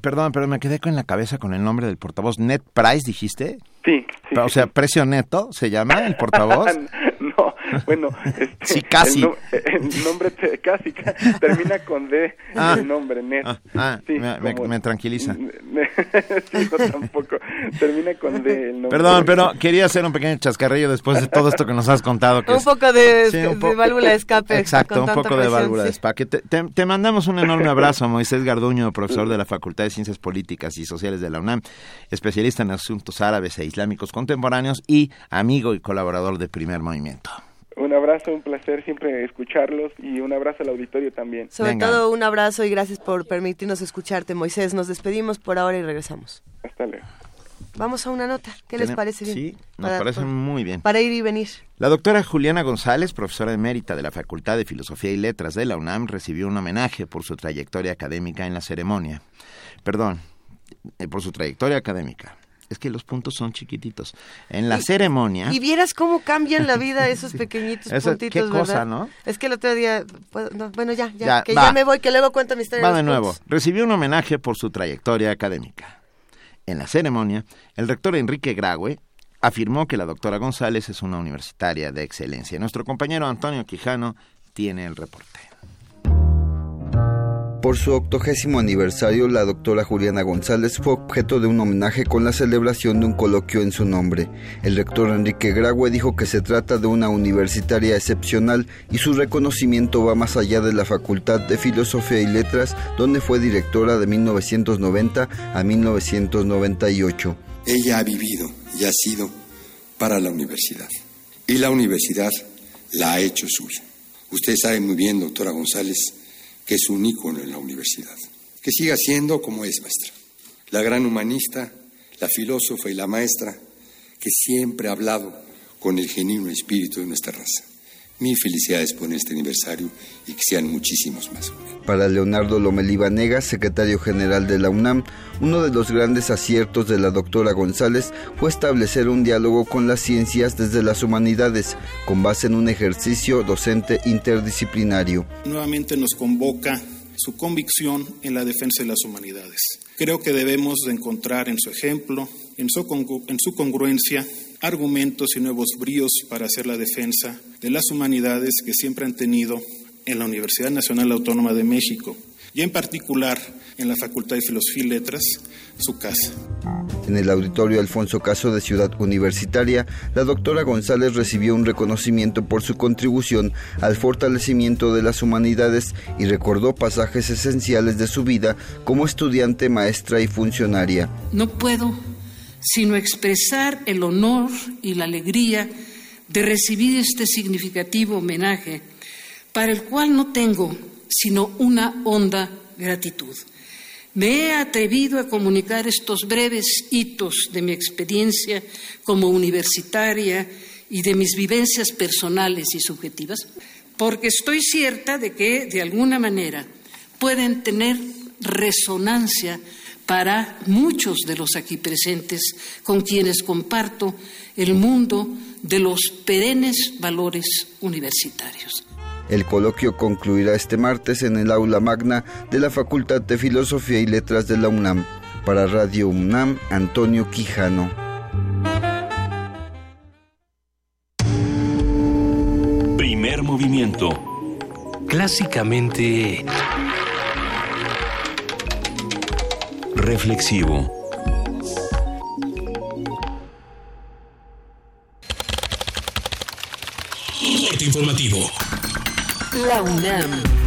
perdón, pero me quedé con la cabeza con el nombre del portavoz. Net Price, dijiste. Sí, sí, O sea, precio neto, ¿se llama el portavoz? no, bueno, este, Sí, casi. El, no- el nombre te- casi ca- termina con D, Ah. el nombre net. Ah, ah, Sí, me, me- como- me tranquiliza. sí, yo tampoco. Termina con D el nombre. Perdón, pero quería hacer un pequeño chascarrillo después de todo esto que nos has contado. que Un es- poco de, Sí, de un po- válvula de escape. Exacto, un poco de válvula de escape. Te, te- te mandamos un enorme abrazo, Moisés Garduño, profesor de la Facultad de Ciencias Políticas y Sociales de la UNAM, especialista en asuntos árabes e islámicos contemporáneos y amigo y colaborador de Primer Movimiento. Un abrazo, un placer siempre escucharlos y un abrazo al auditorio también. Sobre todo un abrazo y gracias por permitirnos escucharte, Moisés. Nos despedimos por ahora y regresamos. Hasta luego. Vamos a una nota. ¿Qué les parece bien? Sí, nos parece muy bien. Para ir y venir. La doctora Juliana González, profesora emérita de la Facultad de Filosofía y Letras de la UNAM, recibió un homenaje por su trayectoria académica en la ceremonia. Perdón, eh, por su trayectoria académica. Es que los puntos son chiquititos. En la ceremonia. Y vieras cómo cambian la vida esos pequeñitos puntitos, qué cosa, ¿verdad? ¿no? Es que el otro día. pues, no, bueno, ya, ya. que ya me voy, que luego cuento mi historia. Va de nuevo. Recibió un homenaje por su trayectoria académica. En la ceremonia, el rector Enrique Graue afirmó que la doctora González es una universitaria de excelencia. Nuestro compañero Antonio Quijano tiene el reporte. Por su octogésimo aniversario, la doctora Juliana González fue objeto de un homenaje con la celebración de un coloquio en su nombre. El rector Enrique Graue dijo que se trata de una universitaria excepcional y su reconocimiento va más allá de la Facultad de Filosofía y Letras, donde fue directora de 1990 a 1998. Ella ha vivido y ha sido para la universidad. Y la universidad la ha hecho suya. Usted sabe muy bien, doctora González, que es un ícono en la universidad. Que siga siendo como es maestra. La gran humanista, la filósofa y la maestra que siempre ha hablado con el genuino espíritu de nuestra raza. Mil felicidades por este aniversario y que sean muchísimos más. Para Leonardo Lomelí Vanegas, secretario general de la UNAM, uno de los grandes aciertos de la doctora González fue establecer un diálogo con las ciencias desde las humanidades, con base en un ejercicio docente interdisciplinario. Nuevamente nos convoca su convicción en la defensa de las humanidades. Creo que debemos de encontrar en su ejemplo, en su, en su congruencia, argumentos y nuevos bríos para hacer la defensa de las humanidades que siempre han tenido en la Universidad Nacional Autónoma de México y en particular en la Facultad de Filosofía y Letras, su casa. En el auditorio Alfonso Caso de Ciudad Universitaria, la doctora González recibió un reconocimiento por su contribución al fortalecimiento de las humanidades y recordó pasajes esenciales de su vida como estudiante, maestra y funcionaria. No puedo sino expresar el honor y la alegría de recibir este significativo homenaje, para el cual no tengo sino una honda gratitud. Me he atrevido a comunicar estos breves hitos de mi experiencia como universitaria y de mis vivencias personales y subjetivas, porque estoy cierta de que, de alguna manera, pueden tener resonancia para muchos de los aquí presentes con quienes comparto el mundo de los perennes valores universitarios. El coloquio concluirá este martes en el aula magna de la Facultad de Filosofía y Letras de la UNAM. Para Radio UNAM, Antonio Quijano. Primer movimiento. Clásicamente... Reflexivo. Corte informativo. La UNAM.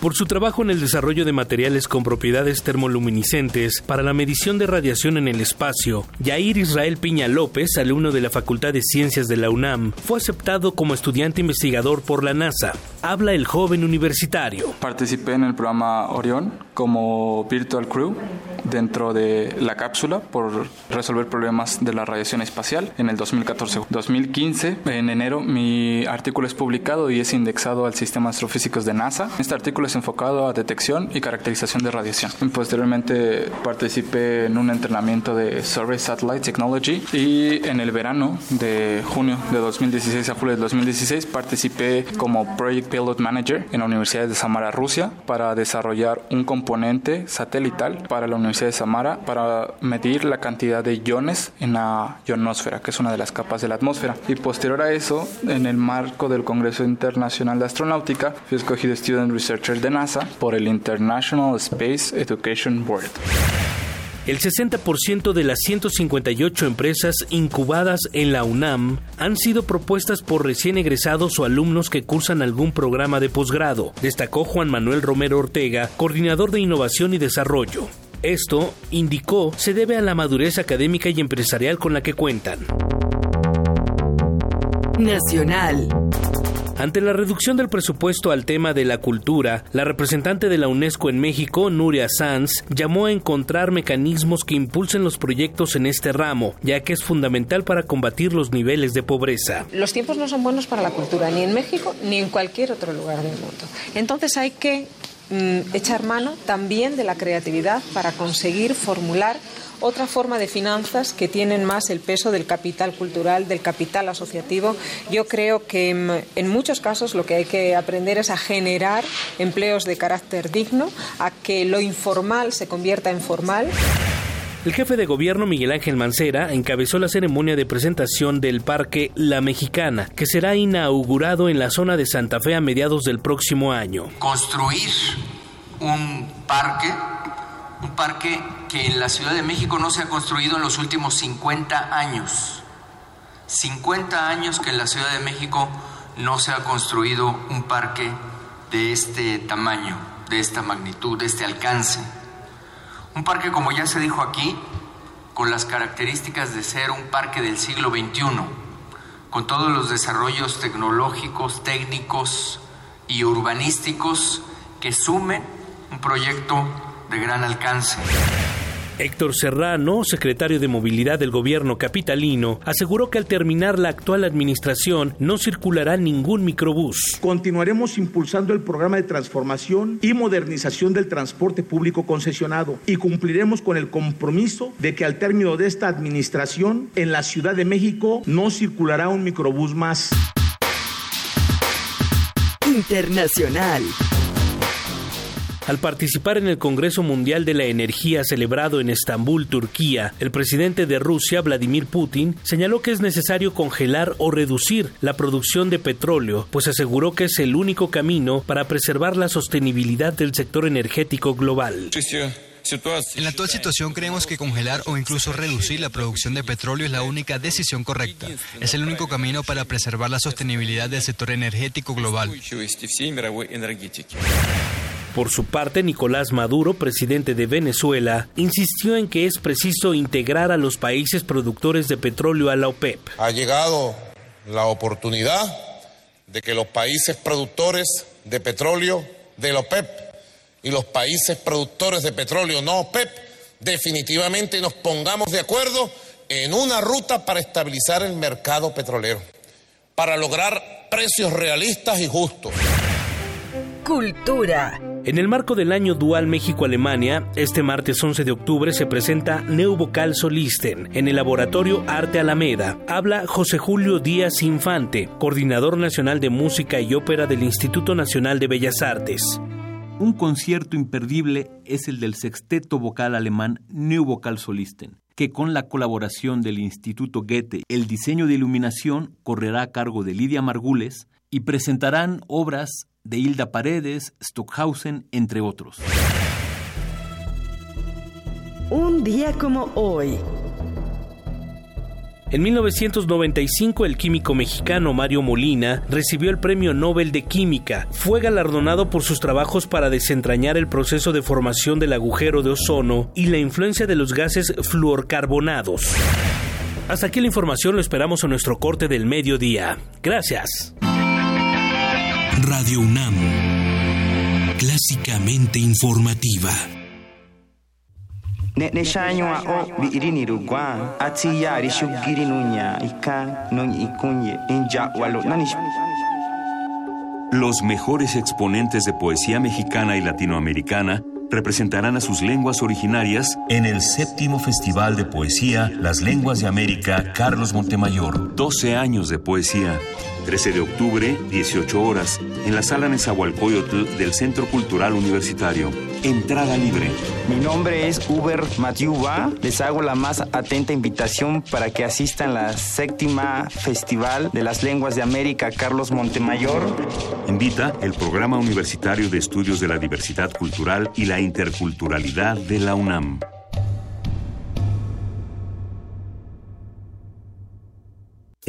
Por su trabajo en el desarrollo de materiales con propiedades termoluminiscentes para la medición de radiación en el espacio, Yair Israel Piña López, alumno de la Facultad de Ciencias de la UNAM, fue aceptado como estudiante investigador por la NASA. Habla el joven universitario. Participé en el programa Orión como Virtual Crew dentro de la cápsula por resolver problemas de la radiación espacial en el 2014-2015. En enero mi artículo es publicado y es indexado al sistema astrofísicos de NASA. Este artículo enfocado a detección y caracterización de radiación. Posteriormente participé en un entrenamiento de Survey Satellite Technology y en el verano de junio de 2016 a julio de 2016 participé como Project Pilot Manager en la Universidad de Samara, Rusia, para desarrollar un componente satelital para la Universidad de Samara para medir la cantidad de iones en la ionosfera, que es una de las capas de la atmósfera. Y posterior a eso, en el marco del Congreso Internacional de Astronáutica, fui escogido Student Researcher de NASA por el International Space Education Board. El 60% de las 158 empresas incubadas en la UNAM han sido propuestas por recién egresados o alumnos que cursan algún programa de posgrado, destacó Juan Manuel Romero Ortega, coordinador de innovación y desarrollo. Esto, indicó, se debe a la madurez académica y empresarial con la que cuentan. Internacional. Ante la reducción del presupuesto al tema de la cultura, la representante de la UNESCO en México, Nuria Sanz, llamó a encontrar mecanismos que impulsen los proyectos en este ramo, ya que es fundamental para combatir los niveles de pobreza. Los tiempos no son buenos para la cultura, ni en México ni en cualquier otro lugar del mundo. Entonces hay que mm, echar mano también de la creatividad para conseguir formular otra forma de finanzas que tienen más el peso del capital cultural, del capital asociativo. Yo creo que mm, en muchos casos lo que hay que aprender es a generar empleos de carácter digno, a que lo informal se convierta en formal. El jefe de gobierno Miguel Ángel Mancera encabezó la ceremonia de presentación del Parque La Mexicana, que será inaugurado en la zona de Santa Fe a mediados del próximo año. Construir un parque un parque que en la Ciudad de México no se ha construido en los últimos 50 años. 50 años que en la Ciudad de México no se ha construido un parque de este tamaño, de esta magnitud, de este alcance. Un parque, como ya se dijo aquí, con las características de ser un parque del siglo XXI, con todos los desarrollos tecnológicos, técnicos y urbanísticos que sumen un proyecto de gran alcance. Héctor Serrano, secretario de Movilidad del gobierno capitalino, aseguró que al terminar la actual administración no circulará ningún microbús. Continuaremos impulsando el programa de transformación y modernización del transporte público concesionado y cumpliremos con el compromiso de que al término de esta administración en la Ciudad de México no circulará un microbús más. Internacional. Al participar en el Congreso Mundial de la Energía celebrado en Estambul, Turquía, el presidente de Rusia, Vladimir Putin, señaló que es necesario congelar o reducir la producción de petróleo, pues aseguró que es el único camino para preservar la sostenibilidad del sector energético global. En la actual situación creemos que congelar o incluso reducir la producción de petróleo es la única decisión correcta. Es el único camino para preservar la sostenibilidad del sector energético global. Por su parte, Nicolás Maduro, presidente de Venezuela, insistió en que es preciso integrar a los países productores de petróleo a la OPEP. Ha llegado la oportunidad de que los países productores de petróleo de la OPEP y los países productores de petróleo no OPEP definitivamente nos pongamos de acuerdo en una ruta para estabilizar el mercado petrolero, para lograr precios realistas y justos. Cultura. En el marco del año dual México-Alemania, este martes 11 de octubre se presenta Neuvocal Solisten en el laboratorio Arte Alameda. Habla José Julio Díaz Infante, coordinador nacional de música y ópera del Instituto Nacional de Bellas Artes. Un concierto imperdible es el del sexteto vocal alemán Neuvocal Solisten, que con la colaboración del Instituto Goethe, el diseño de iluminación correrá a cargo de Lidia Margules y presentarán obras de Hilda Paredes, Stockhausen, entre otros. Un día como hoy. En 1995 el químico mexicano Mario Molina recibió el Premio Nobel de Química. Fue galardonado por sus trabajos para desentrañar el proceso de formación del agujero de ozono y la influencia de los gases fluorcarbonados. Hasta aquí la información, lo esperamos en nuestro corte del mediodía. Gracias. Radio UNAM, clásicamente informativa. Los mejores exponentes de poesía mexicana y latinoamericana representarán a sus lenguas originarias en el séptimo Festival de Poesía Las Lenguas de América Carlos Montemayor. 12 años de poesía. 13 de octubre, 18 horas, en la sala Nezahualcóyotl del Centro Cultural Universitario. Entrada libre. Mi nombre es Uber Matiuba. Les hago la más atenta invitación para que asistan a la séptima Festival de las Lenguas de América Carlos Montemayor. Invita el Programa Universitario de Estudios de la Diversidad Cultural y la Interculturalidad de la UNAM.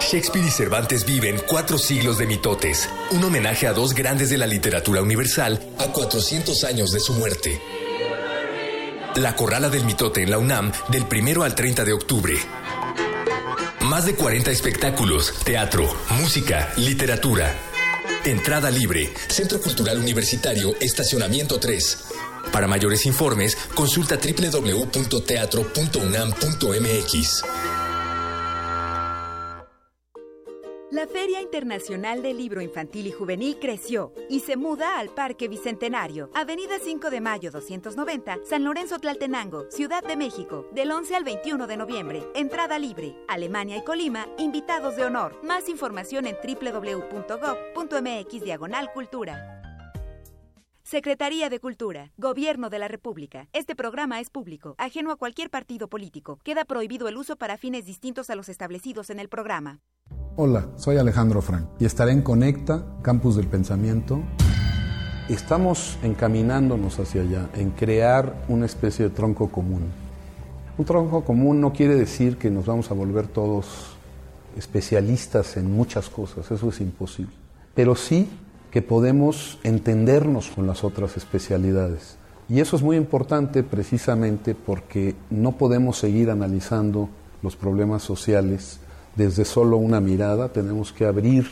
Shakespeare y Cervantes viven cuatro siglos de mitotes, un homenaje a dos grandes de la literatura universal a 400 años de su muerte. La Corrala del Mitote en la UNAM del 1 al 30 de octubre. Más de 40 espectáculos, teatro, música, literatura. Entrada libre, Centro Cultural Universitario, Estacionamiento 3. Para mayores informes, consulta www.teatro.unam.mx. La Feria Internacional del Libro Infantil y Juvenil creció y se muda al Parque Bicentenario, Avenida 5 de Mayo 290, San Lorenzo Tlaltenango, Ciudad de México, del 11 al 21 de noviembre. Entrada libre. Alemania y Colima, invitados de honor. Más información en www.gov.mx diagonal cultura. Secretaría de Cultura, Gobierno de la República. Este programa es público, ajeno a cualquier partido político. Queda prohibido el uso para fines distintos a los establecidos en el programa. Hola, soy Alejandro Frank y estaré en Conecta, Campus del Pensamiento. Estamos encaminándonos hacia allá, en crear una especie de tronco común. Un tronco común no quiere decir que nos vamos a volver todos especialistas en muchas cosas, eso es imposible. Pero sí que podemos entendernos con las otras especialidades. Y eso es muy importante precisamente porque no podemos seguir analizando los problemas sociales desde solo una mirada, tenemos que abrir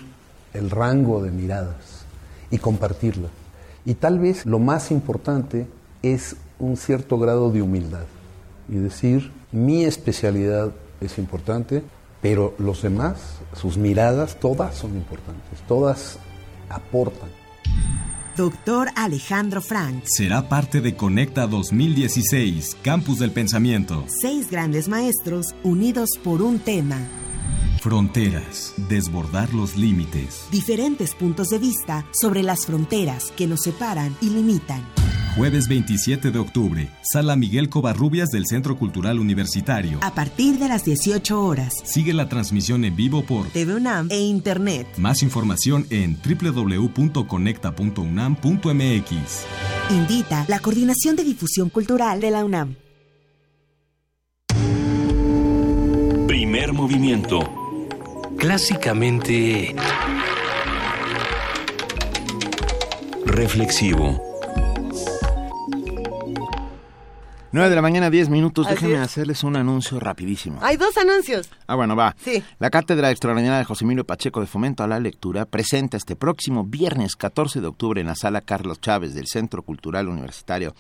el rango de miradas y compartirla. Y tal vez lo más importante es un cierto grado de humildad y decir, mi especialidad es importante, pero los demás, sus miradas, todas son importantes, todas aportan. Doctor Alejandro Frank. Será parte de Conecta 2016, Campus del Pensamiento. Seis grandes maestros unidos por un tema. Fronteras, desbordar los límites. Diferentes puntos de vista sobre las fronteras que nos separan y limitan. Jueves 27 de octubre, Sala Miguel Covarrubias del Centro Cultural Universitario. A partir de las 18 horas. Sigue la transmisión en vivo por TV UNAM e Internet. Más información en www.conecta.unam.mx. Invita la Coordinación de Difusión Cultural de la UNAM. Primer movimiento. Clásicamente... Reflexivo. 9 de la mañana, 10 minutos. Así Déjenme es. hacerles un anuncio rapidísimo. Hay dos anuncios. Ah, bueno, va. Sí. La Cátedra Extraordinaria de José Emilio Pacheco de Fomento a la Lectura presenta este próximo viernes 14 de octubre en la Sala Carlos Chávez del Centro Cultural Universitario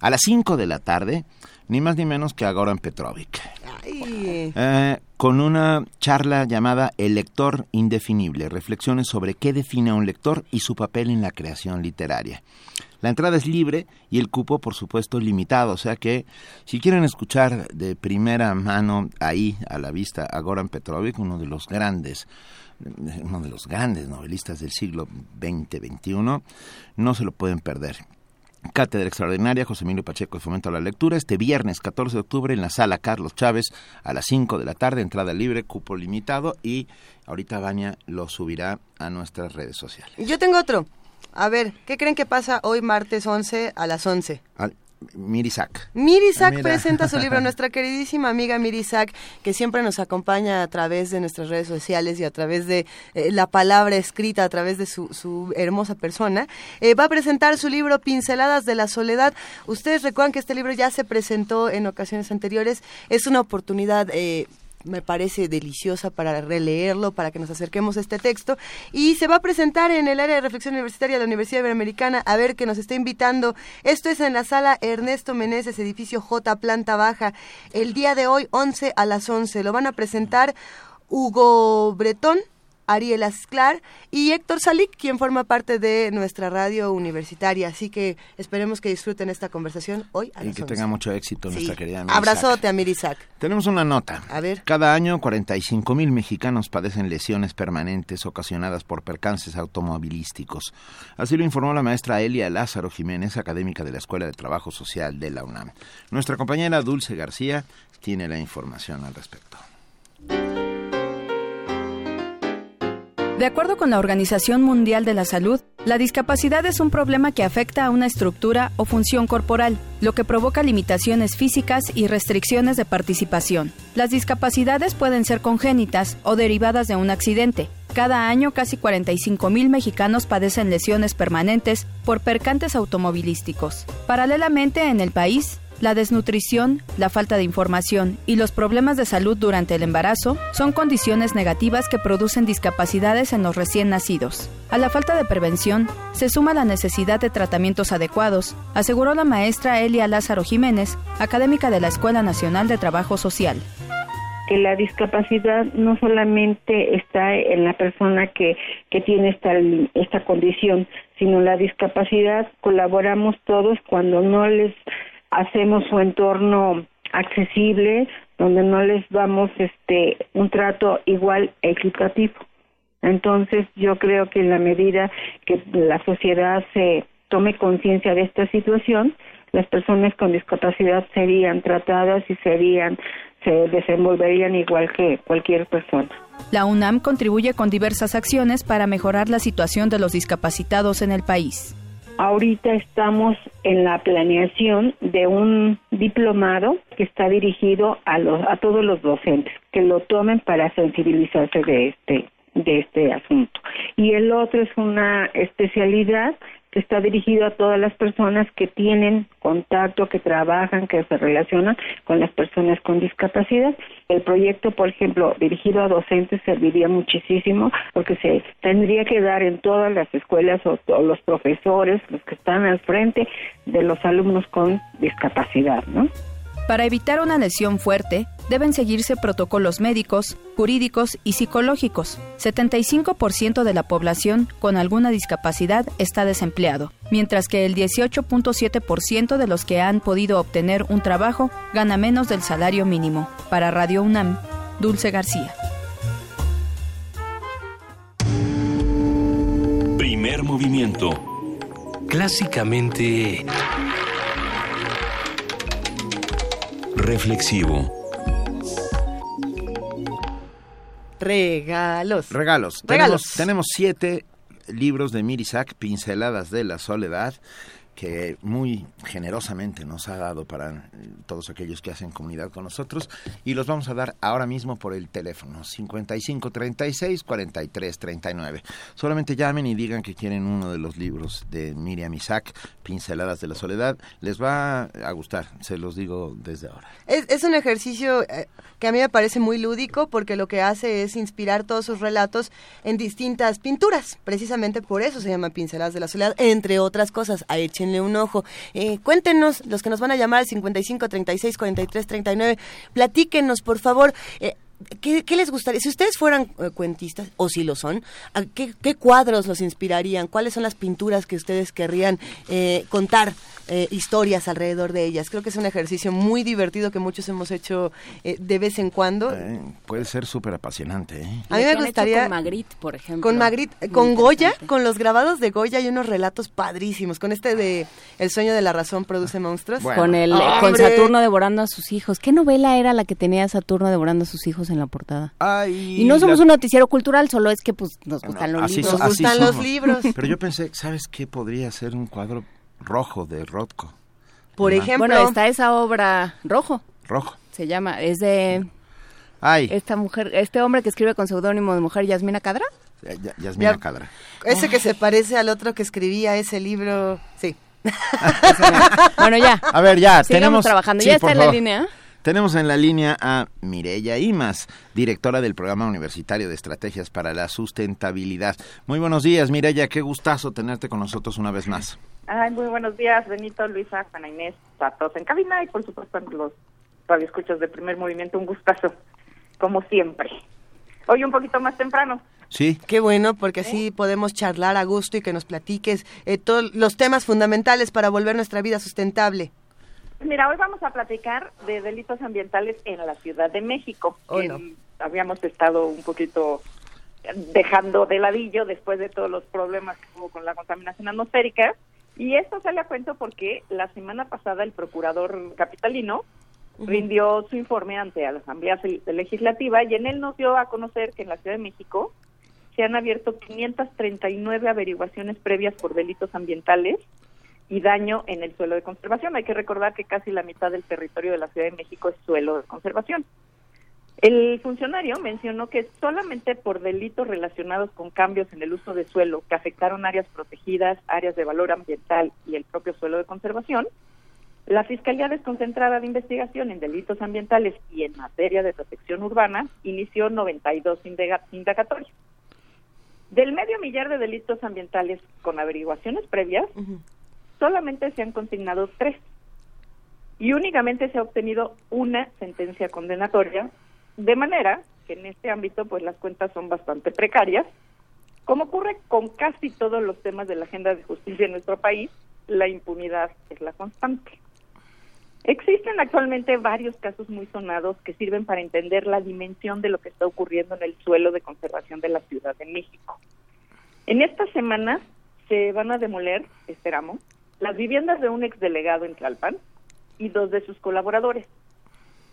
a las 5 de la tarde, ni más ni menos que a Goran Petrovic. Ay. Eh, con una charla llamada El lector indefinible, reflexiones sobre qué define a un lector y su papel en la creación literaria. La entrada es libre y el cupo, por supuesto, limitado, o sea que si quieren escuchar de primera mano ahí a la vista a Goran Petrovic, uno de los grandes uno de los grandes novelistas del siglo XX-XXI, no se lo pueden perder. Cátedra Extraordinaria José Emilio Pacheco de Fomento a la Lectura este viernes 14 de octubre en la sala Carlos Chávez a las 5 de la tarde, entrada libre, cupo limitado y ahorita Baña lo subirá a nuestras redes sociales. Yo tengo otro. A ver, ¿qué creen que pasa hoy martes 11 a las 11? Al- Mirisac. Mirisac Mira. presenta su libro, nuestra queridísima amiga Mirisac, que siempre nos acompaña a través de nuestras redes sociales y a través de eh, la palabra escrita, a través de su, su hermosa persona. Eh, va a presentar su libro Pinceladas de la Soledad. Ustedes recuerdan que este libro ya se presentó en ocasiones anteriores. Es una oportunidad... eh, me parece deliciosa para releerlo, para que nos acerquemos a este texto. Y se va a presentar en el área de reflexión universitaria de la Universidad Iberoamericana, a ver que nos está invitando. Esto es en la sala Ernesto Meneses, edificio J, planta baja, el día de hoy, 11 a las 11. Lo van a presentar Hugo Bretón, Ariel Asclar y Héctor Salik, quien forma parte de nuestra radio universitaria. Así que esperemos que disfruten esta conversación hoy a Y que 11. tenga mucho éxito Sí. nuestra querida Miri Abrazote a Mirisac. Tenemos una nota. A ver. Cada año 45 mil mexicanos padecen lesiones permanentes ocasionadas por percances automovilísticos. Así lo informó la maestra Elia Lázaro Jiménez, académica de la Escuela de Trabajo Social de la UNAM. Nuestra compañera Dulce García tiene la información al respecto. De acuerdo con la Organización Mundial de la Salud, la discapacidad es un problema que afecta a una estructura o función corporal, lo que provoca limitaciones físicas y restricciones de participación. Las discapacidades pueden ser congénitas o derivadas de un accidente. Cada año, casi 45 mil mexicanos padecen lesiones permanentes por percantes automovilísticos. Paralelamente, en el país, la desnutrición, la falta de información y los problemas de salud durante el embarazo son condiciones negativas que producen discapacidades en los recién nacidos. A la falta de prevención se suma la necesidad de tratamientos adecuados, aseguró la maestra Elia Lázaro Jiménez, académica de la Escuela Nacional de Trabajo Social. que la discapacidad no solamente está en la persona que, que tiene esta, esta condición, sino la discapacidad colaboramos todos cuando no les hacemos su entorno accesible, donde no les damos este un trato igual equitativo. Entonces, yo creo que en la medida que la sociedad se tome conciencia de esta situación, las personas con discapacidad serían tratadas y serían se desenvolverían igual que cualquier persona. La UNAM contribuye con diversas acciones para mejorar la situación de los discapacitados en el país. Ahorita estamos en la planeación de un diplomado que está dirigido a los a todos los docentes que lo tomen para sensibilizarse de este de este asunto. Y el otro es una especialidad está dirigido a todas las personas que tienen contacto, que trabajan, que se relacionan con las personas con discapacidad. El proyecto, por ejemplo, dirigido a docentes serviría muchísimo porque se tendría que dar en todas las escuelas o, o los profesores, los que están al frente de los alumnos con discapacidad, ¿no? Para evitar una lesión fuerte, deben seguirse protocolos médicos, jurídicos y psicológicos. 75% de la población con alguna discapacidad está desempleado, mientras que el 18.7% de los que han podido obtener un trabajo gana menos del salario mínimo. Para Radio UNAM, Dulce García. Primer movimiento. Clásicamente... Reflexivo. Regalos. Regalos. Regalos. Tenemos, tenemos siete libros de Mirisac, Pinceladas de la Soledad, que muy generosamente nos ha dado para eh, todos aquellos que hacen comunidad con nosotros y los vamos a dar ahora mismo por el teléfono 55 36 43 39. Solamente llamen y digan que quieren uno de los libros de Miriam Isaac, Pinceladas de la Soledad. Les va a gustar, se los digo desde ahora. Es, es un ejercicio eh, que a mí me parece muy lúdico porque lo que hace es inspirar todos sus relatos en distintas pinturas. Precisamente por eso se llama Pinceladas de la Soledad, entre otras cosas. A un ojo. Eh, cuéntenos, los que nos van a llamar al 55 36 43 39, platíquenos, por favor. eh, ¿Qué, qué les gustaría? Si ustedes fueran eh, cuentistas, o si lo son, ¿a qué, qué cuadros los inspirarían? ¿Cuáles son las pinturas que ustedes querrían eh, contar eh, historias alrededor de ellas? Creo que es un ejercicio muy divertido que muchos hemos hecho eh, de vez en cuando. Eh, puede ser súper apasionante. ¿eh? A mí me gustaría... con Magritte, por ejemplo. Con Magritte, Muy con Goya, con los grabados de Goya hay unos relatos padrísimos. Con este de El sueño de la razón produce monstruos. con el con ¡Hombre! Saturno devorando a sus hijos. ¿Qué novela era la que tenía Saturno devorando a sus hijos en la portada? y no somos la- un noticiero cultural, solo es que pues nos gustan los libros. so- Nos gustan los libros. Pero yo pensé, ¿sabes qué podría ser un cuadro rojo de Rothko? Por Ajá. ejemplo, bueno, está esa obra Rojo, Rojo. se llama, es de Ay, esta mujer, este hombre que escribe con seudónimo de mujer Yasmina Cadra. ya- ya- Yasmina Ya- Cadra. Ese que se parece al otro que escribía ese libro. Sí. Bueno, ya. A ver, ya, Sigamos tenemos... trabajando. sí, ya está en la favor. línea. Tenemos en la línea a Mireya Imas, directora del Programa Universitario de Estrategias para la Sustentabilidad. Muy buenos días, Mireya, qué gustazo tenerte con nosotros una vez más. Ay, muy buenos días, Benito, Luisa, Juana Inés, a todos en cabina y por supuesto a los radioescuchas de primer movimiento, un gustazo, como siempre. Hoy un poquito más temprano. Sí. Qué bueno, porque así podemos charlar a gusto y que nos platiques eh, todos los temas fundamentales para volver nuestra vida sustentable. Mira, hoy vamos a platicar de delitos ambientales en la Ciudad de México. Oh, que no. Habíamos estado un poquito dejando de ladillo después de todos los problemas que hubo con la contaminación atmosférica. Y esto sale a cuento porque la semana pasada el procurador capitalino rindió su informe ante la Asamblea Legislativa y en él nos dio a conocer que en la Ciudad de México se han abierto 539 averiguaciones previas por delitos ambientales y daño en el suelo de conservación. Hay que recordar que casi la mitad del territorio de la Ciudad de México es suelo de conservación. El funcionario mencionó que solamente por delitos relacionados con cambios en el uso de suelo que afectaron áreas protegidas, áreas de valor ambiental y el propio suelo de conservación, la Fiscalía Desconcentrada de Investigación en Delitos Ambientales y en materia de protección urbana inició 92 indega- indagatorias. Del medio millar de delitos ambientales con averiguaciones previas, solamente se han consignado tres y únicamente se ha obtenido una sentencia condenatoria, de manera que en este ámbito pues las cuentas son bastante precarias. Como ocurre con casi todos los temas de la agenda de justicia en nuestro país, la impunidad es la constante. Existen actualmente varios casos muy sonados que sirven para entender la dimensión de lo que está ocurriendo en el suelo de conservación de la Ciudad de México. En estas semanas se van a demoler, esperamos, las viviendas de un exdelegado en Tlalpan y dos de sus colaboradores.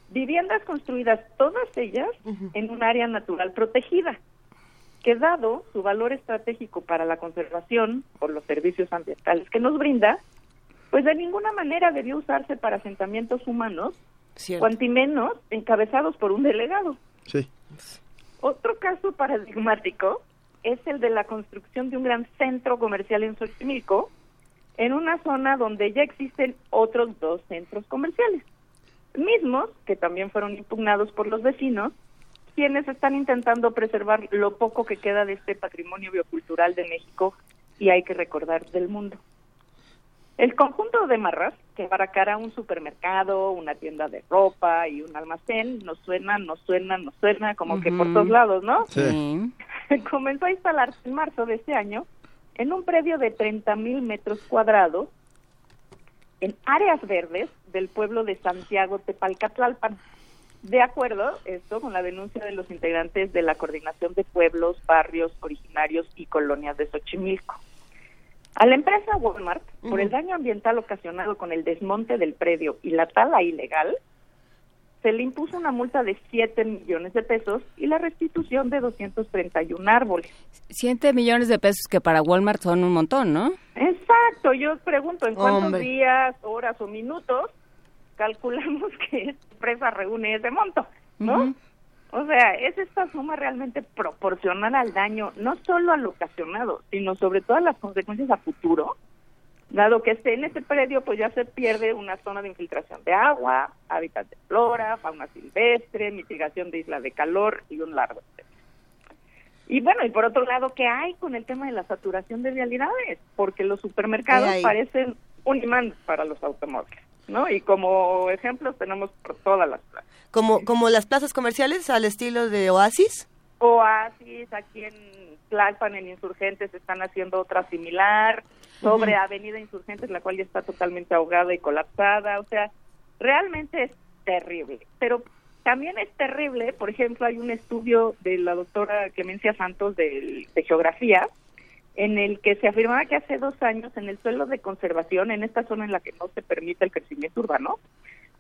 Viviendas construidas todas ellas en un área natural protegida, que dado su valor estratégico para la conservación por los servicios ambientales que nos brinda, pues de ninguna manera debió usarse para asentamientos humanos, cuanti menos encabezados por un delegado. Sí. Otro caso paradigmático es el de la construcción de un gran centro comercial en Xochimilco, en una zona donde ya existen otros dos centros comerciales, mismos que también fueron impugnados por los vecinos, quienes están intentando preservar lo poco que queda de este patrimonio biocultural de México y hay que recordar del mundo. El conjunto de marras que abarcará un supermercado, una tienda de ropa y un almacén nos suena, nos suena, nos suena como que por todos lados, ¿no? Sí. Comenzó a instalarse en marzo de este año en un predio de 30 mil metros cuadrados en áreas verdes del pueblo de Santiago Tepalcatlalpan. De acuerdo, esto con la denuncia de los integrantes de la Coordinación de Pueblos, Barrios Originarios y Colonias de Xochimilco. A la empresa Walmart, por el daño ambiental ocasionado con el desmonte del predio y la tala ilegal, se le impuso una multa de 7 millones de pesos y la restitución de 231 árboles. Siete millones de pesos que para Walmart son un montón, ¿no? Exacto, yo pregunto en cuántos Hombre. días, horas o minutos calculamos que esta empresa reúne ese monto, ¿no? O sea, es esta suma realmente proporcional al daño, no solo al ocasionado, sino sobre todo a las consecuencias a futuro, dado que esté en ese predio, pues ya se pierde una zona de infiltración de agua, hábitat de flora, fauna silvestre, mitigación de isla de calor y un largo etcétera. Y bueno, y por otro lado, ¿qué hay con el tema de la saturación de realidades? Porque los supermercados parecen un imán para los automóviles, ¿no? Y como ejemplos tenemos por todas las plazas. Como, como las plazas comerciales al estilo de Oasis. Oasis, aquí en Tlalpan, en Insurgentes, están haciendo otra similar, sobre. Avenida Insurgentes, la cual ya está totalmente ahogada y colapsada, o sea, realmente es terrible. Pero también es terrible, por ejemplo, hay un estudio de la doctora Clemencia Santos de, de Geografía, en el que se afirmaba que hace dos años en el suelo de conservación, en esta zona en la que no se permite el crecimiento urbano,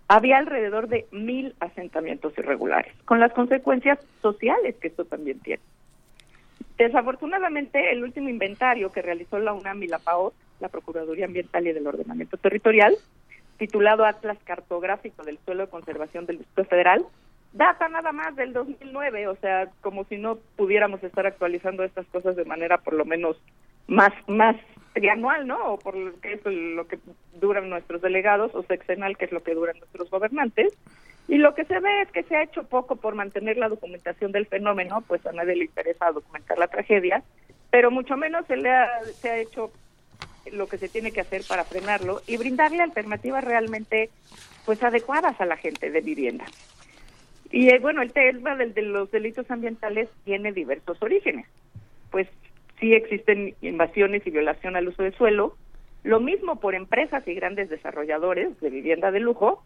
había alrededor de mil asentamientos irregulares, con las consecuencias sociales que esto también tiene. Desafortunadamente, el último inventario que realizó la UNAM y la PAO, la Procuraduría Ambiental y del Ordenamiento Territorial, titulado Atlas Cartográfico del Suelo de Conservación del Distrito Federal, data nada más del 2009, o sea, como si no pudiéramos estar actualizando estas cosas de manera por lo menos más más trianual, ¿no? O por lo que es lo que duran nuestros delegados, o sexenal, que es lo que duran nuestros gobernantes. Y lo que se ve es que se ha hecho poco por mantener la documentación del fenómeno, pues a nadie le interesa documentar la tragedia, pero mucho menos se le ha, se ha hecho lo que se tiene que hacer para frenarlo y brindarle alternativas realmente pues adecuadas a la gente de vivienda. Y eh, bueno, el tema del- de los delitos ambientales tiene diversos orígenes. pues sí existen invasiones y violación al uso de suelo, lo mismo por empresas y grandes desarrolladores de vivienda de lujo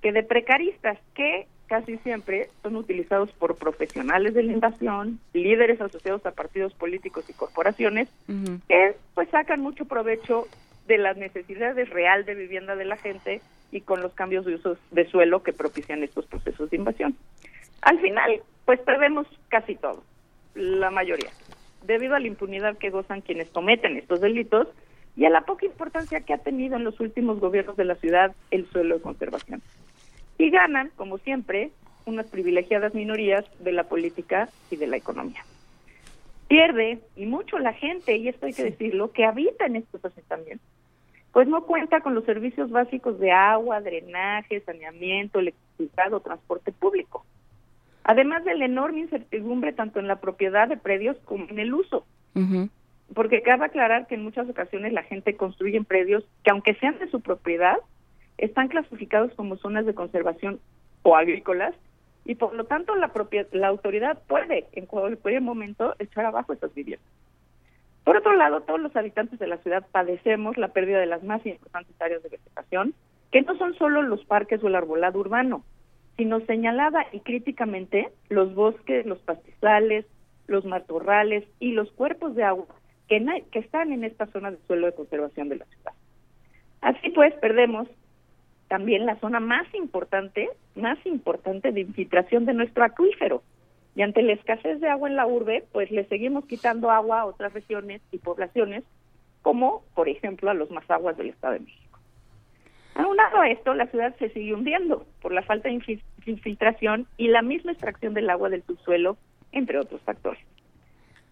que de precaristas que casi siempre son utilizados por profesionales de la invasión, líderes asociados a partidos políticos y corporaciones que pues sacan mucho provecho de las necesidades real de vivienda de la gente y con los cambios de usos de suelo que propician estos procesos de invasión. Al final, pues perdemos casi todo, la mayoría, debido a la impunidad que gozan quienes cometen estos delitos y a la poca importancia que ha tenido en los últimos gobiernos de la ciudad el suelo de conservación. Y ganan, como siempre, unas privilegiadas minorías de la política y de la economía. Pierde, y mucho la gente, y esto hay que decirlo, que habita en estos asentamientos, pues no cuenta con los servicios básicos de agua, drenaje, saneamiento, electricidad o transporte público. Además de la enorme incertidumbre tanto en la propiedad de predios como en el uso. Porque cabe aclarar que en muchas ocasiones la gente construye en predios que aunque sean de su propiedad, están clasificados como zonas de conservación o agrícolas y por lo tanto la, la autoridad puede en cualquier momento echar abajo esas viviendas. Por otro lado, todos los habitantes de la ciudad padecemos la pérdida de las más importantes áreas de vegetación, que no son solo los parques o el arbolado urbano, sino señalada y críticamente los bosques, los pastizales, los matorrales y los cuerpos de agua que, que están en esta zona de suelo de conservación de la ciudad. Así pues, perdemos también la zona más importante, más importante de infiltración de nuestro acuífero, y ante la escasez de agua en la urbe, pues le seguimos quitando agua a otras regiones y poblaciones, como por ejemplo a los más aguas del Estado de México. Aunado a esto, la ciudad se sigue hundiendo por la falta de infiltración y la misma extracción del agua del subsuelo, entre otros factores.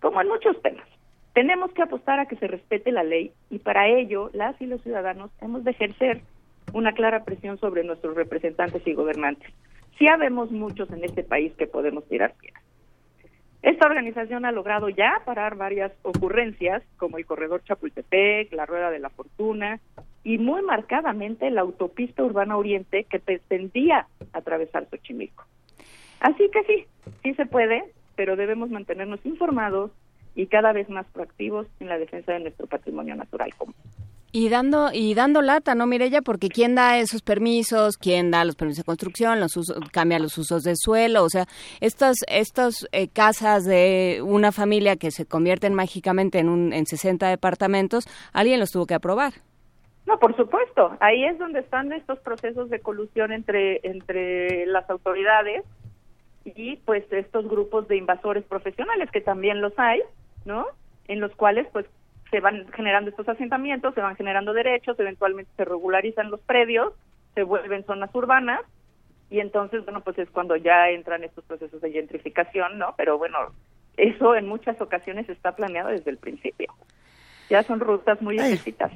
Como en muchos temas, tenemos que apostar a que se respete la ley y para ello las y los ciudadanos hemos de ejercer una clara presión sobre nuestros representantes y gobernantes sí habemos muchos en este país que podemos tirar piedras. Esta organización ha logrado ya parar varias ocurrencias, como el corredor Chapultepec, la Rueda de la Fortuna y muy marcadamente la autopista urbana oriente que pretendía atravesar Xochimilco. Así que sí, sí se puede, pero debemos mantenernos informados y cada vez más proactivos en la defensa de nuestro patrimonio natural común. Y dando y dando lata, ¿no, Mirella? Porque quién da esos permisos, quién da los permisos de construcción, los cambia los usos de suelo, o sea, estas estas eh, casas de una familia que se convierten mágicamente en un en 60 departamentos, alguien los tuvo que aprobar. No, por supuesto. Ahí es donde están estos procesos de colusión entre entre las autoridades y pues estos grupos de invasores profesionales que también los hay, ¿no? En los cuales pues se van generando estos asentamientos, se van generando derechos, eventualmente se regularizan los predios, se vuelven zonas urbanas y entonces, bueno, pues es cuando ya entran estos procesos de gentrificación, ¿no? Pero bueno, eso en muchas ocasiones está planeado desde el principio. Ya son rutas muy explícitas.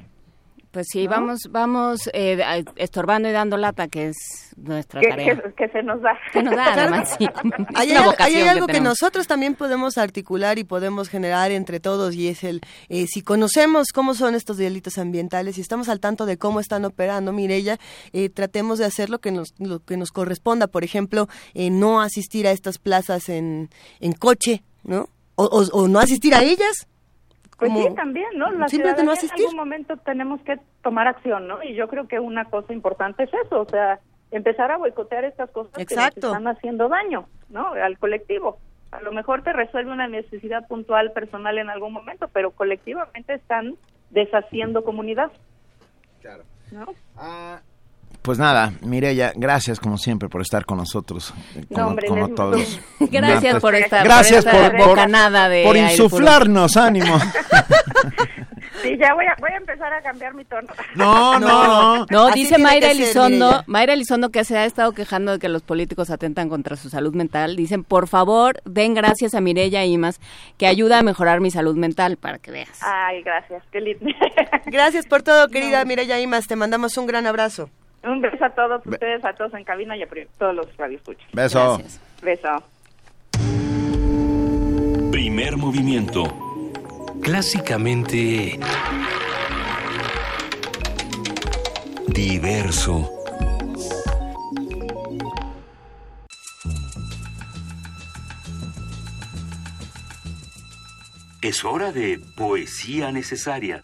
Pues sí, vamos, vamos eh, estorbando y dando lata, que es nuestra tarea. Que, se nos da. Que nos da, además, sí. Hay, algo que, nosotros también podemos articular y podemos generar entre todos y es el, eh, si conocemos cómo son estos delitos ambientales y estamos al tanto de cómo están operando, Mirella, eh, tratemos de hacer lo que nos, lo que nos corresponda. Por ejemplo, eh, no asistir a estas plazas en, en coche, ¿no? o, o no asistir a ellas pues sí, también, ¿no? La ciudadanía en algún momento tenemos que tomar acción, ¿no? Y yo creo que una cosa importante es eso, o sea, empezar a boicotear estas cosas que están haciendo daño, ¿no? Al colectivo. A lo mejor te resuelve una necesidad puntual personal en algún momento, pero colectivamente están deshaciendo comunidad. Claro. ¿No? Ah, pues nada, Mireya, gracias como siempre por estar con nosotros. Como, todos. gracias por estar. Gracias por, por, de por insuflarnos ánimo. Sí, ya voy a, voy a empezar a cambiar mi tono. No, no, no. No, dice Mayra Elizondo, Mayra Elizondo que se ha estado quejando de que los políticos atentan contra su salud mental. Dicen, por favor, den gracias a Mireya Imas, que ayuda a mejorar mi salud mental, para que veas. Ay, gracias, qué lindo. Gracias por todo, querida Mireya Imas. Te mandamos un gran abrazo. Un beso a todos ustedes, a todos en cabina y a todos los radioescuchas. Beso. Beso. Primer movimiento. Clásicamente... Diverso. Es hora de poesía necesaria.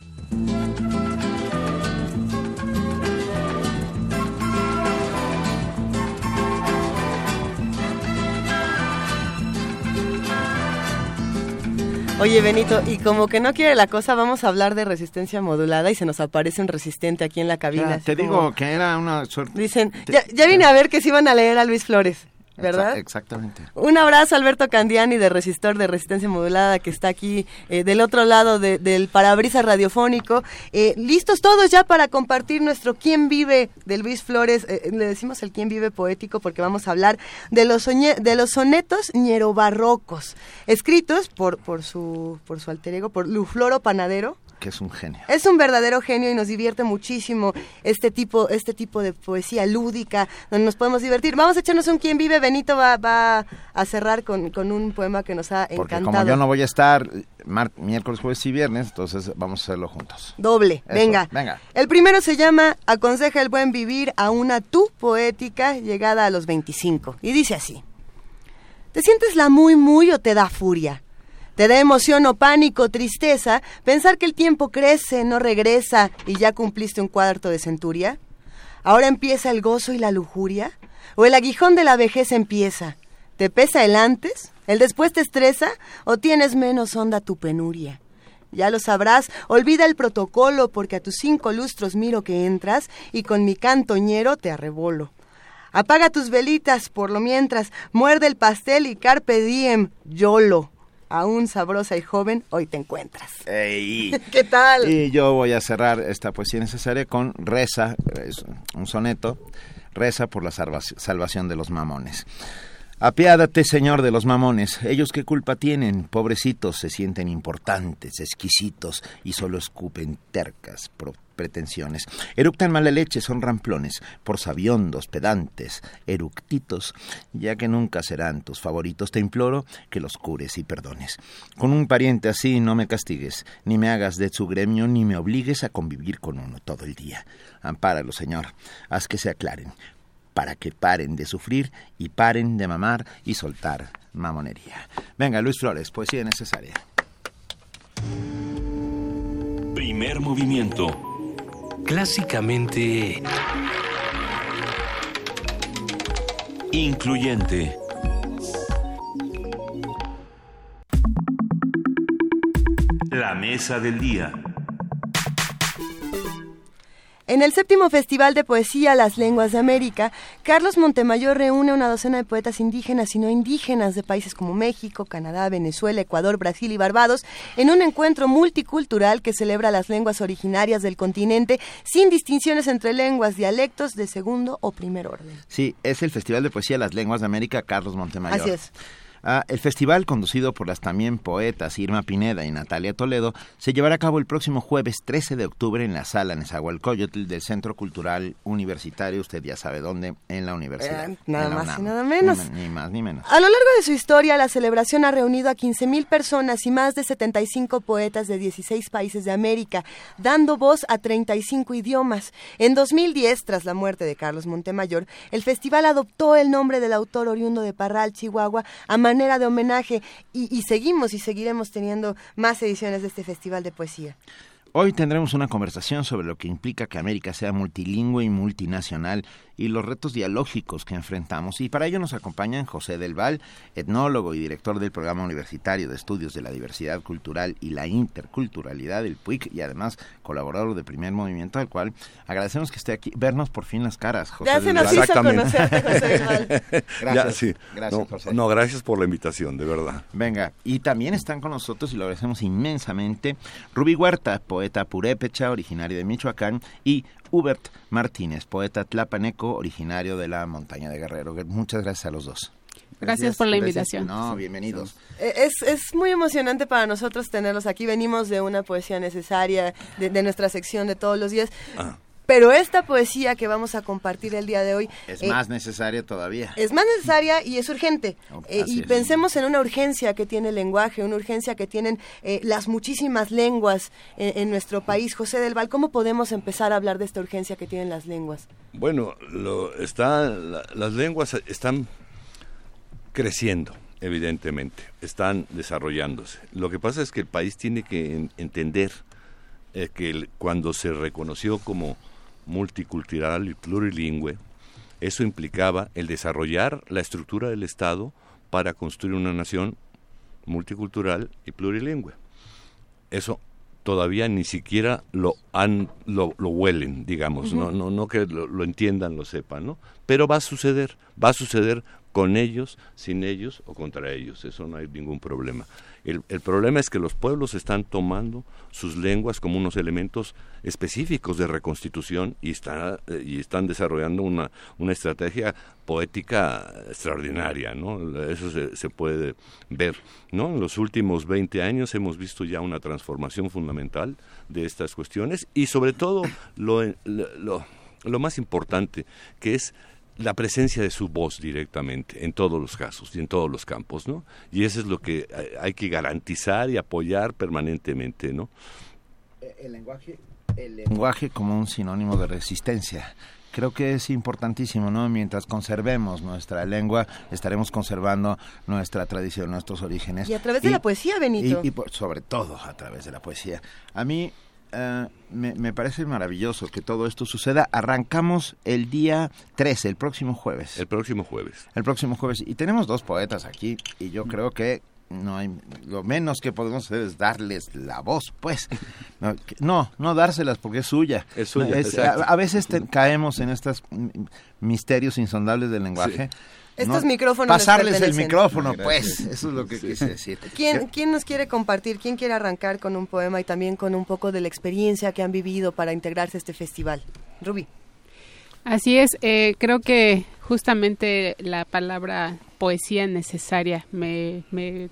Oye, Benito, y como que no quiere la cosa, vamos a hablar de resistencia modulada y se nos aparece un resistente aquí en la cabina. Ya, te digo que era una suerte. Dicen, ya, ya vine a ver que se iban a leer a Luis Flores. ¿Verdad? Exactamente. Un abrazo Alberto Candiani de Resistor de Resistencia Modulada que está aquí eh, del otro lado de, del parabrisas radiofónico. Eh, listos todos ya para compartir nuestro ¿Quién vive? de Luis Flores. Eh, le decimos el ¿Quién vive? poético porque vamos a hablar de los, de los sonetos ñerobarrocos, escritos por, por, su, por su alter ego, por Lufloro Panadero que es un genio. Es un verdadero genio y nos divierte muchísimo este tipo, este tipo de poesía lúdica, donde nos podemos divertir. Vamos a echarnos un quien vive. Benito va, va a cerrar con, con, un poema que nos ha Porque encantado. como yo no voy a estar miércoles, jueves y viernes, entonces vamos a hacerlo juntos. Doble, Eso, venga. Venga. El primero se llama Aconseja el buen vivir a una tú poética llegada a los 25. Y dice así. ¿Te sientes la muy muy o te da furia? Te da emoción o pánico, tristeza, pensar que el tiempo crece, no regresa y ya cumpliste un cuarto de centuria. Ahora empieza el gozo y la lujuria, o el aguijón de la vejez empieza. ¿Te pesa el antes? ¿El después te estresa? ¿O tienes menos onda tu penuria? Ya lo sabrás, olvida el protocolo porque a tus cinco lustros miro que entras y con mi cantoñero te arrebolo. Apaga tus velitas por lo mientras, muerde el pastel y carpe diem, yolo aún sabrosa y joven, hoy te encuentras. Ey. ¿Qué tal? Y yo voy a cerrar esta poesía necesaria con Reza, un soneto, Reza por la salvación de los mamones. Apiádate, Señor, de los mamones. Ellos qué culpa tienen, pobrecitos, se sienten importantes, exquisitos y solo escupen tercas pretensiones. Eructan mala leche, son ramplones, por sabiondos, pedantes, eructitos, ya que nunca serán tus favoritos. Te imploro que los cures y perdones. Con un pariente así no me castigues, ni me hagas de su gremio, ni me obligues a convivir con uno todo el día. Ampáralo, Señor, haz que se aclaren para que paren de sufrir y paren de mamar y soltar mamonería. Venga, Luis Flores, poesía necesaria. Primer movimiento. Clásicamente... Incluyente. La mesa del día. En el séptimo Festival de Poesía Las Lenguas de América, Carlos Montemayor reúne una docena de poetas indígenas y no indígenas de países como México, Canadá, Venezuela, Ecuador, Brasil y Barbados en un encuentro multicultural que celebra las lenguas originarias del continente sin distinciones entre lenguas, dialectos de segundo o primer orden. Sí, es el Festival de Poesía Las Lenguas de América Carlos Montemayor. Así es. Ah, el festival, conducido por las también poetas Irma Pineda y Natalia Toledo, se llevará a cabo el próximo jueves 13 de octubre en la sala Nezahualcóyotl del Centro Cultural Universitario, usted ya sabe dónde, en la universidad. Eh, nada la más UNAM. y nada menos. Ni, ni más ni menos. A lo largo de su historia, la celebración ha reunido a 15.000 personas y más de 75 poetas de 16 países de América, dando voz a 35 idiomas. En 2010, tras la muerte de Carlos Montemayor, el festival adoptó el nombre del autor oriundo de Parral, Chihuahua, a manera de homenaje y, y seguimos y seguiremos teniendo más ediciones de este festival de poesía. Hoy tendremos una conversación sobre lo que implica que América sea multilingüe y multinacional y los retos dialógicos que enfrentamos. Y para ello nos acompañan José Del Val, etnólogo y director del Programa Universitario de Estudios de la Diversidad Cultural y la Interculturalidad del PUIC y además colaborador de Primer Movimiento, al cual agradecemos que esté aquí, vernos por fin las caras, José Ya Del se nos Val. hizo Exactamente. conocerte, José Del Val. Gracias, Ya, sí. gracias, no, José. no, gracias por la invitación, de verdad. Venga, y también están con nosotros y lo agradecemos inmensamente Rubí Huerta, poeta purépecha, originario de Michoacán, y Hubert Martínez, poeta tlapaneco, originario de la montaña de Guerrero. Muchas gracias a los dos. Gracias por la invitación. No, bienvenidos. Eh, Es, es muy emocionante para nosotros tenerlos aquí. Venimos de una poesía necesaria, de, de nuestra sección de todos los días. Ah. Pero esta poesía que vamos a compartir el día de hoy Es eh, más necesaria todavía. es más necesaria y es urgente. Eh, así y es. pensemos en una urgencia que tiene el lenguaje, una urgencia que tienen eh, las muchísimas lenguas en, en nuestro país. José del Val, ¿cómo podemos empezar a hablar de esta urgencia que tienen las lenguas? Bueno, lo, está, la- las lenguas están creciendo evidentemente, están desarrollándose. Lo que pasa es que el país tiene que en- entender eh, que el- cuando se reconoció como multicultural y plurilingüe, eso implicaba el desarrollar la estructura del Estado para construir una nación multicultural y plurilingüe. Eso todavía ni siquiera lo han lo, lo huelen, digamos, no no no que lo, lo entiendan, lo sepan, ¿no? Pero va a suceder, va a suceder con ellos, sin ellos o contra ellos, eso no hay ningún problema. El, problema es que los pueblos están tomando sus lenguas como unos elementos específicos de reconstitución y, está, eh, y están desarrollando una, una estrategia poética extraordinaria, ¿no? Eso se, se puede ver, ¿no? En los últimos 20 años hemos visto ya una transformación fundamental de estas cuestiones y sobre todo lo- lo más importante, que es la presencia de su voz directamente en todos los casos y en todos los campos, ¿no? Y eso es lo que hay- hay que garantizar y apoyar permanentemente, ¿no? El lenguaje, el lenguaje como un sinónimo de resistencia. Creo que es importantísimo, ¿no? Mientras conservemos nuestra lengua, estaremos conservando nuestra tradición, nuestros orígenes. Y a través de la poesía, Benito. Y, y por- sobre todo a través de la poesía. A mí eh, me, me parece maravilloso que todo esto suceda. Arrancamos el día 13, el próximo jueves. El próximo jueves. El próximo jueves. Y tenemos dos poetas aquí y yo creo que no hay lo menos que podemos hacer es darles la voz, pues. No, no, dárselas porque es suya. Es suya, No, a, veces te- caemos en estos misterios insondables del lenguaje. Estos micrófonos les Pasarles el micrófono, Gracias. pues. Eso es lo que quise decir. ¿Quién, ¿Quién nos quiere compartir? ¿Quién quiere arrancar con un poema y también con un poco de la experiencia que han vivido para integrarse a este festival? Ruby. Así es, eh, creo que justamente la palabra poesía necesaria me, me,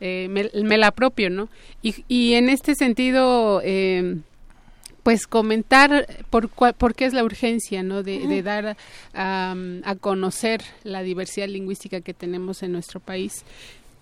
eh, me, me la apropio, ¿no? Y, y en este sentido, eh, pues comentar por, por qué es la urgencia, ¿no? De, de dar a conocer la diversidad lingüística que tenemos en nuestro país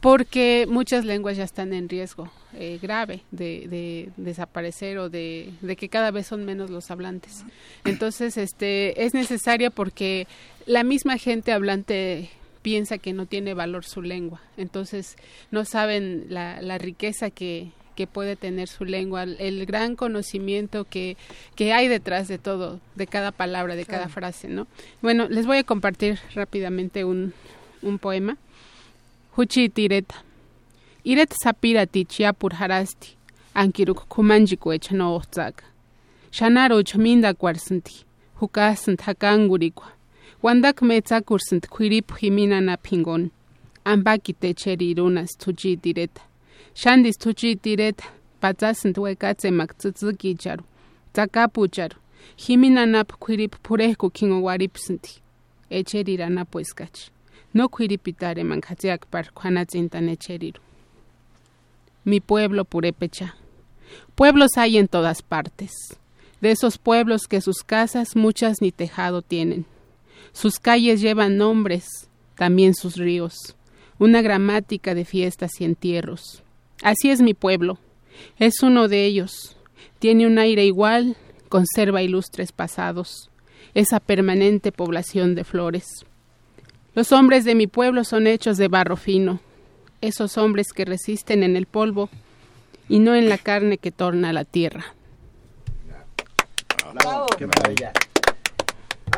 porque muchas lenguas ya están en riesgo eh, grave de, de desaparecer o de, de que cada vez son menos los hablantes. Entonces, este, es necesaria porque la misma gente hablante piensa que no tiene valor su lengua. Entonces, no saben la, la riqueza que, que puede tener su lengua, el, gran conocimiento que, que hay detrás de todo, de cada palabra, de cada frase, ¿no? Bueno, les voy a compartir rápidamente un, un poema. huchi tireta iret sapirati chiapur harasti. Ankiruk kumanji kuechano ohtsaka xanaro chminda kuarsinti jukasint hakangurikua wandak metzakursinti kwirip jiminana phingon ambaki techeri runas tuchi tireta xandis tuchi tireta patsasint wekatzemak tzitzikicharu tzakapucharu jiminanap kwirip purejku kingowaripsinti echeriranapu eskachi No kwiripitare mankatziak par echeriru. Mi pueblo purépecha. Pueblos hay en todas partes. De esos pueblos que sus casas muchas ni tejado tienen. Sus calles llevan nombres, también sus ríos. Una gramática de fiestas y entierros. Así es mi pueblo. Es uno de ellos. Tiene un aire igual, conserva ilustres pasados. Esa permanente población de flores. Los hombres de mi pueblo son hechos de barro fino, esos hombres que resisten en el polvo y no en la carne que torna la tierra. ¡Qué maravilla!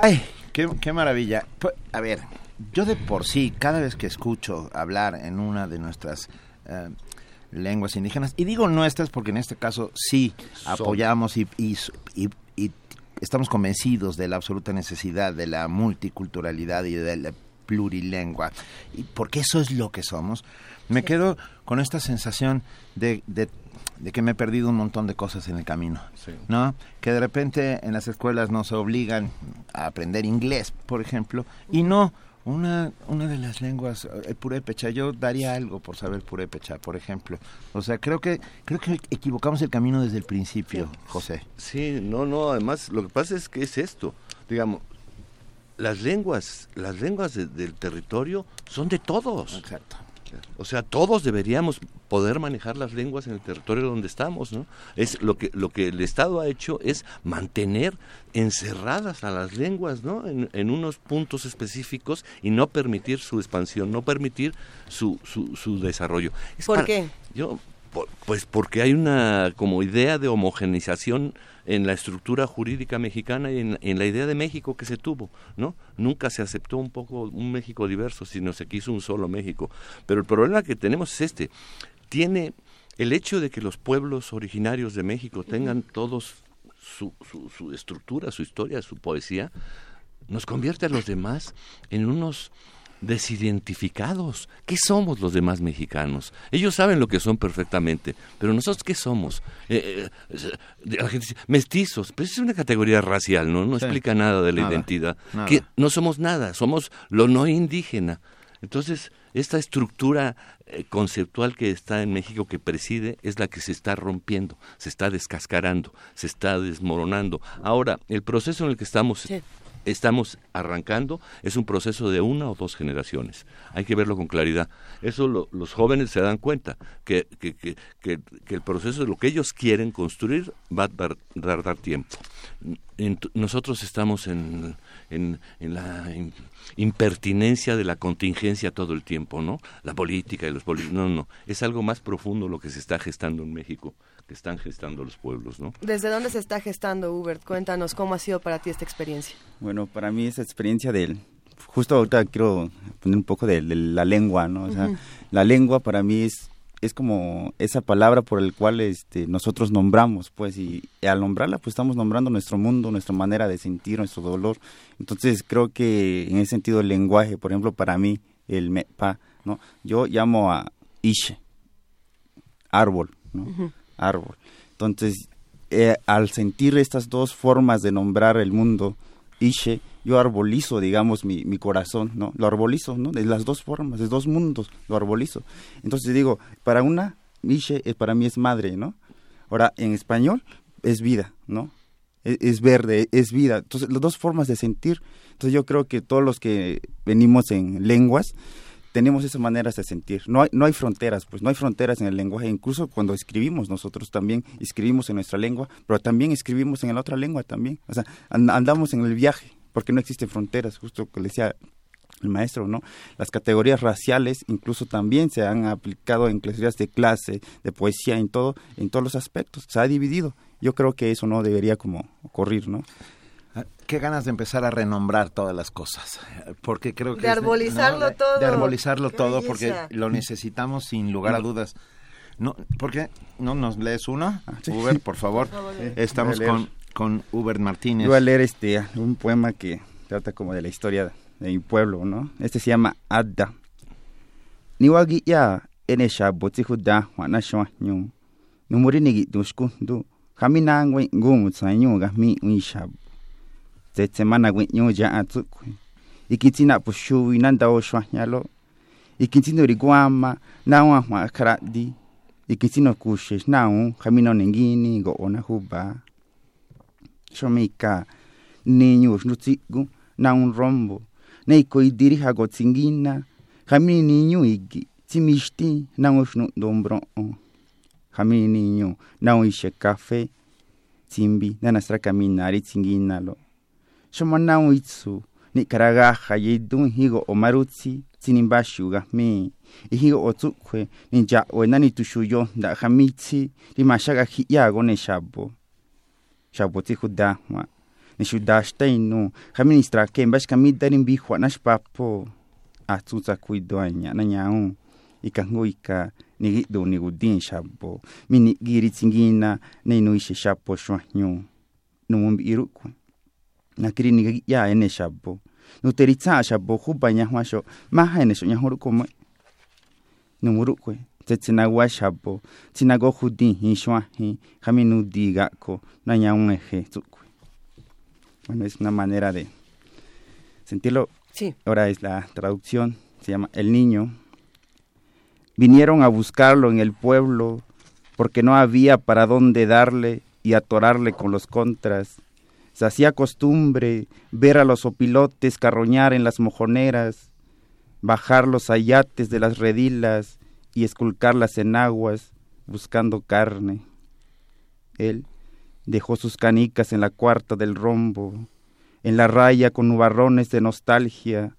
¡Ay! Qué, qué maravilla! Pues, a ver, yo de por sí, cada vez que escucho hablar en una de nuestras eh, lenguas indígenas, y digo nuestras porque en este caso sí apoyamos y, y, y- y estamos convencidos de la absoluta necesidad de la multiculturalidad y de la plurilengua, y porque eso es lo que somos, me quedo con esta sensación de, de, de que me he perdido un montón de cosas en el camino, ¿no? Que de repente en las escuelas nos obligan a aprender inglés, por ejemplo, y no una, una de las lenguas, el purépecha, yo daría algo por saber purépecha, por ejemplo. O sea, creo que creo que equivocamos el camino desde el principio, José. Sí, no, no, además lo que pasa es que es esto, digamos, las lenguas, las lenguas de- del territorio son de todos. Exacto. O sea, todos deberíamos poder manejar las lenguas en el territorio donde estamos, ¿no? Es lo que lo que el Estado ha hecho es mantener encerradas a las lenguas, ¿no? En, en unos puntos específicos y no permitir su expansión, no permitir su su, su desarrollo. Es ¿Por para- qué? Yo por- pues porque hay una como idea de homogenización en la estructura jurídica mexicana y en, en la idea de México que se tuvo, ¿no? Nunca se aceptó un poco un México diverso, sino se quiso un solo México. Pero el problema que tenemos es este. Tiene el hecho de que los pueblos originarios de México tengan todos su, su, su estructura, su historia, su poesía, nos convierte a los demás en unos desidentificados. ¿Qué somos los demás mexicanos? Ellos saben lo que son perfectamente, pero nosotros ¿qué somos? Eh, eh, la gente dice, mestizos, pero es una categoría racial, ¿no? No Sí. explica nada de la Nada, identidad. nada. Que no somos nada, somos lo no indígena. Entonces, esta estructura eh, conceptual que está en México que preside es la que se está rompiendo, se está descascarando, se está desmoronando. Ahora, el proceso en el que estamos estamos arrancando es un proceso de una o dos generaciones. Hay que verlo con claridad. Eso lo- los jóvenes se dan cuenta, que, que, que, que- el proceso de lo que ellos quieren construir va a dar, dar, dar tiempo. Nosotros estamos en, en, en la im- impertinencia de la contingencia todo el tiempo, ¿no? La política y los políticos. No, no. Es algo más profundo lo que se está gestando en México, que están gestando los pueblos, ¿no? ¿Desde dónde se está gestando, Hubert? Cuéntanos cómo ha sido para ti esta experiencia. Bueno, para mí esa experiencia del... Justo ahorita quiero poner un poco de, de la lengua, ¿no? O sea, la lengua para mí es, es como esa palabra por el cual este, nosotros nombramos, pues, y, al nombrarla, pues estamos nombrando nuestro mundo, nuestra manera de sentir, nuestro dolor. Entonces, creo que en ese sentido el lenguaje, por ejemplo, para mí, el mepa, ¿no? Yo llamo a ishe, árbol, ¿no? Árbol. Entonces, eh, al sentir estas dos formas de nombrar el mundo, Ishe, yo arbolizo, digamos, mi, mi corazón, ¿no? Lo arbolizo, ¿no? De las dos formas, de dos mundos, lo arbolizo. Entonces digo, para una, Ishe eh, para mí es madre, ¿no? Ahora, en español, es vida, ¿no? Es, es verde, es vida. Entonces, las dos formas de sentir. Entonces, yo creo que todos los que venimos en lenguas, tenemos esas maneras de sentir. No hay, no hay fronteras, pues no hay fronteras en el lenguaje. Incluso cuando escribimos, nosotros también escribimos en nuestra lengua, pero también escribimos en la otra lengua también. O sea, and- andamos en el viaje, porque no existen fronteras, justo que decía el maestro, ¿no? Las categorías raciales incluso también se han aplicado en clases de clase, de poesía, en todo, en todos los aspectos. Se ha dividido. Yo creo que eso no debería como ocurrir, ¿no? Ah, Qué ganas de empezar a renombrar todas las cosas, porque creo que De es arbolizarlo de- todo. de arbolizarlo Qué todo, belleza. porque lo necesitamos sin lugar a dudas. No, ¿por qué no nos lees uno, Uber, por favor? Por favor. Estamos con con Uber Martínez. Yo voy a leer este, un poema que trata como de la historia de mi pueblo, ¿no? Este se llama Adda. Niwagi ya ene shabo tihuda wana shwa nyu. Numuri nigi dushku du. Kami nangwe ngumu tsanyu ga mi un tsetse manahui'ño ya'a tsúkui ikitsi riguama nandaoxuajñalo ikitsi norikuama nahua jua'a kjara'di ikitsi nokuxe xnahun ja minonenguini go'o najuba xomika niñu xndutsíku nahun rombo. Neikoitiri ja kotsinkina ja miniñu iki tsimixti nahun xnu'ndo mbro'on ja miniñu nahun ixe café tsimbi kamina caminari tsinkinalo xomanaw itsu ni'karagaja yeidún hígo omarutsi tsinimbaxiugajme ihígo ne ninya'uena nituxuyo nda'ajamitsi rimaxága ji'yago nexabo xabo tsi judajua nixudaxta mbash kamida ni mba xkamita shpapo atuza kuidoanya na nyau. Ikango ika ni gido ni gudin ni'ki mini tsingina ne inú ixe shapo xuajñu numu mbi'i rúk'ue shwanyu. Numumbi irukwe. Nakiri nigi ya ene shabo. Nuteritsa shabo huba nyahwasho. Maha ene sho nyahurukome. Numurukwe. Tetsinagua shabo. Tsinago hudin hinshwahi. Jaminu digako. Na nyau eje tsukwe. Bueno, es una manera de sentirlo. Sí. Ahora es la traducción, se llama El Niño. Vinieron a buscarlo en el pueblo porque no había para dónde darle y atorarle con los contras. Se hacía costumbre ver a los opilotes carroñar en las mojoneras. bajar los ayates de las redilas y esculcarlas en aguas buscando carne. Él dejó sus canicas en la cuarta del rombo, en la raya con nubarrones de nostalgia,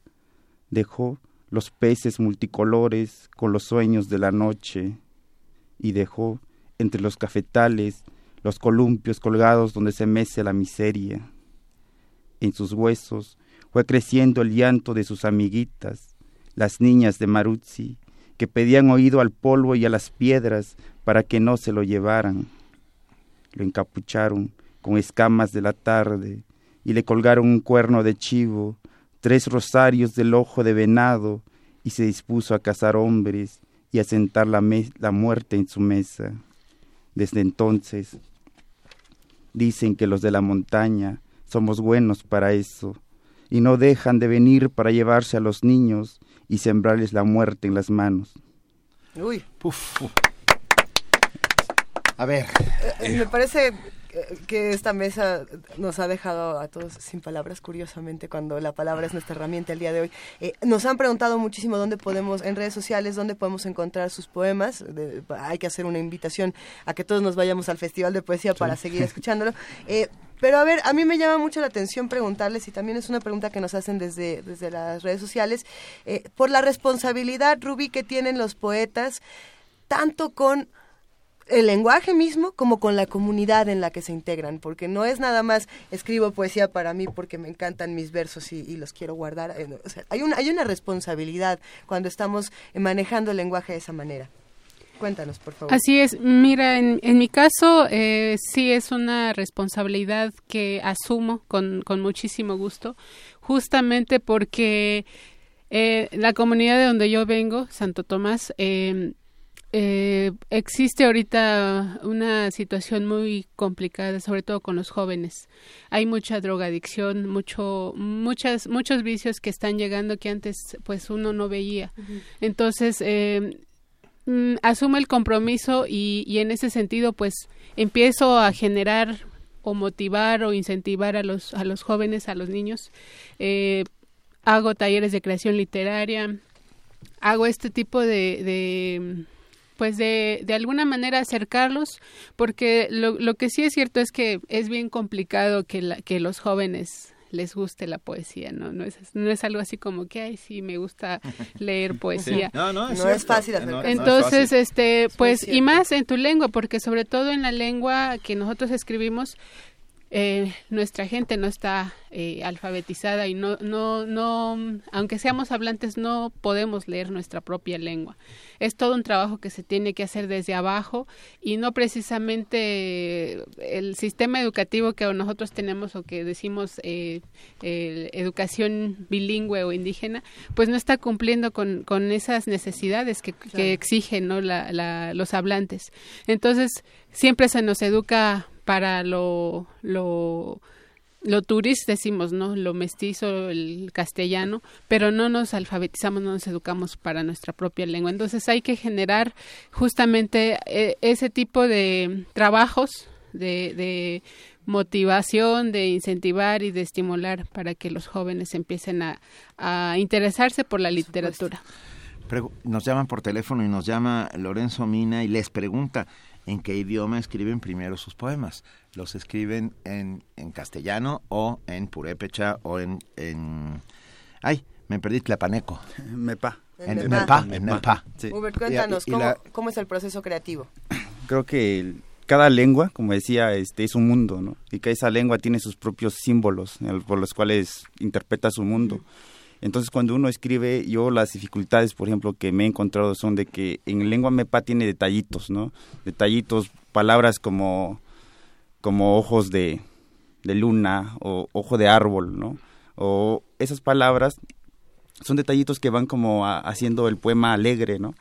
dejó los peces multicolores con los sueños de la noche, y dejó entre los cafetales los columpios colgados donde se mece la miseria. En sus huesos fue creciendo el llanto de sus amiguitas, las niñas de Maruzzi, que pedían oído al polvo y a las piedras para que no se lo llevaran. Lo encapucharon con escamas de la tarde y le colgaron un cuerno de chivo, tres rosarios del ojo de venado y se dispuso a cazar hombres y a sentar la, la muerte en su mesa. Desde entonces dicen que los de la montaña somos buenos para eso y no dejan de venir para llevarse a los niños y sembrarles la muerte en las manos. Uy. Uf. A ver. Eh, me parece que esta mesa nos ha dejado a todos sin palabras, curiosamente, cuando la palabra es nuestra herramienta el día de hoy. Eh, nos han preguntado muchísimo dónde podemos, en redes sociales, dónde podemos encontrar sus poemas. hay que hacer una invitación a que todos nos vayamos al Festival de Poesía para seguir escuchándolo. Eh, pero a ver, a mí me llama mucho la atención preguntarles, y también es una pregunta que nos hacen desde, desde las redes sociales, por la responsabilidad, Rubí, que tienen los poetas, tanto con el lenguaje mismo como con la comunidad en la que se integran, porque no es nada más escribo poesía para mí porque me encantan mis versos y, los quiero guardar. Eh, hay, una, hay una responsabilidad cuando estamos manejando el lenguaje de esa manera. Cuéntanos, por favor. Así es. Mira, en, en mi caso, eh, sí es una responsabilidad que asumo con, con muchísimo gusto, justamente porque eh, la comunidad de donde yo vengo, Santo Tomás, eh, eh, existe ahorita una situación muy complicada, sobre todo con los jóvenes. Hay mucha drogadicción, mucho, muchas, muchos vicios que están llegando que antes, pues, uno no veía. Entonces, eh, mm, asumo el compromiso y, y en ese sentido, pues, empiezo a generar o motivar o incentivar a los a los jóvenes, a los niños. Eh, hago talleres de creación literaria, hago este tipo de pues de, de alguna manera acercarlos, porque lo, lo que sí es cierto es que es bien complicado que, la, que los jóvenes les guste la poesía, ¿no? No es, no es algo así como que, ay, sí, me gusta leer poesía. No, no, es, no es fácil. Entonces, este, pues, y más en tu lengua, porque sobre todo en la lengua que nosotros escribimos, eh, nuestra gente no está eh, alfabetizada y no, no, no, aunque seamos hablantes, no podemos leer nuestra propia lengua. Es todo un trabajo que se tiene que hacer desde abajo y no precisamente el sistema educativo que nosotros tenemos o que decimos eh, educación bilingüe o indígena, pues no está cumpliendo con, con esas necesidades que, que exigen ¿no? la, la, los hablantes. Entonces, siempre se nos educa para lo, lo, lo turis, decimos, ¿no? Lo mestizo, el castellano, pero no nos alfabetizamos, no nos educamos para nuestra propia lengua. Entonces hay que generar justamente eh, ese tipo de trabajos de, de motivación, de incentivar y de estimular para que los jóvenes empiecen a, a interesarse por la literatura. Nos llaman por teléfono y nos llama Lorenzo Mina y les pregunta, en qué idioma escriben primero sus poemas. Los escriben en, en castellano o en purépecha o en, en... ¡Ay! Me perdí Tlapaneco. Mepa. En, en Mepa. En Mepa. Sí. cuéntanos, ¿cómo, ¿cómo, es el proceso creativo? Creo que el, cada lengua, como decía, este es un mundo, ¿no? Y que esa lengua tiene sus propios símbolos por los cuales interpreta su mundo. Entonces, cuando uno escribe, yo las dificultades, por ejemplo, que me he encontrado son de que en lengua mepa tiene detallitos, ¿no? Detallitos, palabras como, como ojos de, de luna o ojo de árbol, ¿no? O esas palabras son detallitos que van como haciendo el poema alegre, ¿no?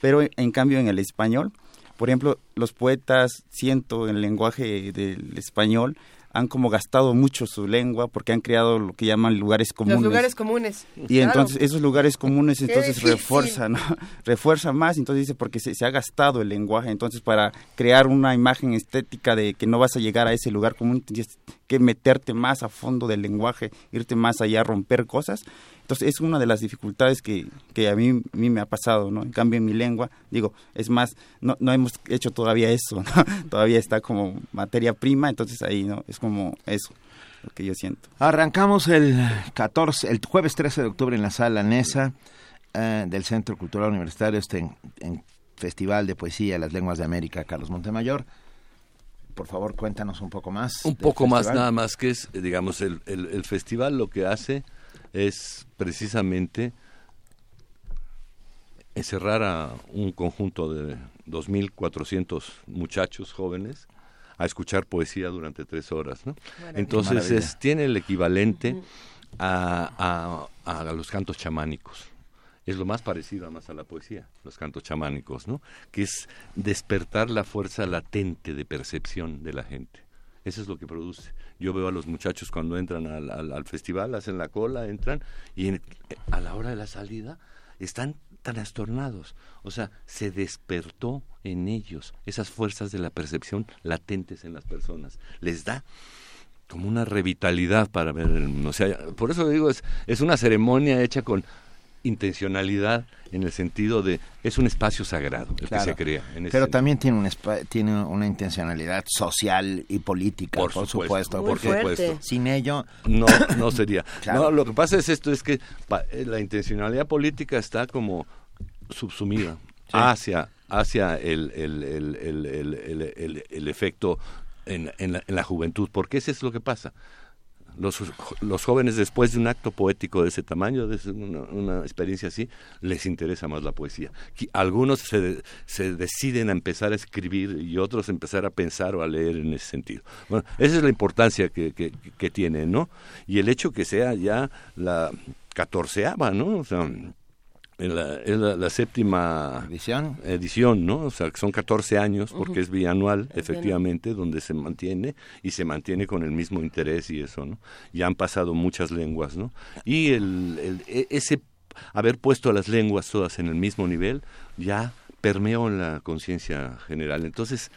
Pero en cambio en el español, por ejemplo, los poetas, siento en el lenguaje del español, han como gastado mucho su lengua porque han creado lo que llaman lugares comunes. Los lugares comunes. Y entonces esos lugares comunes entonces refuerzan, ¿no? refuerza más, entonces dice porque se, se, ha gastado el lenguaje, entonces para crear una imagen estética de que no vas a llegar a ese lugar común tienes que meterte más a fondo del lenguaje, irte más allá, romper cosas. Entonces es una de las dificultades que, que a, mí, a mí me ha pasado, ¿no? En cambio en mi lengua, digo, es más, no, no hemos hecho todavía eso, ¿no? todavía está como materia prima, entonces ahí, ¿no? Es como eso lo que yo siento. Arrancamos el 14, el jueves 13 de octubre en la sala NESA eh, del Centro Cultural Universitario, este en, en Festival de Poesía Las Lenguas de América, Carlos Montemayor. Por favor, cuéntanos un poco más. Un poco más nada más, que es, digamos, el, el, el festival lo que hace es precisamente encerrar a un conjunto de 2.400 muchachos jóvenes a escuchar poesía durante tres horas. ¿no? Entonces es, tiene el equivalente a, a, a, los cantos chamánicos. Es lo más parecido a la poesía, los cantos chamánicos, ¿no? que es despertar la fuerza latente de percepción de la gente. Eso es lo que produce. Yo veo a los muchachos cuando entran al, al, al festival, hacen la cola, entran y en, a la hora de la salida están trastornados. O sea, se despertó en ellos esas fuerzas de la percepción latentes en las personas. Les da como una revitalidad para ver el mundo. O sea, por eso digo, es, es una ceremonia hecha con intencionalidad en el sentido de es un espacio sagrado el claro, que se crea. En pero también tiene un tiene una intencionalidad social y política, por, por supuesto, Muy porque fuerte. sin ello no no sería. claro. No, lo que pasa es esto es que la intencionalidad política está como subsumida sí. hacia hacia el el, el, el, el efecto en, en, la, en la juventud, porque eso es lo que pasa los, los, jóvenes después de un acto poético de ese tamaño, de una, experiencia así, les interesa más la poesía. Algunos se, se, deciden a empezar a escribir y otros a empezar a pensar o a leer en ese sentido. Bueno, esa es la importancia que, que, que tiene, ¿no? Y el hecho que sea ya la catorceava, ¿no? O sea, en la, es la, la, séptima edición. edición, ¿no? O sea, que son 14 años, porque uh -huh. es bianual, efectivamente, donde se mantiene y se mantiene con el mismo interés y eso, ¿no? Ya han pasado muchas lenguas, ¿no? Y el, el, ese haber puesto las lenguas todas en el mismo nivel ya permeó en la conciencia general. Entonces,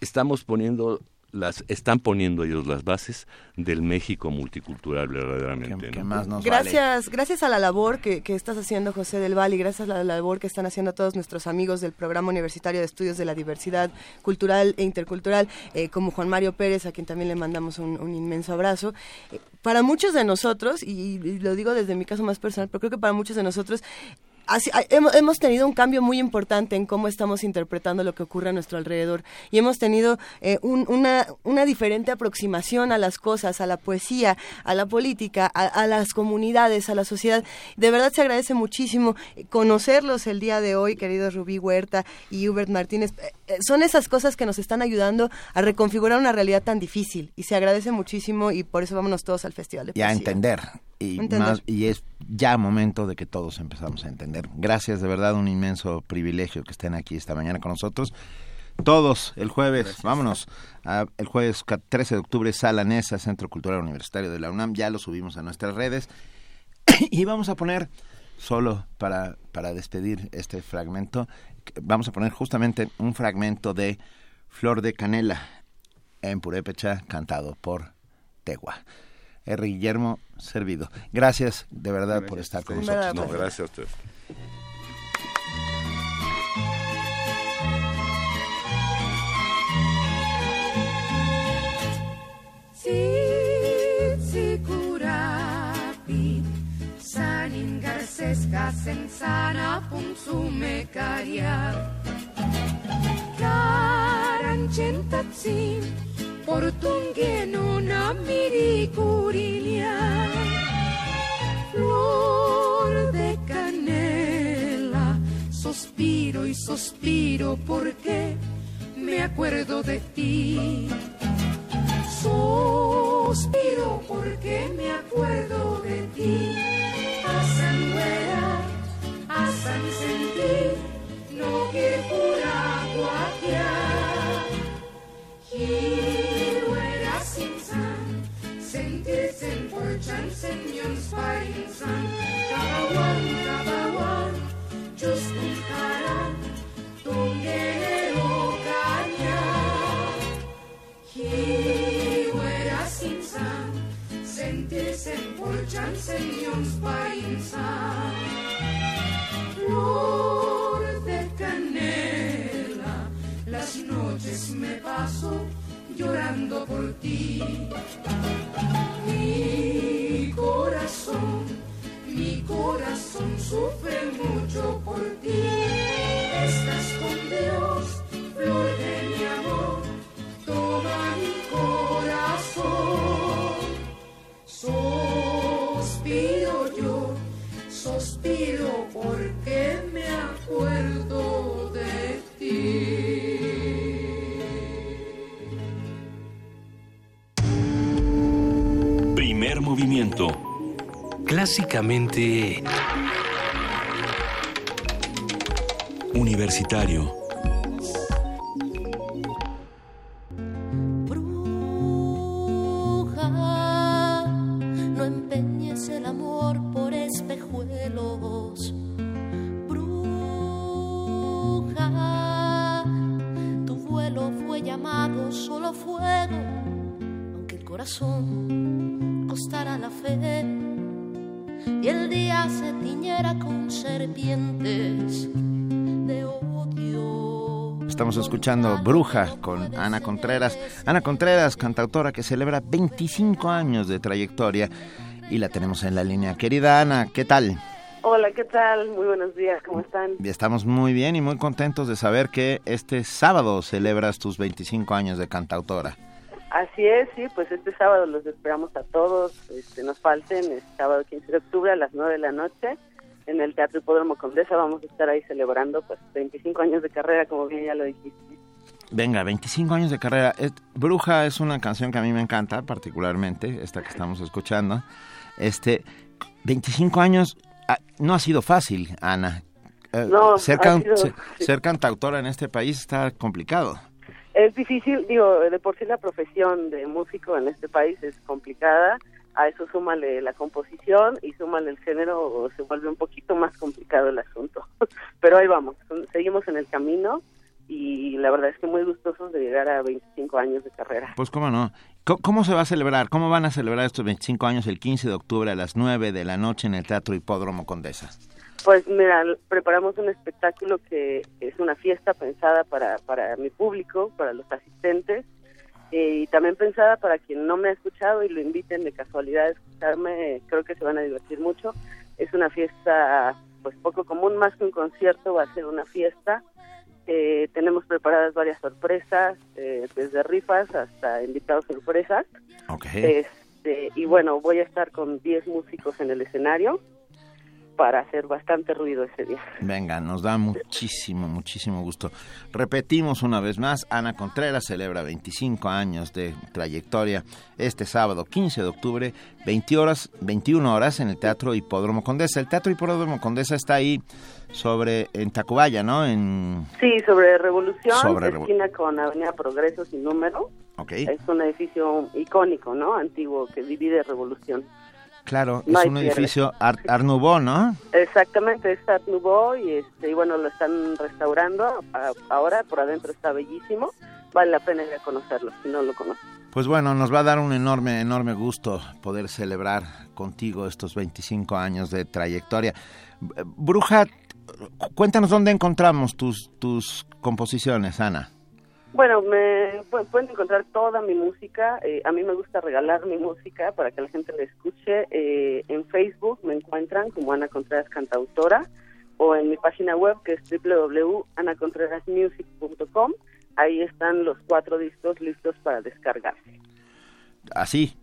estamos poniendo las están poniendo ellos las bases del México multicultural verdaderamente. ¿Qué, ¿no? más nos gracias, vale? gracias a la labor que, que, estás haciendo José del Val y gracias a la labor que están haciendo todos nuestros amigos del Programa Universitario de Estudios de la Diversidad Cultural e Intercultural, eh, como Juan Mario Pérez, a quien también le mandamos un, un inmenso abrazo. Eh, para muchos de nosotros, y, y lo digo desde mi caso más personal, pero creo que para muchos de nosotros Así, hemos tenido un cambio muy importante en cómo estamos interpretando lo que ocurre a nuestro alrededor y hemos tenido eh, un, una, una, diferente aproximación a las cosas, a la poesía, a la política, a, a, las comunidades, a la sociedad. De verdad se agradece muchísimo conocerlos el día de hoy, queridos Rubí Huerta y Hubert Martínez. Eh, son esas cosas que nos están ayudando a reconfigurar una realidad tan difícil y se agradece muchísimo y por eso vámonos todos al Festival de Poesía. Y a entender. Y, más, y es ya momento de que todos empezamos a entender. Gracias, de verdad, un inmenso privilegio que estén aquí esta mañana con nosotros. Todos, el jueves, Gracias. vámonos, a, el jueves 13 de octubre, Sala Nesa, Centro Cultural Universitario de la UNAM, ya lo subimos a nuestras redes. y vamos a poner, solo para, para despedir este fragmento, vamos a poner justamente un fragmento de Flor de Canela en Purépecha, cantado por Tegua. R. Guillermo Servido. Gracias de verdad gracias. por estar con nosotros. No, gracias a usted. Si, segura, papi, salin garces gasenzara pumzumecaria, clarancienta sin, portuenguen una piricurilian, nor sospiro y sospiro porque me acuerdo de ti. Sospiro porque me acuerdo de ti. Asanguera, asan sentir, no quiere Hiruera sin san, sentir sen porchan sen yon spy in san. Kabawan, kabawan, just pensar. Flor de canela, las noches me paso llorando por ti. Mi corazón, mi corazón sufre mucho por ti. Estás con Dios, flor de mi amor, toma mi corazón. Suspiro yo, suspiro porque me acuerdo de ti. Primer movimiento. Clásicamente Universitario. Costara la fe y el día se tiñera con serpientes de odio. Estamos escuchando Bruja con Ana Contreras. Ana Contreras, cantautora que celebra 25 años de trayectoria y la tenemos en la línea. Querida Ana, ¿qué tal? Hola, ¿qué tal? Muy buenos días, ¿cómo están? Estamos muy bien y muy contentos de saber que este sábado celebras tus 25 años de cantautora. Así es, sí, pues este sábado los esperamos a todos, este, nos falten, el sábado 15 de octubre a las 9 de la noche en el Teatro Hipódromo Condesa, vamos a estar ahí celebrando pues 25 años de carrera, como bien ya lo dijiste. Venga, 25 años de carrera. Es- Bruja es una canción que a mí me encanta, particularmente, esta que estamos escuchando. Este, 25 años, ah, no ha sido fácil, Ana. Eh, No, ser, ha can- sido- ser- ser cantautora en este país está complicado. Es difícil, digo, de por sí la profesión de músico en este país es complicada, a eso súmale la composición y súmale el género, se vuelve un poquito más complicado el asunto. Pero ahí vamos, seguimos en el camino y la verdad es que muy gustosos de llegar a 25 años de carrera. Pues cómo no. ¿Cómo se va a celebrar? ¿Cómo van a celebrar estos 25 años el 15 de octubre a las 9 de la noche en el Teatro Hipódromo Condesa? Pues mira, preparamos un espectáculo que es una fiesta pensada para, para mi público, para los asistentes, eh, y también pensada para quien no me ha escuchado y lo inviten de casualidad a escucharme, creo que se van a divertir mucho. Es una fiesta pues poco común, más que un concierto, va a ser una fiesta. Eh, tenemos preparadas varias sorpresas, eh, desde rifas hasta invitados sorpresas. Este, y bueno, voy a estar con 10 músicos en el escenario para hacer bastante ruido ese día. Venga, nos da muchísimo, muchísimo gusto. Repetimos una vez más, Ana Contreras celebra 25 años de trayectoria este sábado 15 de octubre, 20 horas, 21 horas en el Teatro Hipódromo Condesa. El Teatro Hipódromo Condesa está ahí sobre, en Tacubaya, ¿no? En, Sí, sobre Revolución, Sobre Revo- esquina con Avenida Progreso sin número. ok. Es un edificio icónico, ¿no? Antiguo que divide Revolución. Claro, No es un edificio Art, Art Nouveau, ¿no? Exactamente, es Art Nouveau y, este, y bueno, lo están restaurando a- ahora, por adentro está bellísimo. Vale la pena ir a conocerlo si no lo conocen. Pues bueno, nos va a dar un enorme, enorme gusto poder celebrar contigo estos 25 años de trayectoria. Bruja, cuéntanos dónde encontramos tus, tus composiciones, Ana. Bueno, me pu- pueden encontrar toda mi música. eh, a mí me gusta regalar mi música para que la gente la escuche. eh, en Facebook me encuentran como Ana Contreras Cantautora o en mi página web que es www.anacontrerasmusic.com. Ahí están los cuatro discos listos para descargarse. Así.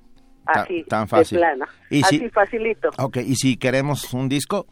Así, tan fácil. de plano. Y Así si, facilito. ok, y si queremos un disco,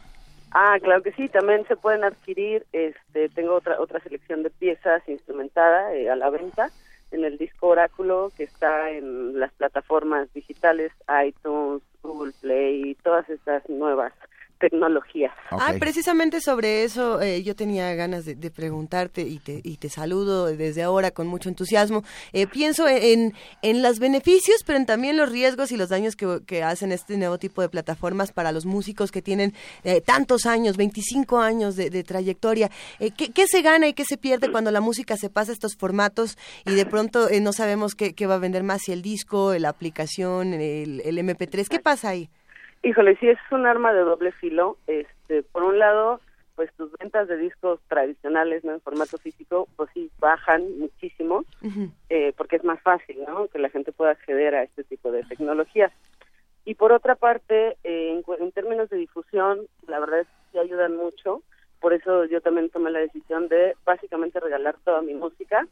Ah, claro que sí, también se pueden adquirir, este, tengo otra otra selección de piezas instrumentada eh, a la venta en el disco Oráculo que está en las plataformas digitales iTunes, Google Play, todas estas nuevas tecnologías. Ah, precisamente sobre eso eh, yo tenía ganas de, de preguntarte y te, y te saludo desde ahora con mucho entusiasmo. Eh, pienso en, en los beneficios, pero en también los riesgos y los daños que, que hacen este nuevo tipo de plataformas para los músicos que tienen eh, tantos años, 25 años de, de trayectoria. Eh, ¿qué, qué se gana y qué se pierde cuando la música se pasa a estos formatos y de pronto eh, no sabemos qué, qué va a vender más, si el disco, la aplicación, el, el MP3? ¿Qué pasa ahí? Híjole, sí, es un arma de doble filo. Este, por un lado, pues tus ventas de discos tradicionales, ¿no? En formato físico, pues sí, bajan muchísimo, eh, porque es más fácil, ¿no? Que la gente pueda acceder a este tipo de tecnologías. Y por otra parte, eh, en, en términos de difusión, la verdad es que sí ayudan mucho. Por eso yo también tomé la decisión de básicamente regalar toda mi música,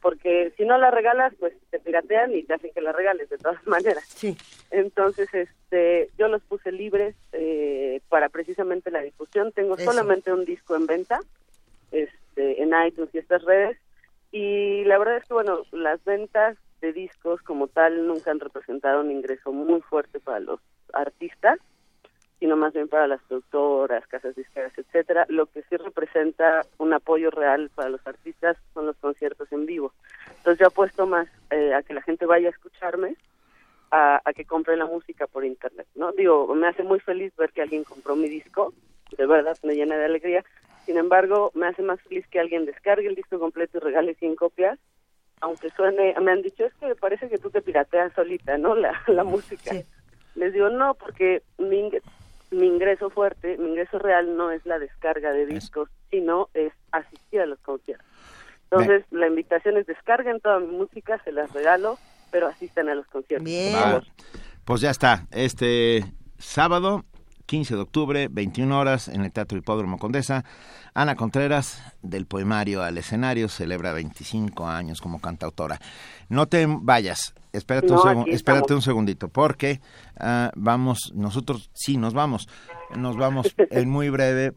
porque si no la regalas, pues te piratean y te hacen que la regales de todas maneras. Sí. Entonces, este, yo los puse libres eh, para precisamente la difusión. Tengo Eso. solamente un disco en venta, este, en iTunes y estas redes. Y la verdad es que, bueno, las ventas de discos como tal nunca han representado un ingreso muy fuerte para los artistas, sino más bien para las productoras, casas disqueras, etcétera. Lo que sí representa un apoyo real para los artistas son los conciertos en vivo. Entonces yo apuesto más eh, a que la gente vaya a escucharme a, a que compre la música por internet, ¿no? Digo, me hace muy feliz ver que alguien compró mi disco, de verdad me llena de alegría. Sin embargo, me hace más feliz que alguien descargue el disco completo y regale 100 copias, aunque suene, me han dicho, es que parece que tú te pirateas solita, ¿no? La, la música. Les digo, no, porque mi, mi ingreso fuerte, mi ingreso real no es la descarga de discos, sino es asistir a los conciertos. Entonces, la invitación es descarguen toda mi música, se las regalo, pero asistan a los conciertos. favor. Pues ya está. Este sábado, 15 de octubre, 21 horas, en el Teatro Hipódromo Condesa, Ana Contreras, del poemario al escenario, celebra 25 años como cantautora. No te vayas, espérate, No, un, segun- espérate un segundito, porque ah, vamos, nosotros sí nos vamos, nos vamos en muy breve.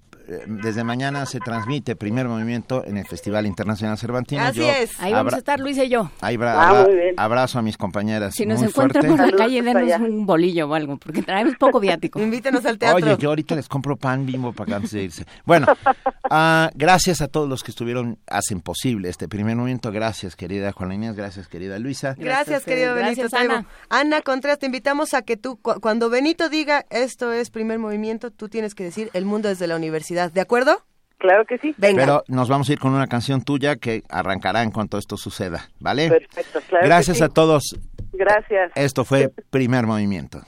Desde mañana se transmite primer movimiento en el Festival Internacional Cervantino. Así Yo es. Ahí vamos abra- a estar Luis y yo. ahí Ah, abra- abrazo a mis compañeras. Si nos muy encuentran fuerte. por la calle, denos un bolillo o algo, porque traemos poco viático. Invítenos al Oye, yo ahorita les compro pan bimbo para que antes de irse. Bueno, ah, gracias a todos los que estuvieron, hacen posible este primer momento. Gracias, querida Juana Inés. Gracias, querida Luisa. Gracias, querido Gracias, Benito. Taibo. Ana. Ana Contreras, te invitamos a que tú, cu- cuando Benito diga esto es primer movimiento, tú tienes que decir el mundo desde la universidad, ¿de acuerdo? Claro que sí. Venga. Pero nos vamos a ir con una canción tuya que arrancará en cuanto esto suceda, ¿vale? Perfecto, claro que Gracias sí. a todos. Gracias. Esto fue primer movimiento.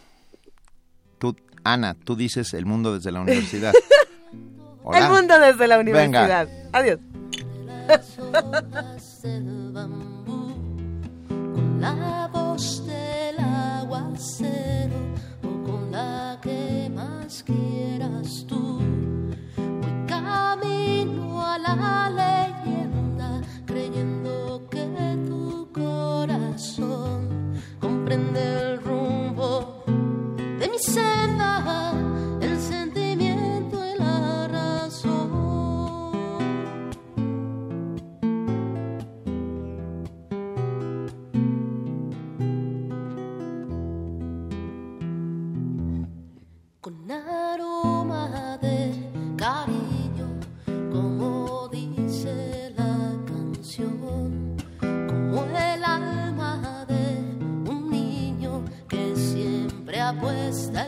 Tú, Ana, tú dices el mundo desde la universidad. Hola. El mundo desde la Venga. universidad. Adiós. con la voz del aguacero o con la que más quieras tú. Camino a la leyenda creyendo que tu corazón comprende el rumbo de mi senda, apuesta